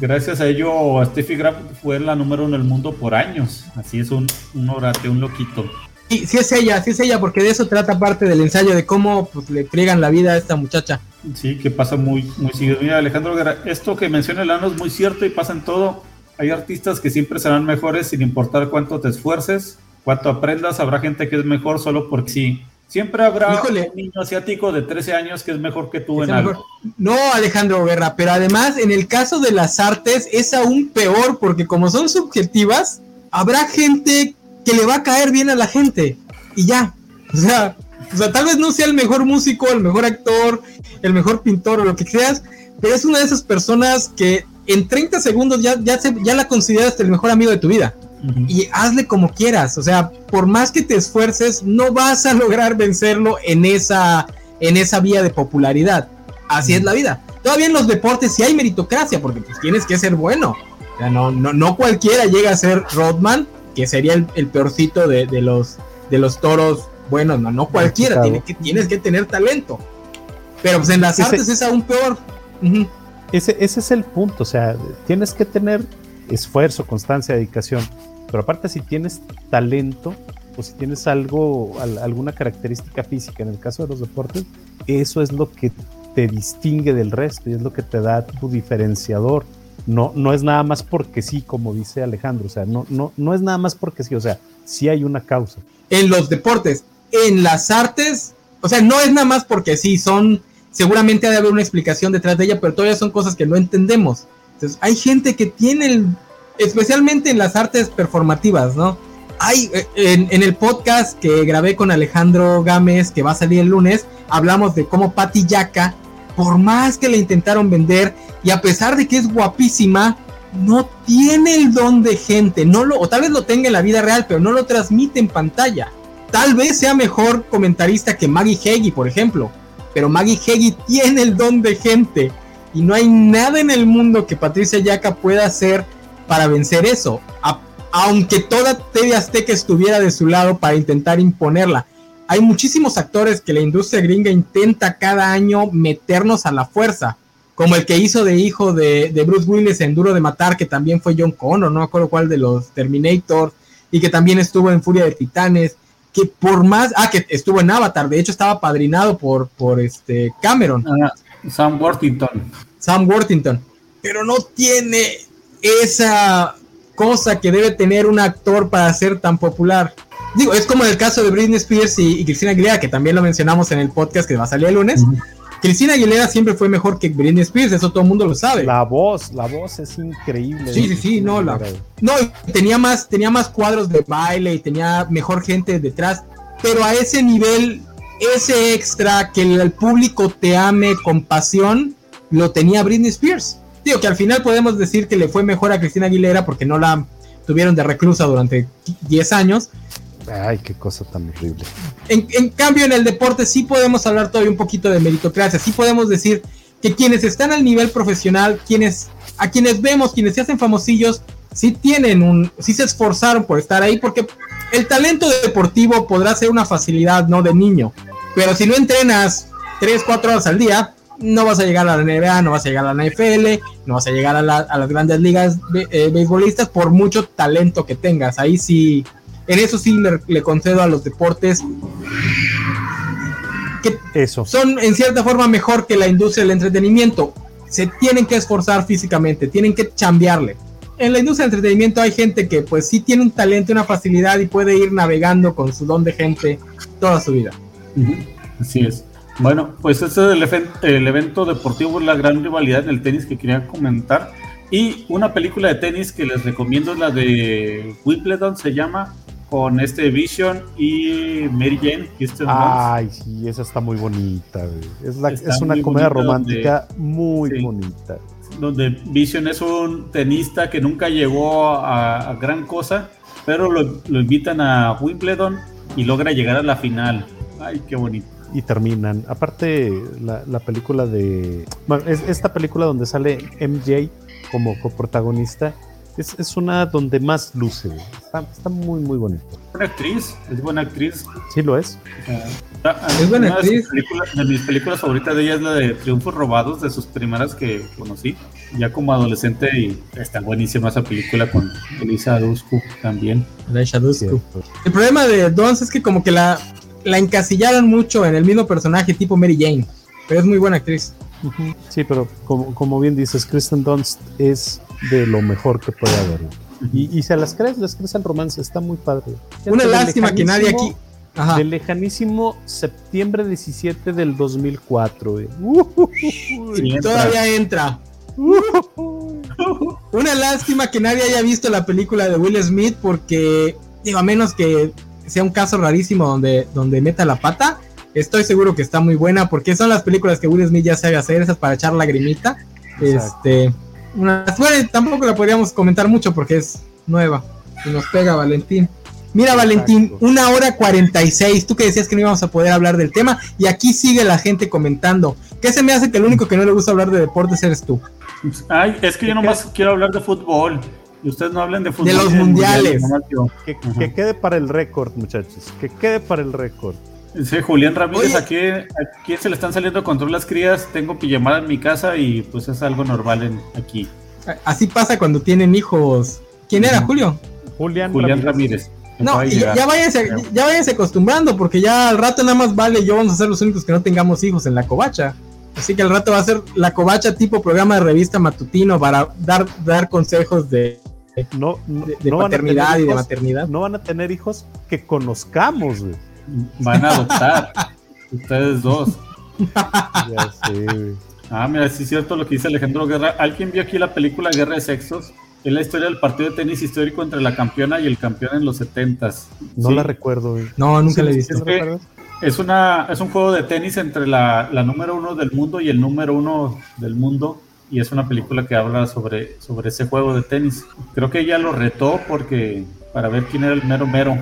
Speaker 1: gracias a ello, Steffi Graf fue la número uno del mundo por años. Así es un, un orate, un loquito.
Speaker 3: Sí, sí es ella, sí es ella, porque de eso trata parte del ensayo, de cómo pues, le friegan la vida a esta muchacha.
Speaker 1: Sí, que pasa muy, muy seguido. Mira, Alejandro esto que menciona el ano es muy cierto y pasa en todo. Hay artistas que siempre serán mejores sin importar cuánto te esfuerces, cuánto aprendas. Habrá gente que es mejor solo porque sí. Siempre habrá un niño asiático de 13 años que es mejor que tú en algo.
Speaker 3: No, Alejandro Guerra, pero además en el caso de las artes es aún peor porque como son subjetivas, habrá gente que le va a caer bien a la gente. Y ya. O sea, o sea, tal vez no sea el mejor músico, el mejor actor, el mejor pintor o lo que seas, pero es una de esas personas que en 30 segundos ya, ya, ya la consideras el mejor amigo de tu vida. Y hazle como quieras. O sea, por más que te esfuerces, no vas a lograr vencerlo en esa, en esa vía de popularidad. Así es la vida. Todavía en los deportes sí hay meritocracia, porque pues tienes que ser bueno. O sea, no, no, no cualquiera llega a ser Rodman, que sería el, peorcito de, los, de los toros bueno, no, no cualquiera, tiene que, tienes que tener talento. Pero pues en las artes es aún peor.
Speaker 2: Ese, ese es el punto, o sea, tienes que tener esfuerzo, constancia, dedicación. Pero aparte, si tienes talento o si tienes algo, alguna característica física, en el caso de los deportes, eso es lo que te distingue del resto y es lo que te da tu diferenciador. No, no es nada más porque sí, como dice Alejandro, o sea, no, no, no es nada más porque sí, o sea, sí hay una causa.
Speaker 3: En los deportes, en las artes, o sea, no es nada más porque sí, son, seguramente ha de haber una explicación detrás de ella, pero todavía son cosas que no entendemos. Entonces, hay gente que tiene, especialmente en las artes performativas, ¿no? Hay, eh, en, el podcast que grabé con Alejandro Gámez, que va a salir el lunes, hablamos de cómo Patti Yaka, por más que le intentaron vender, y a pesar de que es guapísima, no tiene el don de gente, no lo, o tal vez lo tenga en la vida real, pero no lo transmite en pantalla. Tal vez sea mejor comentarista que Maggie Heggie, por ejemplo, pero Maggie Heggie tiene el don de gente y no hay nada en el mundo que Patricia Yaca pueda hacer para vencer eso, aunque toda TV Azteca estuviera de su lado para intentar imponerla. Hay muchísimos actores que la industria gringa intenta cada año meternos a la fuerza como el que hizo de hijo de, Bruce Willis en Duro de Matar, que también fue John Connor, no me acuerdo cuál de los Terminator, y que también estuvo en Furia de Titanes, que por más, ah, que estuvo en Avatar, de hecho estaba padrinado por, por este Cameron.
Speaker 1: Ah, Sam Worthington.
Speaker 3: Sam Worthington, pero no tiene esa cosa que debe tener un actor para ser tan popular. Digo, es como el caso de Britney Spears y, Cristina Aguilera, que también lo mencionamos en el podcast que va a salir el lunes. Cristina Aguilera siempre fue mejor que Britney Spears, eso todo el mundo lo sabe.
Speaker 2: La voz, la voz es increíble.
Speaker 3: Sí, sí, sí, no, la, no, tenía más, tenía más cuadros de baile y tenía mejor gente detrás, pero a ese nivel, ese extra que el, público te ame con pasión, lo tenía Britney Spears. Digo que al final podemos decir que le fue mejor a Cristina Aguilera porque no la tuvieron de reclusa durante 10 años,
Speaker 2: Ay, qué cosa tan horrible.
Speaker 3: En, cambio, en el deporte sí podemos hablar todavía un poquito de meritocracia. Sí podemos decir que quienes están al nivel profesional, quienes a quienes vemos, quienes se hacen famosillos, sí tienen un, sí se esforzaron por estar ahí, porque el talento deportivo podrá ser una facilidad, no de niño. Pero si no entrenas 3, 4 horas al día, no vas a llegar a la NBA, no vas a llegar a la NFL, no vas a llegar a, las grandes ligas eh, beisbolistas por mucho talento que tengas. Ahí sí en eso sí le, concedo a los deportes que eso. son en cierta forma mejor que la industria del entretenimiento. Se tienen que esforzar físicamente, tienen que chambearle. En la industria del entretenimiento hay gente que pues sí tiene un talento, una facilidad y puede ir navegando con su don de gente toda su vida.
Speaker 1: Así es. Bueno, pues este es el, evento deportivo, la gran rivalidad en el tenis que quería comentar. Y una película de tenis que les recomiendo es la de Wimbledon, se llama, con este Vision y Mary Jane.
Speaker 2: Ay, sí, esa está muy bonita. Es, es, una comedia romántica muy bonita.
Speaker 1: Donde Vision es un tenista que nunca llegó a, gran cosa, pero lo, lo invitan a Wimbledon y logra llegar a la final. Ay, qué bonito
Speaker 2: y terminan. Aparte, la, película de. es, esta película donde sale MJ como coprotagonista es, es una donde más luce. Está, muy, muy bonito.
Speaker 1: Buena actriz, es buena actriz.
Speaker 2: Sí, lo es.
Speaker 1: es buena actriz. De, mis películas favoritas de ella es la de Triunfos Robados, de sus primeras que conocí, ya como adolescente. Y está buenísima esa película con Elisa Dusko también.
Speaker 3: Elisa Dusko. El problema de Dons es que, como que la la encasillaron mucho en el mismo personaje tipo Mary Jane, pero es muy buena actriz.
Speaker 2: Sí, pero como, bien dices, Kristen Dunst es de lo mejor que puede haber. y, se las crees, les crees el romance, está muy padre.
Speaker 3: Una lástima que nadie aquí.
Speaker 2: Ajá. Del lejanísimo septiembre 17 del 2004. (laughs)
Speaker 3: todavía entra. (laughs) Una lástima que nadie haya visto la película de Will Smith porque, digo, a menos que sea un caso rarísimo donde, donde meta la pata, estoy seguro que está muy buena porque son las películas que Will Smith ya sabe hacer, esas para echar lagrimita. Este, bueno, tampoco la podríamos comentar mucho porque es nueva y nos pega Valentín. Mira, Valentín, una hora 46. Tú que decías que no íbamos a poder hablar del tema. Y aquí sigue la gente comentando. ¿Qué se me hace que el único que no le gusta hablar de deportes eres tú?
Speaker 1: Ay, es que yo nomás quiero hablar de fútbol. Y ustedes no hablen de fútbol.
Speaker 3: De los mundiales.
Speaker 2: que, quede para el récord, muchachos. Que quede para el récord.
Speaker 1: Sí, Julián Ramírez, aquí, aquí se le están saliendo control las crías. Tengo pijamada en mi casa y pues es algo normal en, aquí.
Speaker 3: Así pasa cuando tienen hijos. ¿Quién era, Julio?
Speaker 1: Julián, Julián Ramírez.
Speaker 3: No, ya, ya, váyanse, ya váyanse acostumbrando, porque ya al rato nada más vale yo vamos a ser los únicos que no tengamos hijos en la covacha. Así que al rato va a ser la covacha tipo programa de revista matutino para dar, dar consejos de,
Speaker 2: no,
Speaker 3: de, paternidad y de maternidad.
Speaker 2: No van a tener hijos que conozcamos,
Speaker 1: Van a adoptar. Ustedes dos. ya sé, Ah, mira, sí es cierto lo que dice Alejandro Guerra. ¿Alguien vio aquí la película Guerra de Sexos? Es la historia del partido de tenis histórico entre la campeona y el campeón en los setentas.
Speaker 2: No la recuerdo.
Speaker 3: No, nunca la he visto.
Speaker 1: Es, una, es un juego de tenis entre la, la, número uno del mundo y el número uno del mundo. Y es una película que habla sobre, sobre ese juego de tenis. Creo que ella lo retó porque para ver quién era el mero mero.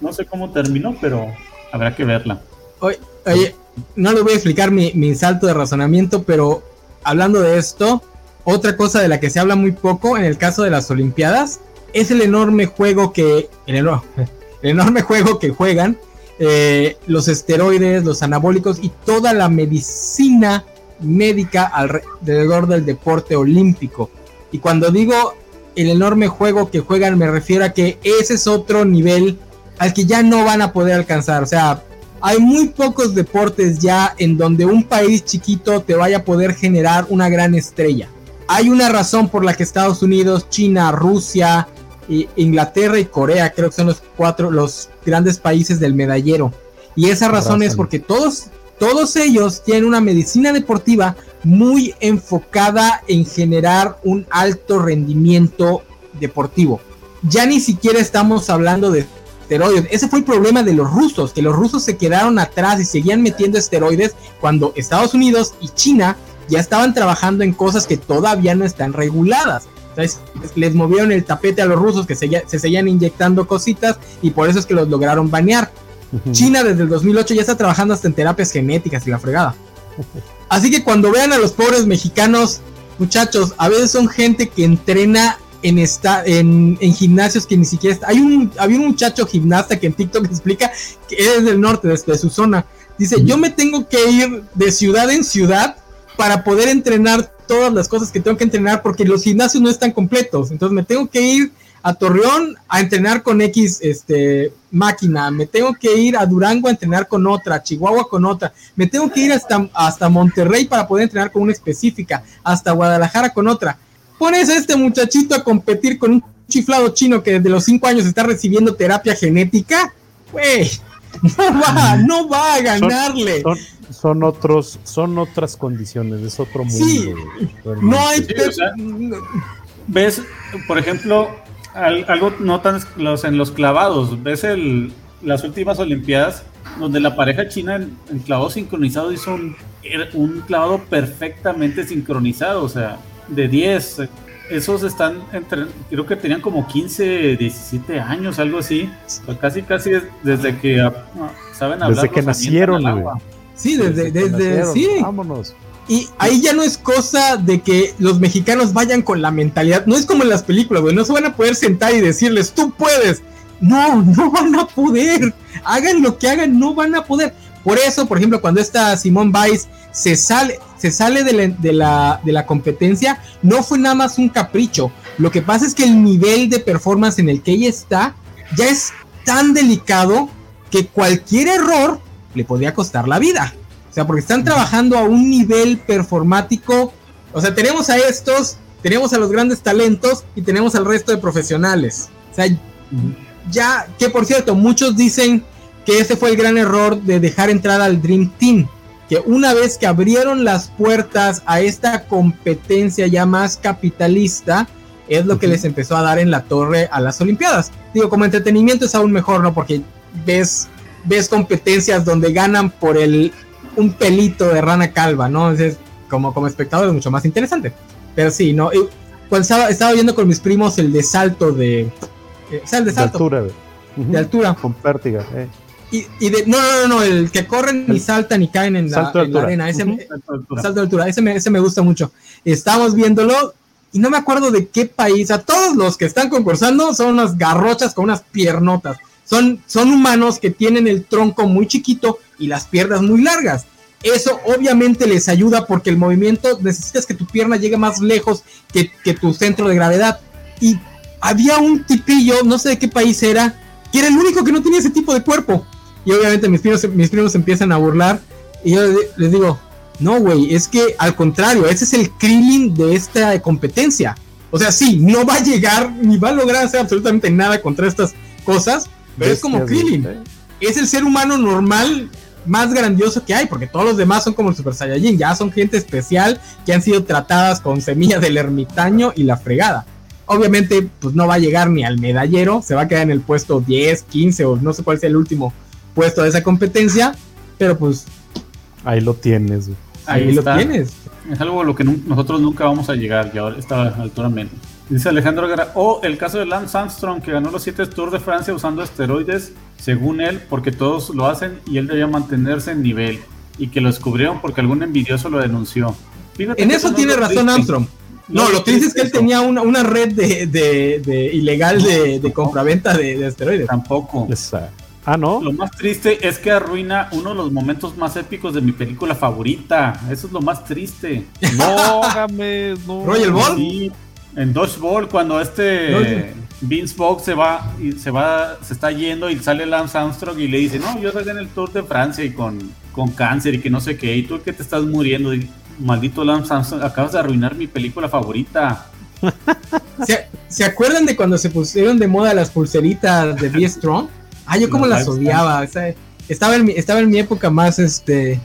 Speaker 1: No sé cómo terminó, pero habrá que verla.
Speaker 3: Oye, oye no les voy a explicar mi, mi salto de razonamiento, pero hablando de esto, otra cosa de la que se habla muy poco en el caso de las Olimpiadas es el enorme juego que el, (laughs) el enorme juego que juegan eh, los esteroides, los anabólicos y toda la medicina médica alrededor del deporte olímpico. Y cuando digo el enorme juego que juegan, me refiero a que ese es otro nivel al que ya no van a poder alcanzar. O sea, hay muy pocos deportes ya en donde un país chiquito te vaya a poder generar una gran estrella. Hay una razón por la que Estados Unidos, China, Rusia, Inglaterra y Corea creo que son los cuatro, los grandes países del medallero. Y esa razón es porque todos, todos ellos tienen una medicina deportiva muy enfocada en generar un alto rendimiento deportivo. Ya ni siquiera estamos hablando de esteroides. Ese fue el problema de los rusos, que los rusos se quedaron atrás y seguían metiendo esteroides cuando Estados Unidos y China ya estaban trabajando en cosas que todavía no están reguladas. Entonces les movieron el tapete a los rusos que se, se seguían inyectando cositas y por eso es que los lograron banear. China desde el 2008 ya está trabajando hasta en terapias genéticas y la fregada. Así que cuando vean a los pobres mexicanos, muchachos, a veces son gente que entrena en, esta, en, gimnasios que ni siquiera está. Hay un, había un muchacho gimnasta que en TikTok (laughs) explica que es del norte, desde su zona. Dice, yo me tengo que ir de ciudad en ciudad para poder entrenar todas las cosas que tengo que entrenar porque los gimnasios no están completos. Entonces me tengo que ir a Torreón a entrenar con X este, máquina, me tengo que ir a Durango a entrenar con otra, a Chihuahua con otra, me tengo que ir hasta, hasta Monterrey para poder entrenar con una específica, hasta Guadalajara con otra. Pones a este muchachito a competir con un chiflado chino que desde los 5 años está recibiendo terapia genética, güey. No va, no va a ganarle.
Speaker 2: Son, otros, son otras condiciones, es otro mundo. Sí,
Speaker 3: no hay.
Speaker 1: ves, por ejemplo, algo no tan los, en los clavados, ves el, las últimas Olimpiadas donde la pareja china en, clavado sincronizado hizo un, un clavado perfectamente sincronizado, o sea, de 10 esos están entre, creo que tenían como 15, 17 años, algo así. casi, casi desde que ah, saben
Speaker 2: hablar. Desde que nacieron,
Speaker 3: Sí, desde, desde, sí. Vámonos. Y ahí ya no es cosa de que los mexicanos vayan con la mentalidad, no es como en las películas, güey, no se van a poder sentar y decirles, tú puedes. No, (laughs) no van a poder. Hagan lo que hagan, no van a poder. Por eso, por ejemplo, cuando está Simón Weiss se sale, se sale de la, competencia, no fue nada más un capricho. Lo que pasa es que el nivel de performance en el que ella está ya es tan delicado que cualquier error le podría costar la vida. O sea, porque están trabajando a un nivel performático. O sea, tenemos a estos, tenemos a los grandes talentos y tenemos al resto de profesionales. O sea, ya, que por cierto, muchos dicen que ese fue el gran error de dejar entrar al Dream Team que una vez que abrieron las puertas a esta competencia ya más capitalista, es lo que les empezó a dar en la torre a las Olimpiadas. Digo, como entretenimiento es aún mejor, ¿no? Porque ves, ves competencias donde ganan por el un pelito de rana calva, ¿no? Entonces, como, como espectador es mucho más interesante. Pero sí, ¿no? cuando estaba, estaba viendo con mis primos el de salto de...
Speaker 2: Eh, o el de salto. De altura.
Speaker 3: De altura.
Speaker 2: Con pértiga, eh.
Speaker 3: Y, de, no, no, no, el que corren y saltan y caen en la, arena. Ese, salto de altura, ese me, ese me gusta mucho. Estamos viéndolo y no me acuerdo de qué país. A todos los que están concursando son unas garrochas con unas piernotas. Son, son humanos que tienen el tronco muy chiquito y las piernas muy largas. Eso obviamente les ayuda porque el movimiento necesitas que tu pierna llegue más lejos que, que tu centro de gravedad. Y había un tipillo, no sé de qué país era, que era el único que no tenía ese tipo de cuerpo. Y obviamente mis primos, mis primos empiezan a burlar. Y yo les digo, no, güey, es que al contrario, ese es el Krillin de esta competencia. O sea, sí, no va a llegar ni va a lograr hacer absolutamente nada contra estas cosas, pero es como Krillin. ¿eh? Es el ser humano normal más grandioso que hay, porque todos los demás son como el Super Saiyajin, ya son gente especial que han sido tratadas con semilla del ermitaño y la fregada. Obviamente, pues no va a llegar ni al medallero, se va a quedar en el puesto 10, 15 o no sé cuál sea el último puesto de esa competencia, pero pues...
Speaker 2: Ahí lo tienes.
Speaker 3: Ahí, lo tienes.
Speaker 1: Es algo a lo que nosotros nunca vamos a llegar, y ahora está altura menos. Dice Alejandro Guerra, o el caso de Lance Armstrong, que ganó los 7 Tours de Francia usando esteroides, según él, porque todos lo hacen y él debía mantenerse en nivel. Y que lo descubrieron porque algún envidioso lo denunció.
Speaker 3: en eso tiene razón Armstrong. No, lo que dice es que él tenía una, una red de, de, ilegal de, de compraventa de, de, esteroides.
Speaker 1: Tampoco.
Speaker 2: Exacto. Ah, ¿no?
Speaker 1: Lo más triste es que arruina uno de los momentos más épicos de mi película favorita. Eso es lo más triste.
Speaker 2: No, (laughs) Gámez, no.
Speaker 3: ¿Royal Ball?
Speaker 1: en Dodgeball, cuando este Vince Vogue se va y se va, se está yendo y sale Lance Armstrong y le dice, no, yo estoy en el Tour de Francia y con, con cáncer y que no sé qué, y tú que te estás muriendo, maldito Lance Armstrong, acabas de arruinar mi película favorita. (laughs)
Speaker 3: ¿Se, acuerdan de cuando se pusieron de moda las pulseritas de B Strong? Ah, yo como las odiaba. estaba, en mi, estaba en mi época más este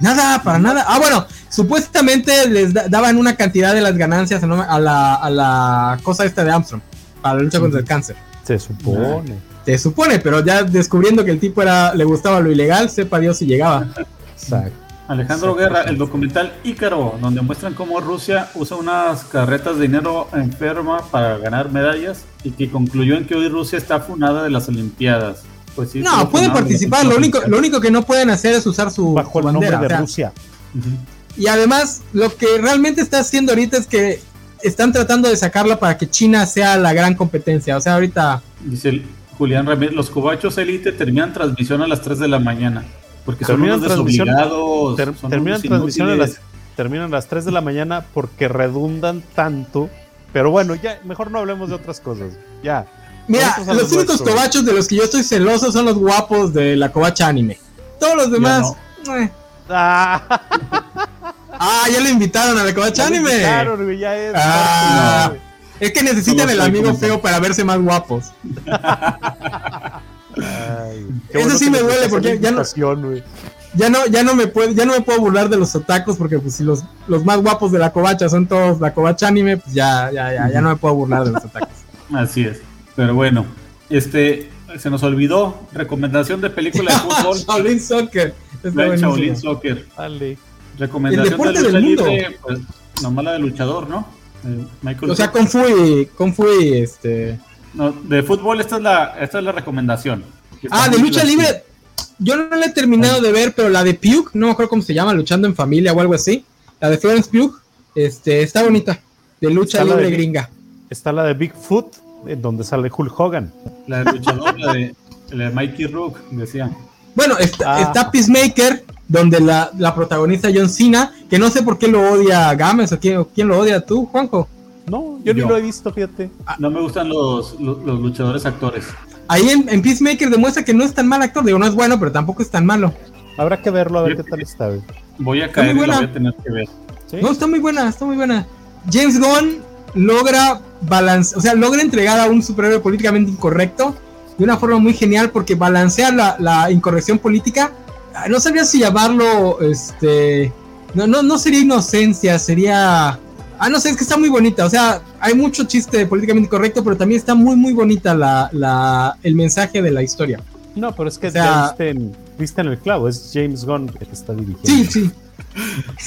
Speaker 3: Nada, para nada. Ah, bueno, supuestamente les daban una cantidad de las ganancias a la, a la cosa esta de Armstrong para la lucha contra el cáncer.
Speaker 2: Se supone.
Speaker 3: Se supone, pero ya descubriendo que el tipo era le gustaba lo ilegal, sepa Dios si llegaba.
Speaker 1: Exacto. Alejandro Guerra, el documental Ícaro, donde muestran cómo Rusia usa unas carretas de dinero enferma para ganar medallas y que concluyó en que hoy Rusia está funada de las Olimpiadas.
Speaker 3: Pues sí, no, pueden participar, lo único, lo único que no pueden hacer es usar su,
Speaker 2: Bajo el nombre de Rusia.
Speaker 3: Y además, lo que realmente está haciendo ahorita es que están tratando de sacarla para que China sea la gran competencia. O sea, ahorita.
Speaker 1: Dice Julián Ramírez: los cobachos Elite terminan transmisión a las 3 de la mañana. Porque terminan son desobligados.
Speaker 2: terminan transmisión a las, terminan a las 3 de la mañana porque redundan tanto. Pero bueno, ya, mejor no hablemos de otras cosas. Ya.
Speaker 3: Mira, los únicos cobachos de los que yo estoy celoso son los guapos de la covacha anime. Todos los demás. Eh. Ah. ah. ya le invitaron a la covacha anime.
Speaker 2: ya es.
Speaker 3: Ah. Es que necesitan el amigo feo para verse más guapos. Eso sí me duele porque ya no, ya no, ya no me puedo, ya no me puedo burlar de los otakus porque pues si los, los más guapos de la covacha son todos la covacha anime, pues ya, ya, ya, ya no me puedo burlar de los otakus.
Speaker 1: Así es. Pero bueno, este se nos olvidó recomendación de película de (laughs) fútbol.
Speaker 3: Shaolin Soccer.
Speaker 1: Shaolin Soccer.
Speaker 2: Dale.
Speaker 1: Recomendación
Speaker 3: El deporte
Speaker 1: de lucha
Speaker 3: del mundo.
Speaker 1: libre, pues nomás la de luchador, ¿no? Eh, Michael
Speaker 3: O sea. Kung Fu y, Kung Fu y este.
Speaker 1: No, de fútbol esta es la esta es la recomendación.
Speaker 3: Ah, de lucha libre. Yo no la he terminado de ver, pero la de Puke, no me acuerdo cómo se llama, luchando en familia o algo así. La de Florence Pugh, este, está bonita. De lucha
Speaker 2: Está
Speaker 3: libre
Speaker 2: de-
Speaker 3: gringa.
Speaker 2: Está la de Bigfoot, en donde sale Hulk Hogan.
Speaker 1: La de luchador, la de, la de Mikey Rook, decía.
Speaker 3: Bueno, está,
Speaker 2: Ah.
Speaker 3: está Peacemaker, donde la, la protagonista John Cena, que no sé por qué lo odia Gámez o quién, o quién lo odia tú, Juanjo.
Speaker 2: No, yo, ni lo he visto, fíjate.
Speaker 1: No me gustan los, los, los luchadores actores.
Speaker 3: Ahí en, en Peacemaker demuestra que no es tan mal actor, digo, no es bueno, pero tampoco es tan malo.
Speaker 2: Habrá que verlo a ver qué tal está.
Speaker 1: Voy a
Speaker 3: Está muy
Speaker 1: caer y la voy a tener que ver.
Speaker 2: ¿Sí?
Speaker 3: No, está muy buena, está muy buena. James Gunn logra balance, o sea, logra entregar a un superhéroe políticamente incorrecto de una forma muy genial porque balancea la, la incorrección política. No sabría si llamarlo, este, no, no, no sería inocencia, sería, ah, no sé, es que está muy bonita. O sea, hay mucho chiste políticamente incorrecto, pero también está muy, muy bonita la, la, el mensaje de la historia.
Speaker 2: No, pero es que
Speaker 3: O sea-
Speaker 2: viste en, viste en el clavo, es James Gunn el que está dirigiendo.
Speaker 3: Sí, sí. (laughs)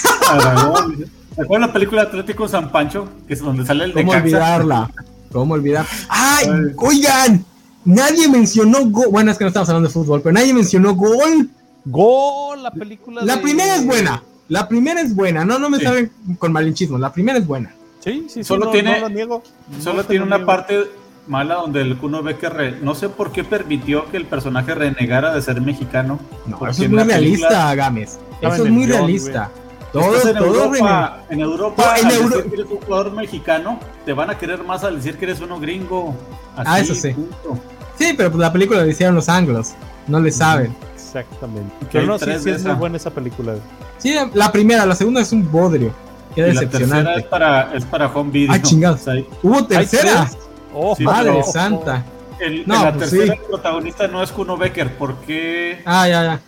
Speaker 1: Aragón. ¿Se acuerdan la película Atlético San Pancho? Que es donde sale el de
Speaker 3: ¿Cómo olvidarla? ¿Cómo olvidar? ¡Ay! Oigan, nadie mencionó gol. Bueno, es que no estamos hablando de fútbol, pero nadie mencionó gol.
Speaker 2: ¡Gol! La película
Speaker 3: La
Speaker 2: de-
Speaker 3: primera es buena. La primera es buena. No, no me
Speaker 1: Sí.
Speaker 3: saben con malinchismo. La primera es buena.
Speaker 2: Sí, sí, sí.
Speaker 1: Solo
Speaker 2: no,
Speaker 1: tiene-
Speaker 2: no lo niego.
Speaker 1: Solo
Speaker 2: No
Speaker 1: tiene
Speaker 2: lo
Speaker 1: una
Speaker 2: niego.
Speaker 1: parte mala donde el uno ve que re- no sé por qué permitió que el personaje renegara de ser mexicano.
Speaker 3: No, eso es muy
Speaker 1: la película
Speaker 3: realista, Gámez. Eso es muy realista. Todo,
Speaker 1: en
Speaker 3: todo
Speaker 1: Europa, en Europa,
Speaker 3: en
Speaker 1: al
Speaker 3: Euro-
Speaker 1: decir que eres un jugador mexicano, te van a querer más al decir que eres uno gringo. Así,
Speaker 3: Ah, eso sí.
Speaker 1: punto.
Speaker 3: Sí, pero pues la película la hicieron los anglos. No le saben.
Speaker 2: Exactamente. Pero no, sí, sí es muy buena esa película.
Speaker 3: Sí, la primera, la segunda es un bodrio. Qué
Speaker 1: Y la tercera
Speaker 3: decepcionante.
Speaker 1: es para, es para home video.
Speaker 3: Ah, chingados.
Speaker 1: O sea, hay-
Speaker 3: Hubo tercera.
Speaker 2: ¡Oh,
Speaker 1: Sí,
Speaker 3: Madre
Speaker 1: pero-
Speaker 3: santa.
Speaker 1: el-
Speaker 3: No,
Speaker 1: en la
Speaker 3: pues
Speaker 1: tercera
Speaker 3: sí.
Speaker 1: el protagonista no es Kuno Becker, porque
Speaker 3: Ah, ya, ya.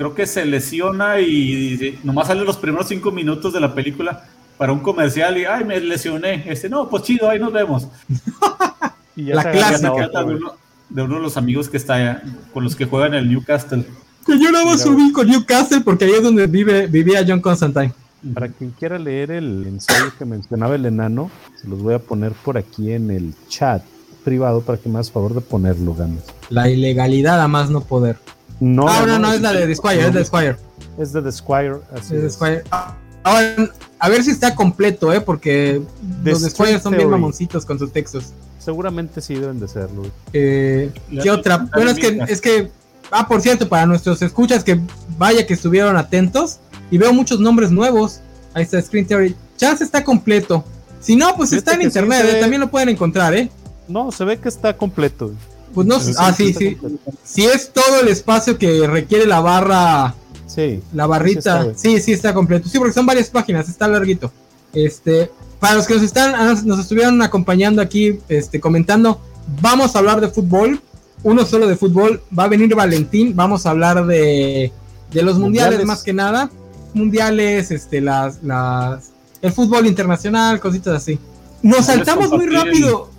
Speaker 1: Creo, que se lesiona y, y nomás sale los primeros cinco minutos de la película para un comercial y ay me lesioné. Este no, pues chido, ahí nos vemos. (laughs)
Speaker 2: Y ya
Speaker 3: La clásica.
Speaker 2: a otro,
Speaker 1: de uno, de uno de los amigos que está allá, con los que juegan en el Newcastle.
Speaker 3: Que yo nada más
Speaker 2: Mira,
Speaker 3: subí con Newcastle porque ahí es donde vive, vivía John Constantine.
Speaker 2: Para quien quiera leer el ensayo que mencionaba el enano, se los voy a poner por aquí en el chat privado para que me hagas favor de ponerlo, Gámez.
Speaker 3: La ilegalidad a más no poder.
Speaker 2: No,
Speaker 3: ah, no, no,
Speaker 2: no,
Speaker 3: es la de The Squire, es de The Squire.
Speaker 2: es de The Squire. así
Speaker 3: Es de. Squire. Ah, Ahora, a ver si está completo, ¿eh? Porque
Speaker 2: The
Speaker 3: los de Squire
Speaker 2: Street
Speaker 3: son bien mamoncitos con sus textos.
Speaker 2: Seguramente sí deben de serlo.
Speaker 3: Eh,
Speaker 1: La-
Speaker 3: ¿Qué otra?
Speaker 1: la
Speaker 3: Bueno, es que, es que. Ah, por cierto, para nuestros escuchas, que vaya que estuvieron atentos. Y veo muchos nombres nuevos. Ahí está Screen Theory. Chance está completo. Si no, pues
Speaker 2: Fíjate
Speaker 3: está en
Speaker 2: sí
Speaker 3: internet, ¿eh?
Speaker 2: ve-
Speaker 3: también lo pueden encontrar, ¿eh?
Speaker 2: No, se ve que está completo.
Speaker 3: Pues no, ah, sí, sí. Si es todo el espacio que requiere la barra,
Speaker 2: Sí.
Speaker 3: la barrita, sí, sí está completo. Sí, porque son varias páginas, está larguito. Este, para los que nos están, ah, nos estuvieron acompañando aquí, este, comentando, vamos a hablar de fútbol, uno solo de fútbol, va a venir Valentín, vamos a hablar de, de los mundiales,
Speaker 2: Mundiales.
Speaker 3: más que nada, mundiales, este, las, las, el fútbol internacional, cositas así. Nos
Speaker 1: ¿Puedes
Speaker 3: saltamos muy rápido.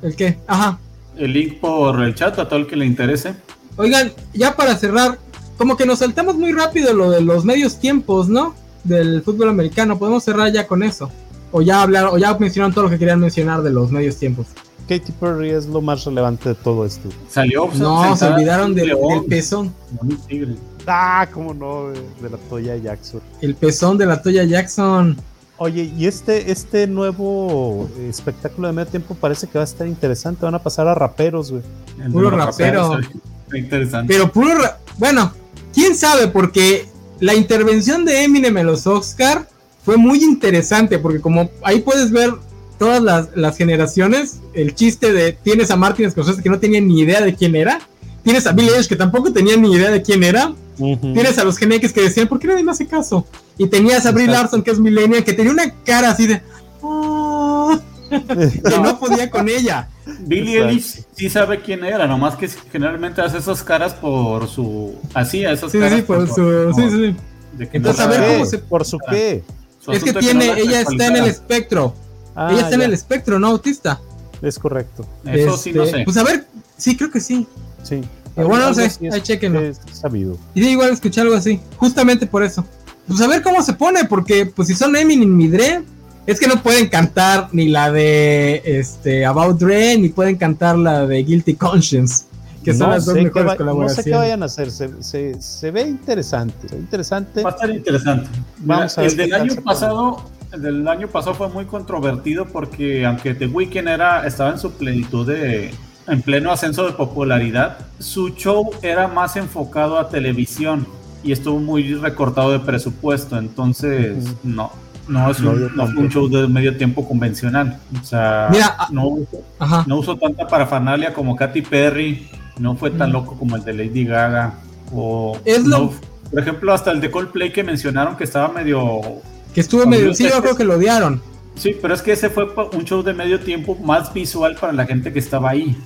Speaker 3: ¿El qué? Ajá.
Speaker 1: El link por el chat a todo el que le interese.
Speaker 3: Oigan, ya para cerrar, como que nos saltamos muy rápido lo de los medios tiempos, ¿no? Del fútbol americano. Podemos cerrar ya con eso. O ya hablar, o ya mencionaron todo lo que querían mencionar de los medios tiempos.
Speaker 2: Katy Perry es lo más relevante de todo esto.
Speaker 1: Salió.
Speaker 3: No, se olvidaron del, del pezón.
Speaker 2: Ah, cómo no, de la Toya Jackson.
Speaker 3: El pezón de la Toya Jackson.
Speaker 2: Oye, y este, este nuevo espectáculo de medio tiempo parece que va a estar interesante. Van a pasar a raperos, güey.
Speaker 3: Puro rapero.
Speaker 1: raperos, interesante.
Speaker 3: Pero puro. ra- Bueno, quién sabe, porque la intervención de Eminem en los Oscar fue muy interesante, porque como ahí puedes ver todas las, las generaciones, el chiste de tienes a Martin Scorsese que no tenía ni idea de quién era, tienes a Billy Eilish que tampoco tenía ni idea de quién era, tienes a los geneques que decían, ¿por qué nadie me hace caso? Y tenías a Brie
Speaker 2: Exacto.
Speaker 3: Larson, que es millennial, que tenía una cara así de... "Ah", que no podía con ella.
Speaker 1: Billy Ellis sí sabe quién era, nomás que generalmente hace esas caras por su. Así, esas
Speaker 3: sí,
Speaker 1: caras.
Speaker 3: Sí, por, su. sí, sí.
Speaker 2: Entonces, a ver cómo se. ¿Por su qué?
Speaker 3: es que tiene, ella está en el espectro. Ah, ella está en el espectro, ¿no? Autista.
Speaker 2: Es correcto.
Speaker 1: Eso sí, no este, sé.
Speaker 3: Pues a ver, sí, creo que sí.
Speaker 2: Sí.
Speaker 3: bueno, no sé, ahí chequenlo.
Speaker 2: Es sabido.
Speaker 3: Y igual escuché algo así, justamente por eso. Pues a ver cómo se pone, porque pues si son Eminem y Dre, es que no pueden cantar ni la de este About Dre, ni pueden cantar la de Guilty Conscience, que son las dos mejores colaboraciones. No sé
Speaker 2: qué vayan a hacer, se, se, ve interesante, se ve interesante.
Speaker 1: Va a estar interesante. Vamos a ver el del año pasado, el del año pasado fue muy controvertido porque aunque The Weeknd era, estaba en su plenitud de, en pleno ascenso de popularidad, su show era más enfocado a televisión y estuvo muy recortado de presupuesto, entonces no, no es un, show de medio tiempo convencional. O sea,
Speaker 3: ah,
Speaker 1: no, no uso tanta parafernalia como Katy Perry, no fue tan loco como el de Lady Gaga. O, por ejemplo, hasta el de Coldplay que mencionaron que estaba medio.
Speaker 3: Que estuvo medio. Sí, yo creo que lo odiaron.
Speaker 1: Sí, pero es que ese fue un show de medio tiempo más visual para la gente que estaba ahí.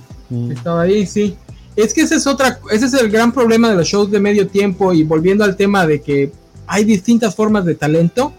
Speaker 3: Estaba ahí, sí. Es que ese es otra, ese es el gran problema de los shows de medio tiempo y volviendo al tema de que hay distintas formas de talento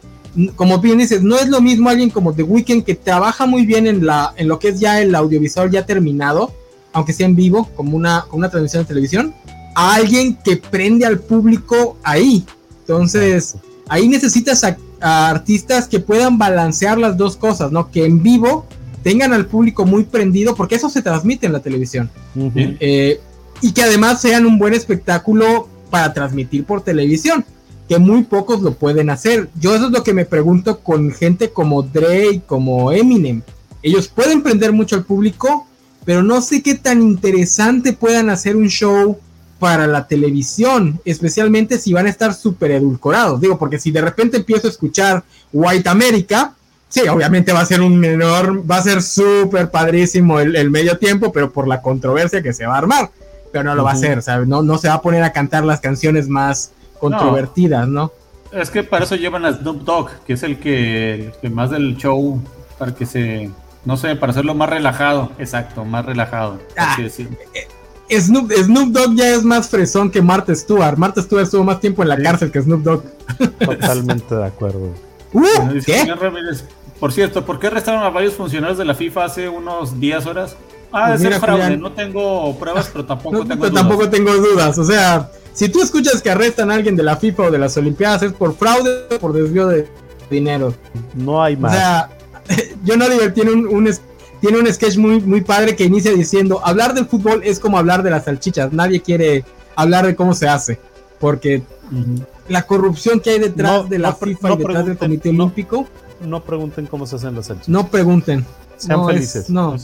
Speaker 3: como bien dices, no es lo mismo alguien como The Weeknd que trabaja muy bien en, la, en lo que es ya el audiovisual ya terminado, aunque sea en vivo, como una, una transmisión de televisión, a alguien que prende al público ahí. Entonces, ahí necesitas a, artistas que puedan balancear las dos cosas, ¿no? Que en vivo tengan al público muy prendido, porque eso se transmite en la televisión. Eh, y que además sean un buen espectáculo para transmitir por televisión que muy pocos lo pueden hacer. Yo eso es lo que me pregunto con gente como Dre y como Eminem. Ellos pueden prender mucho al público, pero no sé qué tan interesante puedan hacer un show para la televisión, especialmente si van a estar súper edulcorados. Digo, porque si de repente empiezo a escuchar White America, sí, obviamente va a ser un menor, va a ser súper padrísimo el, medio tiempo, pero por la controversia que se va a armar. Pero no lo va a hacer, o no, no se va a poner a cantar las canciones más controvertidas, ¿no?
Speaker 1: Es que para eso llevan a Snoop Dogg, que es el que, más del show, para que se, no sé, para hacerlo más relajado, exacto, más relajado.
Speaker 3: Ah, eh, Snoop, Snoop, Dogg ya es más fresón que Marta Stewart. Marta Stewart estuvo más tiempo en la cárcel que Snoop Dogg.
Speaker 2: Totalmente de acuerdo. (laughs)
Speaker 3: Uh, ¿qué?
Speaker 1: por cierto, ¿por qué arrestaron a varios funcionarios de la FIFA hace unos días, horas? Ah, es pues fraude, no tengo pruebas, pero tampoco (laughs) tengo dudas.
Speaker 3: Tampoco tengo dudas, o sea, si tú escuchas que arrestan a alguien de la FIFA o de las Olimpiadas es por fraude o por desvío de dinero.
Speaker 2: No hay más.
Speaker 3: O sea, (laughs) John Oliver tiene un, tiene un sketch muy, muy padre que inicia diciendo, hablar del fútbol es como hablar de las salchichas, nadie quiere hablar de cómo se hace, porque la corrupción que hay detrás de la FIFA y detrás del Comité Olímpico...
Speaker 2: No pregunten cómo se hacen las salchichas.
Speaker 3: No pregunten.
Speaker 2: Sean felices.
Speaker 3: no.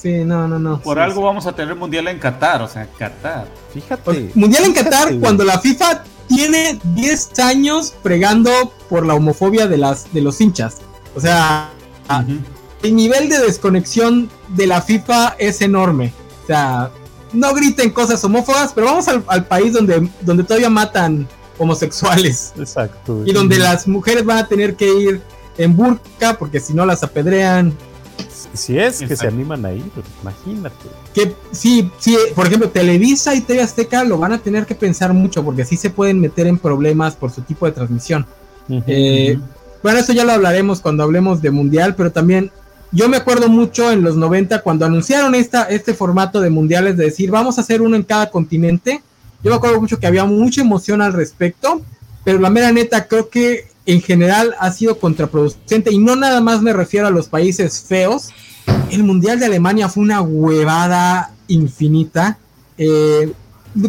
Speaker 3: Sí, no, no, no.
Speaker 1: Por algo vamos a tener mundial en Qatar, o sea, Qatar.
Speaker 2: Fíjate.
Speaker 3: Mundial en Qatar cuando la FIFA tiene 10 años pregando por la homofobia de las de los hinchas. O sea, el nivel de desconexión de la FIFA es enorme. O sea, no griten cosas homófobas, pero vamos al, al país donde, donde todavía matan homosexuales.
Speaker 2: Exacto.
Speaker 3: Y donde las mujeres van a tener que ir en burka porque si no las apedrean
Speaker 2: si es que se animan ahí, pues imagínate.
Speaker 3: Que sí, sí, por ejemplo, Televisa y TV Azteca lo van a tener que pensar mucho porque sí se pueden meter en problemas por su tipo de transmisión. Eh, bueno, eso ya lo hablaremos cuando hablemos de Mundial, pero también yo me acuerdo mucho en los 90 cuando anunciaron esta, este formato de mundiales de decir vamos a hacer uno en cada continente. Yo me acuerdo mucho que había mucha emoción al respecto, pero la mera neta creo que en general ha sido contraproducente y no nada más me refiero a los países feos. El Mundial de Alemania fue una huevada infinita. Eh,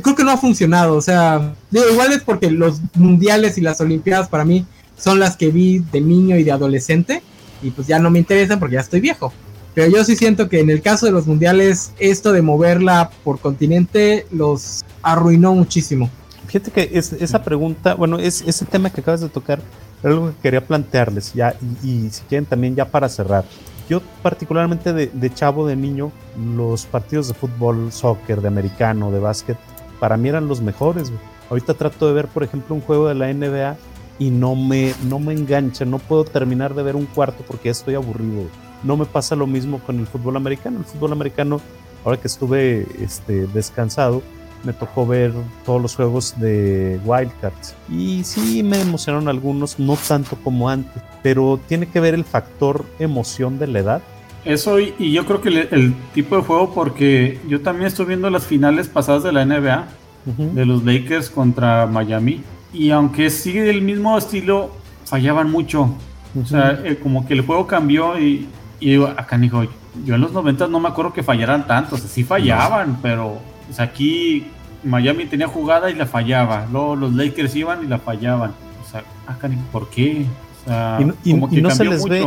Speaker 3: creo que no ha funcionado, o sea, igual es porque los mundiales y las olimpiadas para mí son las que vi de niño y de adolescente y pues ya no me interesan porque ya estoy viejo. Pero yo sí siento que en el caso de los mundiales esto de moverla por continente los arruinó muchísimo.
Speaker 2: Fíjate que esa pregunta, bueno, es, ese tema que acabas de tocar, era algo que quería plantearles ya, y, si quieren también ya para cerrar. Yo particularmente de, chavo, de niño, los partidos de fútbol, soccer, de americano, de básquet, para mí eran los mejores. Ahorita trato de ver, por ejemplo, un juego de la NBA y no me, no me engancha, no puedo terminar de ver un cuarto porque ya estoy aburrido. No me pasa lo mismo con el fútbol americano. El fútbol americano, ahora que estuve este, descansado, me tocó ver todos los juegos de Wildcards. Y sí me emocionaron algunos, no tanto como antes, pero tiene que ver el factor emoción de la edad.
Speaker 1: Eso y, yo creo que el, tipo de juego, porque yo también estoy viendo las finales pasadas de la NBA, de los Lakers contra Miami, y aunque sigue el mismo estilo, fallaban mucho. O sea, eh, como que el juego cambió y, y acá dijo, yo en los 90 no me acuerdo que fallaran tanto, o sea, sí fallaban, pero pues aquí Miami tenía jugada y la fallaba. Luego los Lakers iban y la fallaban. O sea, acá ¿por qué? O sea,
Speaker 2: y, como que no se les ve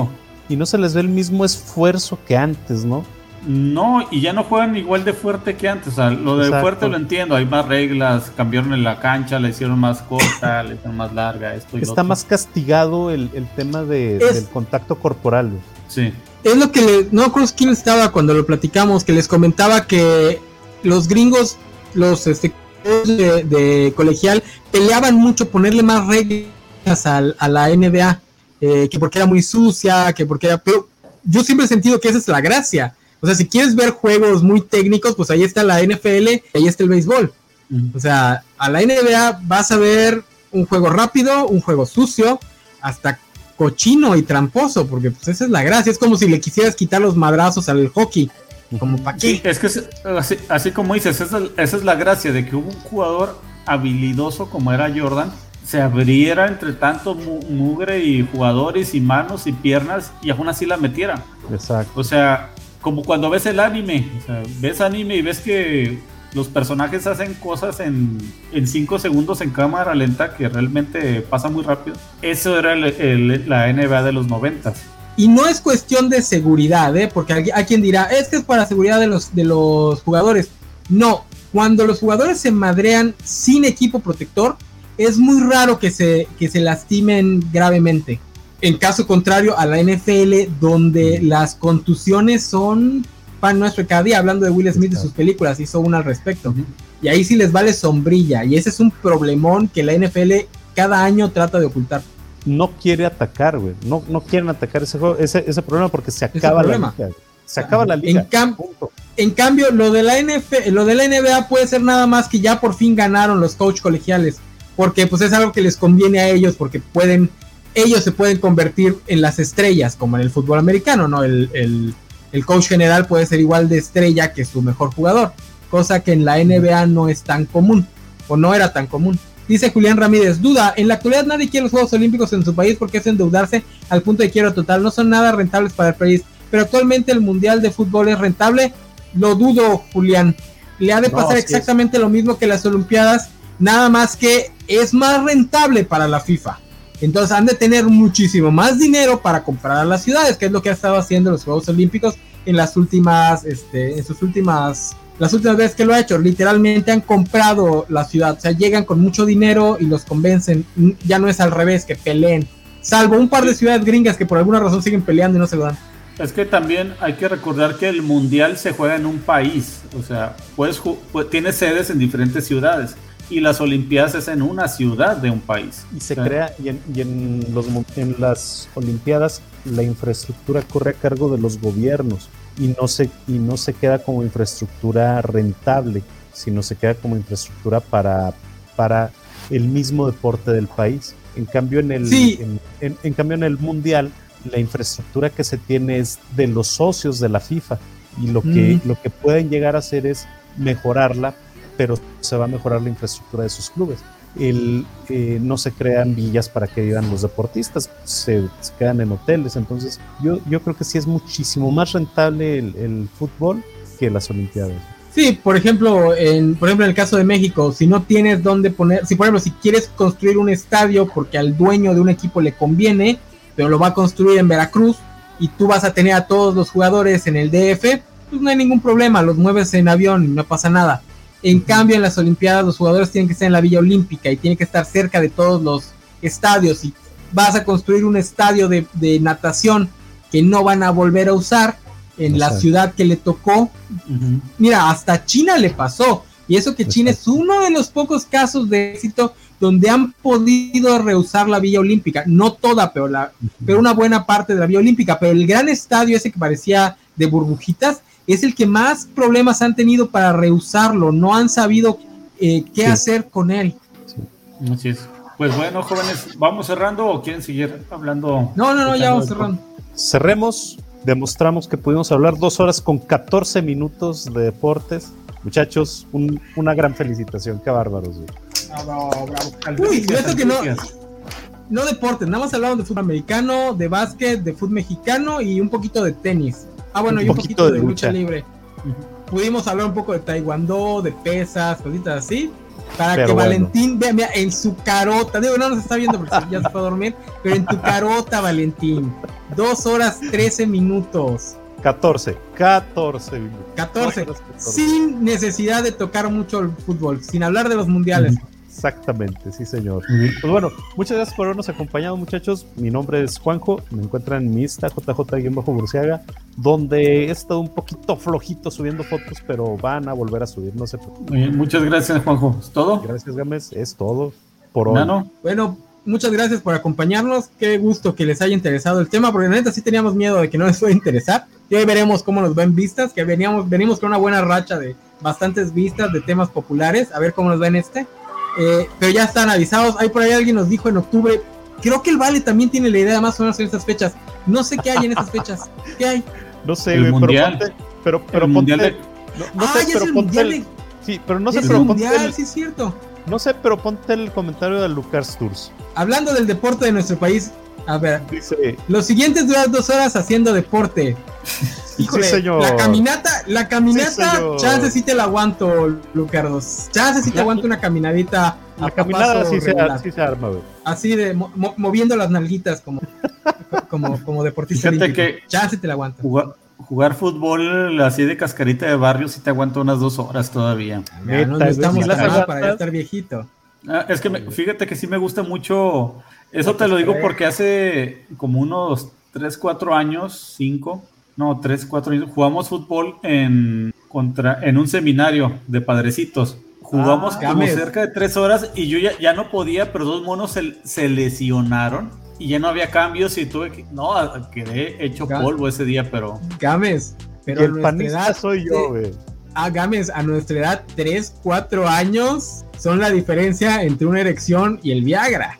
Speaker 2: y no se les ve el mismo esfuerzo que antes, ¿no?
Speaker 1: No, y ya no juegan igual de fuerte que antes. O sea, lo de fuerte lo entiendo. Hay más reglas, cambiaron en la cancha, la hicieron más corta, la hicieron más larga. Esto
Speaker 2: Está más castigado el, tema de, del contacto corporal.
Speaker 1: Sí.
Speaker 3: Es lo que le, no recuerdo quién estaba cuando lo platicamos, que les comentaba que los gringos, los este, de, colegial, peleaban mucho ponerle más reglas a, a la NBA, eh, que porque era muy sucia, que porque era... Pero yo siempre he sentido que esa es la gracia. O sea, si quieres ver juegos muy técnicos, pues ahí está la NFL, ahí está el béisbol. O sea, a la NBA vas a ver un juego rápido, un juego sucio, hasta cochino y tramposo, porque pues esa es la gracia. Es como si le quisieras quitar los madrazos al hockey. Como para qué.
Speaker 1: es que así, como dices, esa es, la gracia de que hubo un jugador habilidoso como era Jordan, se abriera entre tanto mugre y jugadores y manos y piernas y aún así la metiera.
Speaker 2: Exacto.
Speaker 1: O sea, como cuando ves el anime, o sea, ves anime y ves que los personajes hacen cosas en 5 segundos en cámara lenta que realmente pasa muy rápido. Eso era la NBA de los noventas.
Speaker 3: Y no es cuestión de seguridad, ¿eh? porque hay, quien dirá, es que es para seguridad de los, de los jugadores. No, cuando los jugadores se madrean sin equipo protector, es muy raro que se, que se lastimen gravemente. En caso contrario a la NFL, donde las contusiones son pan nuestro cada día, hablando de Will Smith y sus películas, hizo una al respecto. Y ahí sí les vale sombrilla. Y ese es un problemón que la NFL cada año trata de ocultar
Speaker 2: no quiere atacar, güey. No, no quieren atacar ese, juego, ese, ese problema porque se acaba la liga. Se acaba la liga.
Speaker 3: En, en, cambio, lo de, la NF, lo de la NBA puede ser nada más que ya por fin ganaron los coach colegiales. Porque pues es algo que les conviene a ellos porque pueden, ellos se pueden convertir en las estrellas como en el fútbol americano, ¿no? El, el, el coach general puede ser igual de estrella que su mejor jugador. Cosa que en la NBA no es tan común o no era tan común. Dice Julián Ramírez, duda, en la actualidad nadie quiere los Juegos Olímpicos en su país porque es endeudarse al punto de quiero total, no son nada rentables para el país, pero actualmente el Mundial de Fútbol es rentable, lo dudo Julián, le ha de pasar exactamente lo mismo que las Olimpiadas, nada más que es más rentable para la FIFA. Entonces han de tener muchísimo más dinero para comprar a las ciudades, que es lo que ha estado haciendo los Juegos Olímpicos en las últimas, este, en sus últimas las últimas veces que lo ha hecho, literalmente han comprado la ciudad, o sea, llegan con mucho dinero y los convencen, ya no es al revés, que peleen, salvo un par de ciudades gringas que por alguna razón siguen peleando y no se lo dan.
Speaker 1: Es que también hay que recordar que el mundial se juega en un país, o sea, pues, tiene sedes en diferentes ciudades y las Olimpiadas es en una ciudad de un país.
Speaker 2: Y se crea, y, en, y en, los, en las Olimpiadas la infraestructura corre a cargo de los gobiernos y no se, y no se queda como infraestructura rentable, sino se queda como infraestructura para, para el mismo deporte del país. En cambio, en el, en, cambio, en el Mundial, la infraestructura que se tiene es de los socios de la FIFA y lo que, lo que pueden llegar a hacer es mejorarla, pero se va a mejorar la infraestructura de sus clubes el, eh, no se crean villas para que vivan los deportistas, se, quedan en hoteles. Entonces, yo, yo creo que sí es muchísimo más rentable el, fútbol que las Olimpiadas.
Speaker 3: Sí, por ejemplo, en, por ejemplo, en el caso de México, si no tienes dónde poner, si por ejemplo, si quieres construir un estadio porque al dueño de un equipo le conviene, pero lo va a construir en Veracruz y tú vas a tener a todos los jugadores en el DF, pues no hay ningún problema, los mueves en avión y no pasa nada. En cambio, en las Olimpiadas los jugadores tienen que estar en la Villa Olímpica y tienen que estar cerca de todos los estadios. Y vas a construir un estadio de, natación que no van a volver a usar en la ciudad que le tocó. Mira, hasta China le pasó. Y eso que China es uno de los pocos casos de éxito donde han podido rehusar la Villa Olímpica, no toda, pero, la, pero una buena parte de la Villa Olímpica, pero el gran estadio ese que parecía de burbujitas es el que más problemas han tenido para rehusarlo, no han sabido eh, qué hacer con él.
Speaker 1: Así es. Pues bueno, jóvenes, ¿vamos cerrando o quieren seguir hablando?
Speaker 3: No, no, no, ya vamos cerrando.
Speaker 2: Cerremos, demostramos que pudimos hablar dos horas con 14 minutos de deportes. Muchachos, una gran felicitación, qué bárbaros.
Speaker 3: Bravo, bravo. Uy, esto que no, no deportes, nada más hablamos de fútbol americano, de básquet, de fútbol mexicano y un poquito de tenis. Ah, bueno, y un poquito, de, lucha. libre. Pudimos hablar un poco de taekwondo, de pesas, cositas así. Para que Valentín vea, mira, en su carota, digo, no nos está viendo porque ya se fue a dormir, pero en tu carota, Valentín. Dos horas trece minutos.
Speaker 2: 14, 14 minutos.
Speaker 3: 14, sin necesidad de tocar mucho el fútbol, sin hablar de los mundiales.
Speaker 2: Exactamente, sí, señor. Pues bueno, muchas gracias por habernos acompañado, muchachos. Mi nombre es Juanjo, me encuentran en mi Insta, JJ-Burciaga, donde he estado un poquito flojito subiendo fotos, pero van a volver a subir, no sé.
Speaker 1: muchas gracias, Juanjo. ¿Es todo?
Speaker 2: Gracias, Gámez, es todo por hoy.
Speaker 3: Bueno, muchas gracias por acompañarnos. Qué gusto que les haya interesado el tema, porque la neta sí teníamos miedo de que no les fuera a interesar. Y hoy veremos cómo nos ven vistas, que veníamos, venimos con una buena racha de bastantes vistas de temas populares. A ver cómo nos ven este. Eh, pero ya están avisados. Ahí por ahí alguien nos dijo en octubre. Creo que el Vale también tiene la idea más o menos en estas fechas. No sé qué hay en estas fechas. (laughs) ¿Qué hay?
Speaker 2: No sé, pero ponte, pero, pero ponte, no, sé, pero ponte el, sí, pero no sé, pero
Speaker 3: el mundial, sí es cierto.
Speaker 2: No sé, pero ponte el comentario de Lucas Tours.
Speaker 3: Hablando del deporte de nuestro país, a ver, Dice, los siguientes duran dos horas haciendo deporte. (laughs) Híjole, señor. la caminata, la caminata, chance sí te la aguanto, Lucardos. Chance sí te aguanto una caminadita.
Speaker 2: La caminada sí se, se, arma, güey.
Speaker 3: Así de moviendo las nalguitas como, (laughs) como, como deportista.
Speaker 1: Fíjate que
Speaker 3: chance te la aguanto.
Speaker 1: Jugar, fútbol así de cascarita de barrio sí te aguanto unas dos horas todavía.
Speaker 3: no, estamos para ya estar viejito.
Speaker 1: Ah, es que fíjate que sí me gusta mucho. Eso te lo digo porque hace como unos 3, 4 años, 5, no, 3, 4 años, jugamos fútbol en, contra, en un seminario de padrecitos. Jugamos ah, como cerca de 3 horas y yo ya, ya no podía, pero dos monos se, se, lesionaron y ya no había cambios y tuve que. No, quedé hecho polvo ese día, pero.
Speaker 3: Gámez, pero
Speaker 2: el panista soy yo, güey.
Speaker 3: Ah, Gámez, a nuestra edad, 3, 4 años son la diferencia entre una erección y el Viagra.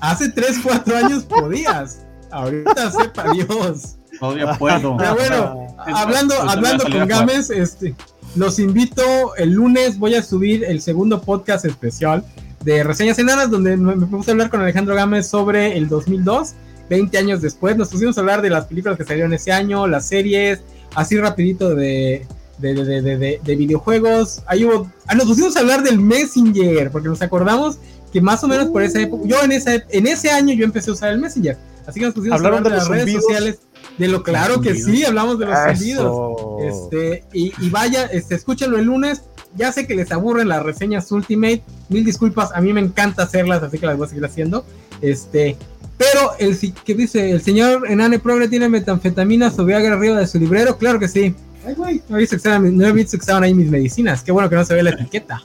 Speaker 3: Hace 3, 4 años podías. Ahorita sepa Dios.
Speaker 1: Todavía puedo.
Speaker 3: Pero bueno, hablando, hablando con Gámez, este, los invito el lunes. Voy a subir el segundo podcast especial de Reseñas Enanas, donde me, puse a hablar con Alejandro Gámez sobre el 2002. 20 años después, nos pusimos a hablar de las películas que salieron ese año, las series, así rapidito de, de, de, videojuegos. Ahí hubo, ah, nos pusimos a hablar del Messenger, porque nos acordamos que más o menos por esa época, yo en ese, en ese año yo empecé a usar el Messenger. Así que nos pusimos a hablar de, las redes sociales. De lo claro que sí, hablamos de los sentidos. Este, y, y, vaya, este, escúchenlo el lunes. Ya sé que les aburren las reseñas Ultimate. Mil disculpas, a mí me encanta hacerlas, así que las voy a seguir haciendo. Este, pero el que dice, el señor Enane Progre tiene metanfetamina o Viagra arriba de su librero, claro que sí. Ay, güey, no he visto que estaban, ahí mis medicinas. Qué bueno que no se ve la etiqueta.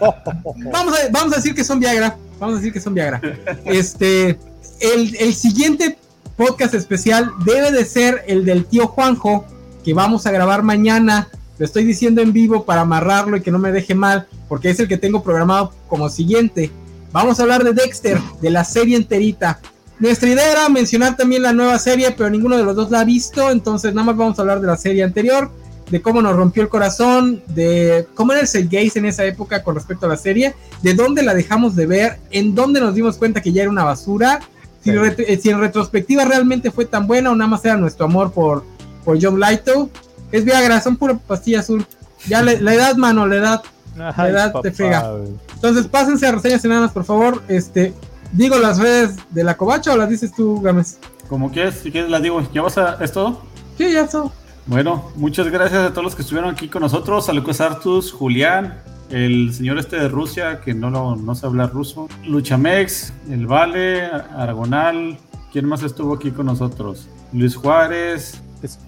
Speaker 3: vamos, a, vamos a decir que son Viagra. Vamos a decir que son Viagra. Este, el, el siguiente podcast especial debe de ser el del tío Juanjo, que vamos a grabar mañana. Lo estoy diciendo en vivo para amarrarlo y que no me deje mal, porque es el que tengo programado como siguiente. Vamos a hablar de Dexter, de la serie enterita. Nuestra idea era mencionar también la nueva serie, pero ninguno de los dos la ha visto, entonces nada más vamos a hablar de la serie anterior, de cómo nos rompió el corazón, de cómo era el gays en esa época con respecto a la serie, de dónde la dejamos de ver, en dónde nos dimos cuenta que ya era una basura, si, eh, en retrospectiva realmente fue tan buena o nada más era nuestro amor por, por John Lighto. Es Viagra, son pura pastilla azul. Ya la edad, mano, la edad, la edad te pega. Entonces pásense a reseñas enanas, por favor. Este, digo las redes de la covacha o las dices tú, Gámez.
Speaker 1: Como quieres, si quieres las digo. ¿Ya vas a, es todo?
Speaker 3: Sí, ya es todo.
Speaker 1: Bueno, muchas gracias a todos los que estuvieron aquí con nosotros, a Lucas Artus, Julián, el señor este de Rusia, que no, no, no sé hablar ruso, Luchamex, el Vale, Aragonal, ¿quién más estuvo aquí con nosotros? Luis Juárez,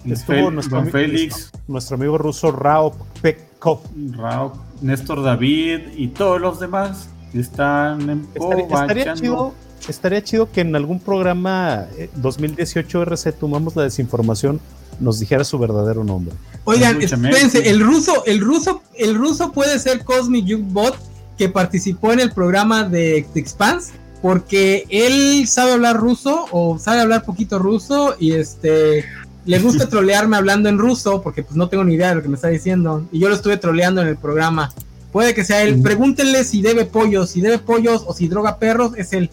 Speaker 2: estuvo nuestro, amigo,
Speaker 1: Félix,
Speaker 2: nuestro amigo ruso Rao Pekov.
Speaker 1: Rao, Néstor David y todos los demás están en
Speaker 2: estaría, chido, estaría chido que en algún programa 2018 RC tomamos la desinformación nos dijera su verdadero nombre.
Speaker 3: Oigan, espérense, el ruso, el ruso, el ruso puede ser Cosmic Bot que participó en el programa de The Expanse porque él sabe hablar ruso o sabe hablar poquito ruso y este le gusta (laughs) trolearme hablando en ruso porque pues no tengo ni idea de lo que me está diciendo y yo lo estuve troleando en el programa. Puede que sea él. Pregúntenle si debe pollos, si debe pollos o si droga perros, es él.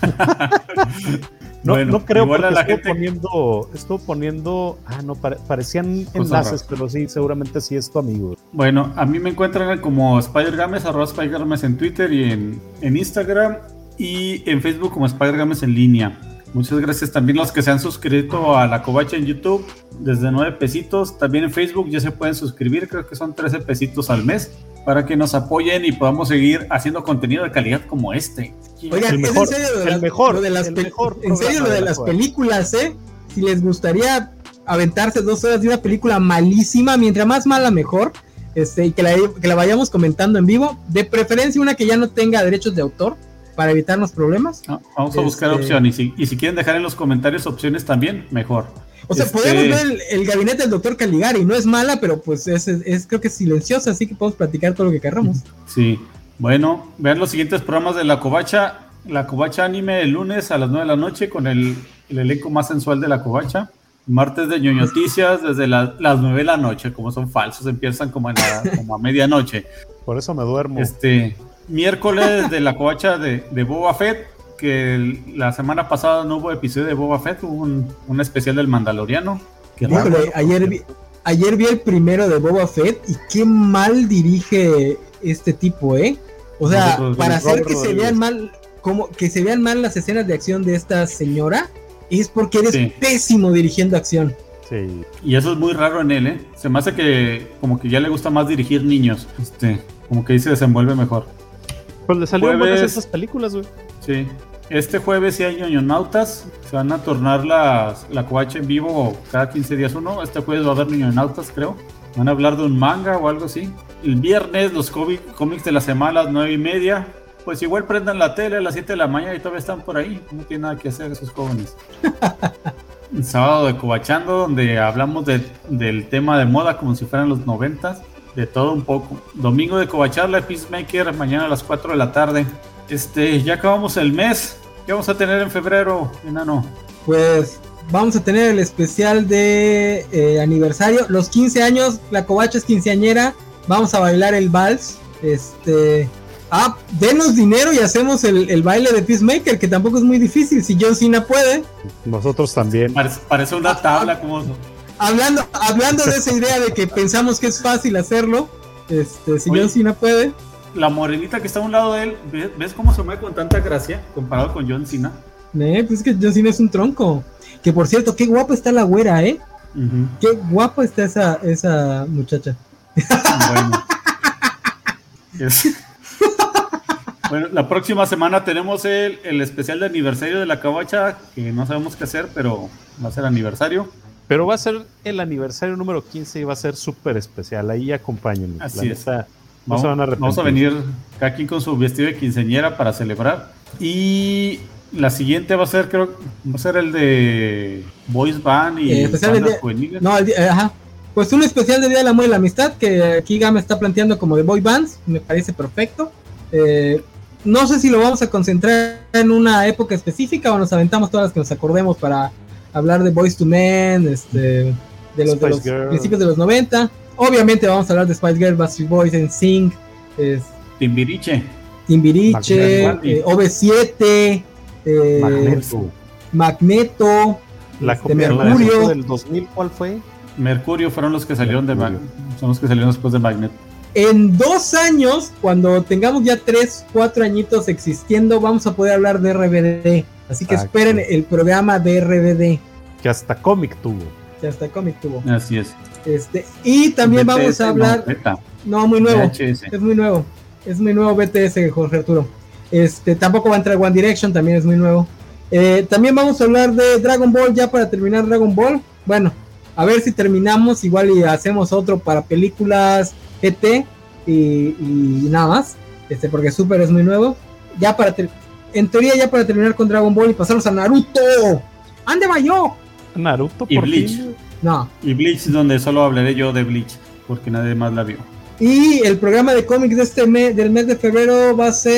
Speaker 3: (laughs)
Speaker 2: no, no creo porque la estuvo poniendo, estuvo poniendo, ah, no, parecían enlaces, pero sí, seguramente sí es tu amigo.
Speaker 1: Bueno, a mí me encuentran como Spider Games, arroba Spider Games en Twitter y en, en Instagram y en Facebook como Spider Games en línea. Muchas gracias también los que se han suscrito a la covacha en YouTube desde 9 pesitos. También en Facebook ya se pueden suscribir, creo que son 13 pesitos al mes para que nos apoyen y podamos seguir haciendo contenido de calidad como este.
Speaker 3: Oigan, el mejor, el mejor, de las en serio lo de las películas, ¿eh? Si les gustaría aventarse dos horas de una película malísima, mientras más mala mejor, este, y que la, que la vayamos comentando en vivo, de preferencia una que ya no tenga derechos de autor, para evitarnos problemas.
Speaker 1: vamos a buscar este, opciones y si, quieren dejar en los comentarios opciones también, mejor.
Speaker 3: O sea, podemos este, ver el, gabinete del doctor Caligari, no es mala, pero pues es, creo que es silenciosa, así que podemos platicar todo lo que queramos.
Speaker 1: Sí, bueno, vean los siguientes programas de La Covacha, La Covacha Anime el lunes a las 9 de la noche con el, elenco más sensual de La Covacha. Martes de ñoñoticias desde las 9 de la noche, como son falsos, empiezan como, como a medianoche.
Speaker 2: Por eso me duermo.
Speaker 1: Este, miércoles de la covacha de, Boba Fett, que la semana pasada no hubo episodio de Boba Fett, hubo un, especial del Mandaloriano.
Speaker 3: ayer, vi, ayer vi el primero de Boba Fett y qué mal dirige este tipo, ¿eh? O sea, para hacer que se vean mal, como que se vean mal las escenas de acción de esta señora, es porque eres pésimo dirigiendo acción.
Speaker 1: Sí. Y eso es muy raro en él, ¿eh? Se me hace que como que ya le gusta más dirigir niños. Este, como que ahí se desenvuelve mejor.
Speaker 2: Pues le salieron buenas esas películas, güey.
Speaker 1: Sí. Este jueves sí hay ñoñonautas. Se van a tornar las, la coacha en vivo cada 15 días uno. Este jueves va a haber ñoñonautas, creo. Van a hablar de un manga o algo así. El viernes los cómics de la semana a las 9 y media. Pues igual prendan la tele a las 7 de la mañana y todavía están por ahí. No tienen nada que hacer esos jóvenes. (laughs) El sábado de Cobachando, donde hablamos del tema de moda como si fueran los noventas de todo un poco. Domingo de Covacharla, Peacemaker, mañana a las 4 de la tarde. Este, ya acabamos el mes. ¿Qué vamos a tener en febrero, enano?
Speaker 3: Pues vamos a tener el especial de eh, aniversario. Los 15 años, la covacha es quinceañera. Vamos a bailar el vals. Este. Ah, denos dinero y hacemos el, baile de Peacemaker, que tampoco es muy difícil. Si John Cena puede.
Speaker 2: Nosotros también.
Speaker 1: Parece, una tabla como
Speaker 3: hablando, hablando de esa idea de que pensamos que es fácil hacerlo, este, si John Cena puede.
Speaker 1: La morenita que está a un lado de él, ¿ves, cómo se mueve con tanta gracia comparado con John Cena?
Speaker 3: Eh, pues es que John Cena es un tronco. Que por cierto, qué guapa está la güera, ¿eh? Qué guapa está esa, esa muchacha. Bueno. (laughs)
Speaker 1: bueno, la próxima semana tenemos el, el, especial de aniversario de la cabacha, que no sabemos qué hacer, pero va a ser aniversario.
Speaker 2: Pero va a ser el aniversario número 15 y va a ser súper especial. Ahí acompáñenme.
Speaker 1: Así es. Vamos, a vamos, a venir aquí con su vestido de quinceñera para celebrar. Y la siguiente va a ser, creo, va a ser el de Boys Band y
Speaker 3: eh, No, el eh, ajá. Pues un especial de Día del Amor y la Amistad que aquí Gama está planteando como de Boy Bands. Me parece perfecto. Eh, no sé si lo vamos a concentrar en una época específica o nos aventamos todas las que nos acordemos para hablar de Boys to Men, este, de los, principios de los 90. Obviamente vamos a hablar de Spice Girl, Backstreet Boys, en Sing,
Speaker 1: es, Timbiriche,
Speaker 3: Timbiriche, eh, OV7, eh, Magneto, Magneto
Speaker 2: la este, Mercurio del 2000, ¿cuál fue?
Speaker 1: Mercurio fueron los que salieron de Magneto, son los que salieron después de Magneto.
Speaker 3: En dos años, cuando tengamos ya tres, cuatro añitos existiendo, vamos a poder hablar de RBD. Así que esperen el programa de RBD.
Speaker 2: Que hasta cómic tuvo.
Speaker 3: Que hasta cómic tuvo.
Speaker 1: Así es.
Speaker 3: Este, y también vamos a hablar. No, muy nuevo. Es muy nuevo. Es muy nuevo BTS, Jorge Arturo. Este, tampoco va a entrar One Direction, también es muy nuevo. Eh, también vamos a hablar de Dragon Ball ya para terminar Dragon Ball. Bueno, a ver si terminamos igual y hacemos otro para películas GT y, nada más, este, porque Super es muy nuevo. Ya para en teoría ya para terminar con Dragon Ball y pasarnos a Naruto. ¡Ande yo!
Speaker 2: Naruto
Speaker 1: y Bleach. No. Y Bleach donde solo hablaré yo de Bleach, porque nadie más la vio.
Speaker 3: Y el programa de cómics de este mes, del mes de febrero va a ser.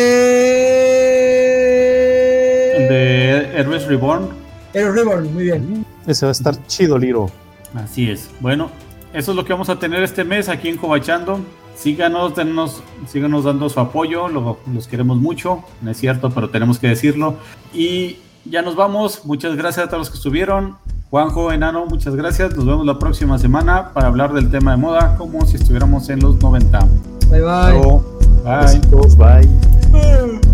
Speaker 1: El de Heroes Reborn.
Speaker 3: Heroes Reborn, muy bien.
Speaker 2: Ese va a estar chido, Liro.
Speaker 1: Así es. Bueno, eso es lo que vamos a tener este mes aquí en Cobachando. Síganos, denos, síganos dando su apoyo, los queremos mucho, no es cierto, pero tenemos que decirlo. Y ya nos vamos, muchas gracias a todos los que estuvieron. Juanjo, Enano, muchas gracias. Nos vemos la próxima semana para hablar del tema de moda como si estuviéramos en los 90.
Speaker 3: Bye bye.
Speaker 2: Bye. Besitos, bye. (laughs)